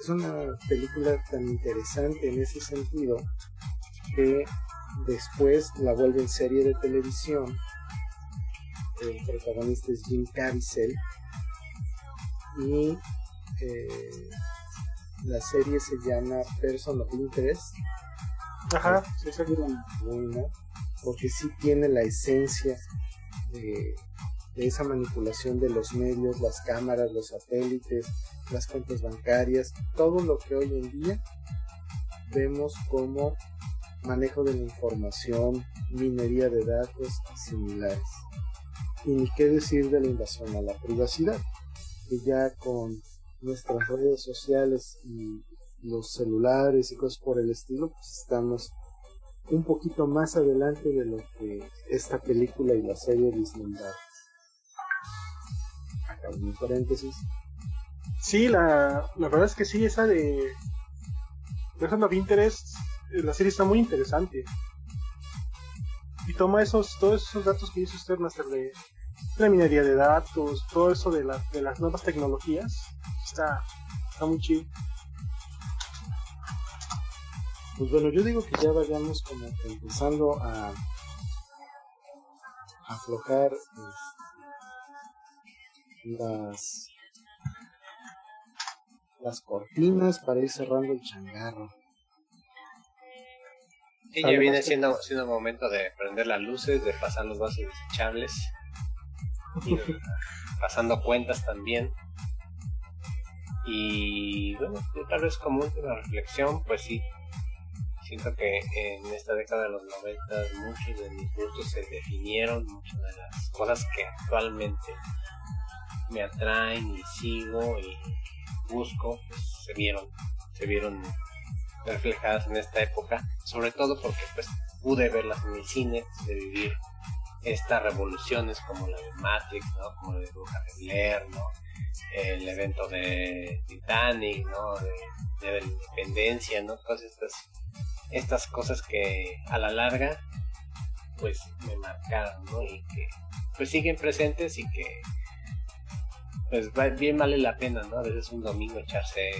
es una película tan interesante en ese sentido que después la vuelven serie de televisión. El protagonista es Jim Caviezel y eh, la serie se llama Person of Interest. Ajá, sí, sí. Buena, porque sí tiene la esencia de, de esa manipulación de los medios, las cámaras, los satélites, las cuentas bancarias, todo lo que hoy en día vemos como manejo de la información, minería de datos y similares. Y ni qué decir de la invasión a la privacidad, que ya con nuestras redes sociales y los celulares y cosas por el estilo, pues estamos un poquito más adelante de lo que esta película y la serie Disneyland. Acá un paréntesis. Sí, la, la verdad es que sí, esa de Person of Interest, eh, la serie está muy interesante. Y toma esos, todos esos datos que dice usted, Master, de la minería de datos, todo eso de, la, de las nuevas tecnologías. Está, está muy chido. Pues bueno, yo digo que ya vayamos como empezando a aflojar este, las las cortinas para ir cerrando el changarro. Sí, ya viene siendo, siendo momento de prender las luces, de pasar los vasos desechables, y *laughs* pasando cuentas también. Y bueno, tal vez como última reflexión, pues sí, siento que en esta década de los 90 muchos de mis gustos se definieron, muchas de las cosas que actualmente me atraen y sigo y busco se vieron se vieron reflejadas en esta época sobre todo porque pues pude verlas en el cine de vivir estas revoluciones como la de Matrix ¿no? como la de Bruja de Blair ¿no? el evento de Titanic ¿no? de, de la independencia ¿no? todas estas estas cosas que a la larga pues me marcaron ¿no? y que pues siguen presentes y que pues bien vale la pena, ¿no? A veces un domingo echarse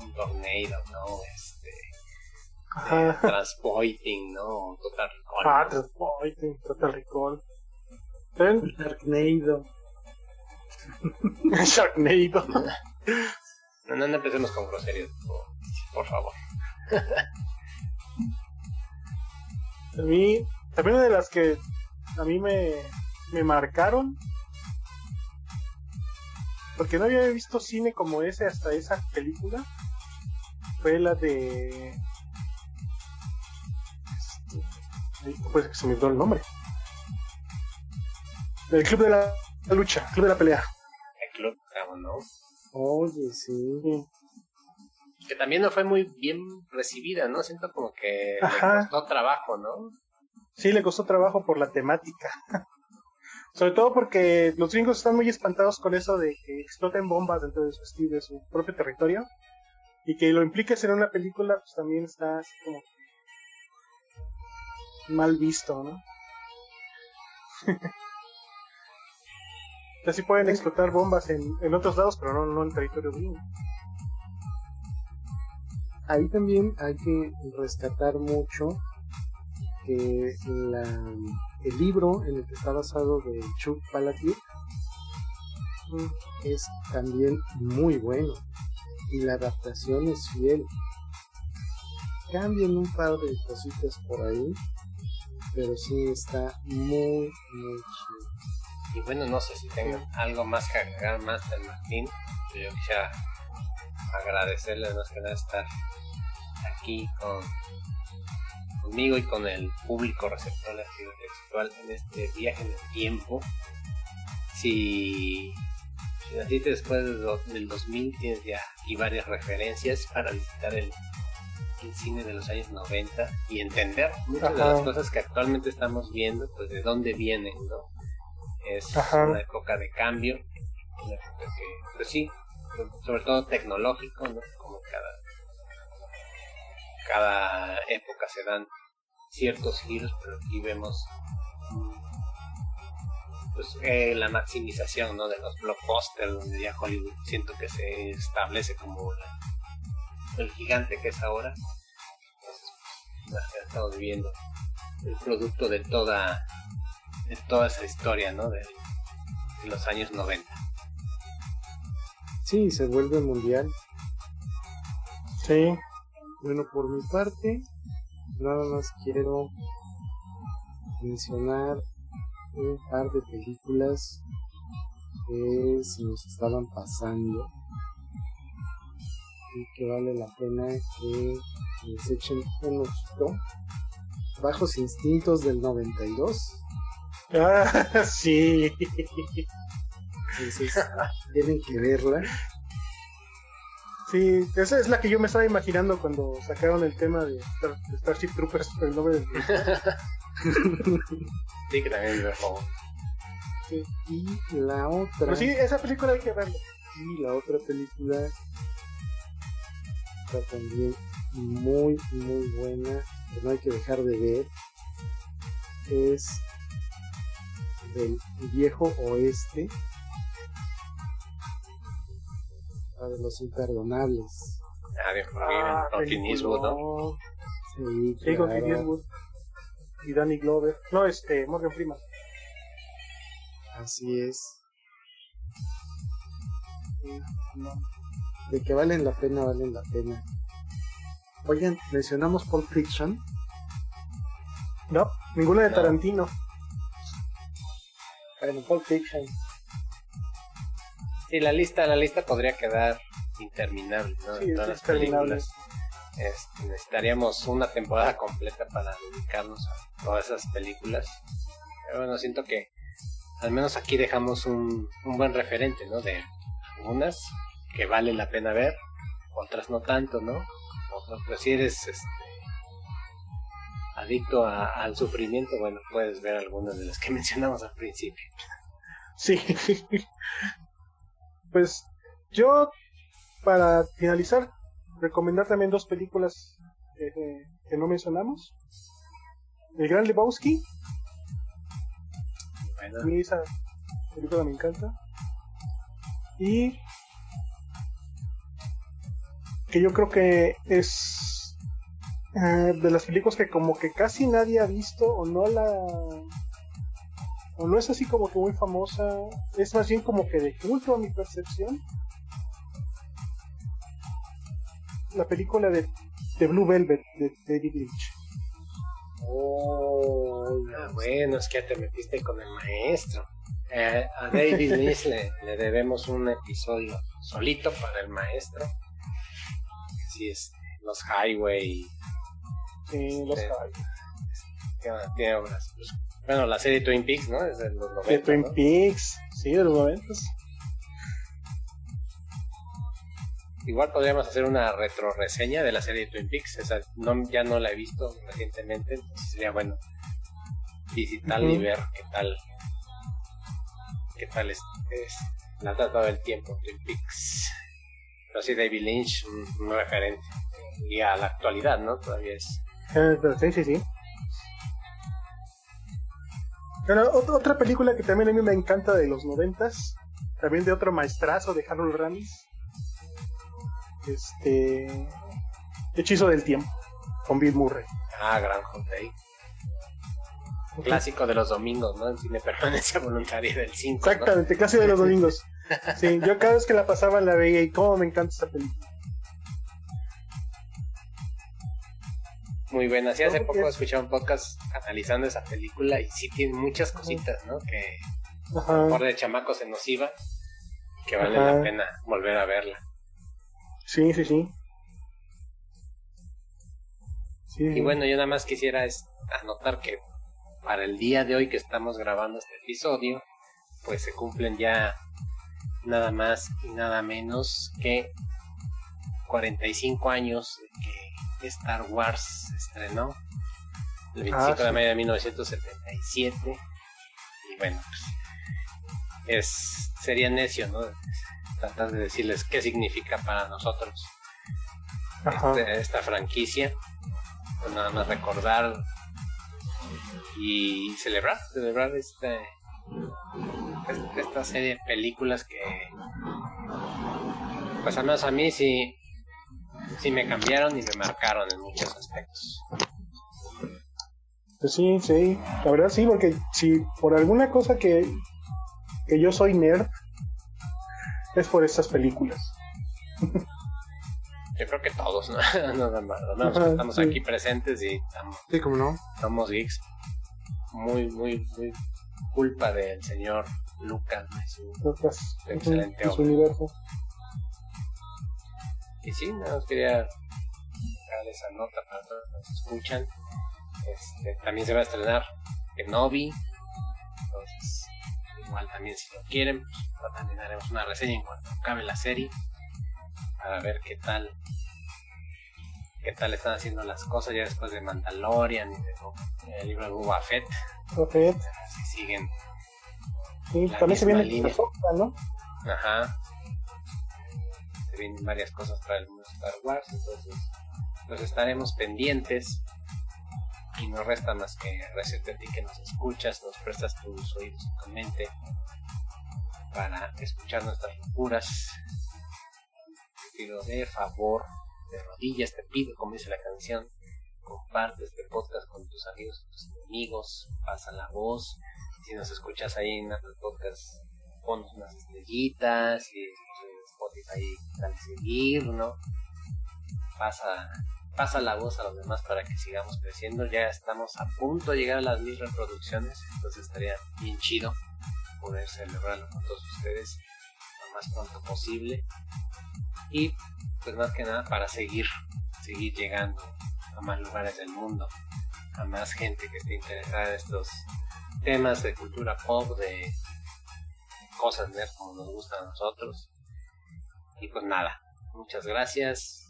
un tornado, ¿no? Este. Eh, Transpoiting, ¿no? Total Recall. Ah, Transpoiting, Total Recall. Sharknado. *laughs* Sharknado. No, no, no empecemos con groserías, por, por favor. a mí, también una de las que a mí me, me marcaron porque no había visto cine como ese hasta esa película. Fue la de. Este, puede que se me olvidó el nombre. El Club de la, Lucha, Club de la Pelea. El Club, ¿no? Oye, sí. Que también no fue muy bien recibida, ¿no? Siento como que le costó trabajo, ¿no? Sí, le costó trabajo por la temática. Sobre todo porque los gringos están muy espantados con eso de que exploten bombas dentro de su, de su propio territorio. Y que lo impliques en una película, pues también está así como mal visto, ¿no? *laughs* Así pueden explotar bombas en, en otros lados, pero no, no en territorio gringo. Ahí también hay que rescatar mucho que la el libro en el que está basado de Chuck Palahniuk es también muy bueno y la adaptación es fiel. Cambian un par de cositas por ahí, pero sí está muy, muy chido. Y bueno, no sé si tengan algo más que agregar más del Martín. Yo quisiera agradecerles más que nada estar aquí con conmigo y con el público receptor de textual en este viaje en el tiempo. Si, si naciste después del 2000, tienes ya aquí varias referencias para visitar el, cine de los años 90 y entender muchas de las cosas que actualmente estamos viendo, pues de dónde vienen, ¿no? Es una época de cambio, una época que, pues sí, sobre todo tecnológico, ¿no? Como cada cada época se dan ciertos giros, pero aquí vemos mm, pues eh, la maximización ¿no? de los blockbusters donde ya Hollywood siento que se establece como el gigante que es ahora Entonces, estamos viviendo el producto de toda de toda esa historia ¿no? de, de los años 90 sí se vuelve mundial sí bueno, por mi parte, nada más quiero mencionar un par de películas que se nos estaban pasando y que vale la pena que les echen un ojito. Bajos Instintos del 92. Ah, *laughs* sí. Entonces, tienen que verla. Sí, esa es la que yo me estaba imaginando cuando sacaron el tema de, Star- de Starship Troopers por el nombre del *laughs* *laughs* Sí, que también es juego. Y la otra. Pero sí, esa película hay que verla. Y la otra película está también muy, muy buena, que no hay que dejar de ver. Es del viejo oeste. La de los imperdonables. Ah, de Ah, Con Clint Eastwood, ¿no? Sí, Sí, con Clint claro. Eastwood y Danny Glover. No, este, Morgan Freeman. Así es. De que valen la pena, valen la pena. Oigan, mencionamos Pulp Fiction. No, ninguna de No. Tarantino. Bueno, Pulp Fiction. Sí, la lista, la lista podría quedar interminable, ¿no? Sí, De es todas las películas. Este, necesitaríamos una temporada completa para dedicarnos a todas esas películas. Pero bueno, siento que al menos aquí dejamos un, un buen referente, ¿no? De unas que vale la pena ver, otras no tanto, ¿no? Otras, pues si eres este, adicto a- al sufrimiento, bueno, puedes ver algunas de las que *laughs* mencionamos al principio. Sí. *laughs* pues yo, para finalizar, recomendar también dos películas que, que no mencionamos. El Gran Lebowski, Bueno, a mí esa película me encanta. Y que yo creo que es eh, de las películas que como que casi nadie ha visto o no la o no es así como que muy famosa es más bien como que de culto a mi percepción la película de, de Blue Velvet de David Lynch Oh, Ah, bueno, es que ya te metiste con el maestro. Eh, a David Lynch le, le debemos un episodio solito para el maestro. Sí, es los Highway. eh, los Sí. caballos. Tiene, tiene obras. Bueno, la serie Twin Peaks, ¿no? Es de los 90. de Twin ¿no? Peaks sí de los momentos Igual podríamos hacer una retro reseña de la serie Twin Peaks. Esa no, ya no la he visto recientemente, entonces sería bueno visitarla y Ujú. ver qué tal. qué tal es, es la ha tratado el tiempo Twin Peaks. Pero sí, David Lynch, un, un referente. Y a la actualidad, ¿no? Todavía es. Eh, sí, sí, sí. Pero ot- otra película que también a mí me encanta de los noventas, también de otro maestrazo de Harold Ramis, este, Hechizo del Tiempo, con Bill Murray. Ah, Gran Hotel. Clásico de los domingos, ¿no? En cine permanencia *laughs* voluntaria del 5. Exactamente, casi de los domingos. *laughs* Sí, yo cada vez que la pasaba la veía y cómo me encanta esta película. Muy buena. Sí, hace ¿Cómo poco escuché un podcast analizando esa película y sí tiene muchas cositas, ¿no? Que Ajá. por de chamaco se nos iba que vale Ajá. la pena volver a verla. Sí, sí, sí. Sí, Y bueno, yo nada más quisiera es anotar que para el día de hoy que estamos grabando este episodio, pues se cumplen ya nada más y nada menos que 45 años que Star Wars se estrenó el 25 Ah, de mayo de 1977 y bueno pues, es sería necio no tratar de decirles qué significa para nosotros este- esta franquicia pues nada más recordar y celebrar celebrar este este- esta serie de películas que pues al menos a mí sí sí me cambiaron y me marcaron en muchos aspectos Pues sí, sí, la verdad sí, porque si por alguna cosa que, que yo soy nerd, es por estas películas. yo creo que todos no, *laughs* Nada más, Ajá, estamos sí. aquí presentes y estamos, Sí, como no. somos geeks muy muy muy culpa del señor Lucas ¿no? Su- Otras, Excelente en su obra. universo. Y sí, nada más quería dar esa nota para todos los que nos escuchan. Este, también se va a estrenar Kenobi. Entonces, igual también si lo quieren, pues, también haremos una reseña en cuanto acabe la serie. para ver qué tal qué tal están haciendo las cosas ya después de Mandalorian y de, el libro de Boba Fett. Fett. Si siguen. Sí, también se viene línea. Ahsoka, ¿no? Ajá. Se vienen varias cosas para el mundo Star Wars, entonces pues estaremos pendientes. Y no resta más que agradecerte a ti que nos escuchas, nos prestas tus oídos y tu mente para escuchar nuestras locuras. Te pido de favor, de rodillas, te pido, como dice la canción, comparte este podcast con tus amigos, tus enemigos, pasa la voz. Si nos escuchas ahí en Apple Podcast, ponos unas estrellitas y Spotify dale seguir, ¿no? Pasa, pasa la voz a los demás para que sigamos creciendo. Ya estamos a punto de llegar a las mil reproducciones, entonces estaría bien chido poder celebrarlo con todos ustedes lo más pronto posible. Y pues más que nada para seguir, seguir llegando a más lugares del mundo, a más gente que esté interesada en estos temas de cultura pop, de cosas nerd como nos gustan a nosotros. Y pues nada, muchas gracias.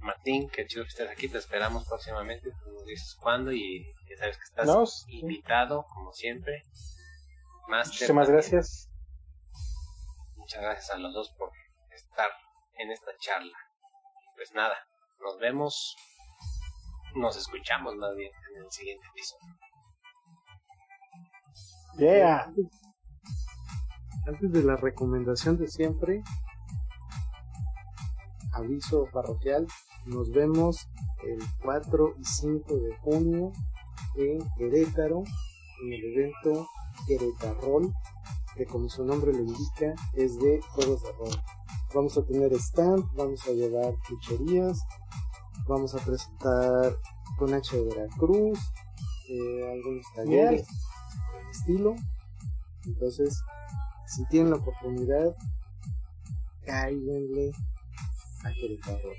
Martín, qué chido que estés aquí, te esperamos próximamente, tú nos dices cuándo y ya sabes que estás No, sí. invitado, como siempre. Master Muchísimas también. gracias. Muchas gracias a los dos por estar en esta charla. Pues nada, nos vemos, nos escuchamos más bien en el siguiente episodio. Yeah. Antes de la recomendación de siempre, aviso parroquial, nos vemos el 4 y 5 de junio en Querétaro, en el evento Querétarol, que como su nombre lo indica, es de juegos de rol. Vamos a tener stand, vamos a llevar chucherías, vamos a presentar con H de Veracruz, eh, algunos talleres del estilo. Entonces, si tienen la oportunidad, cáiganle a Querétaro.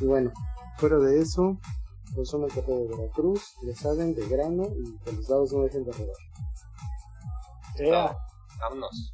Y bueno, fuera de eso, consumen café de Veracruz, le saben de grano y que los dados no dejen de rodar. Yeah. Vámonos.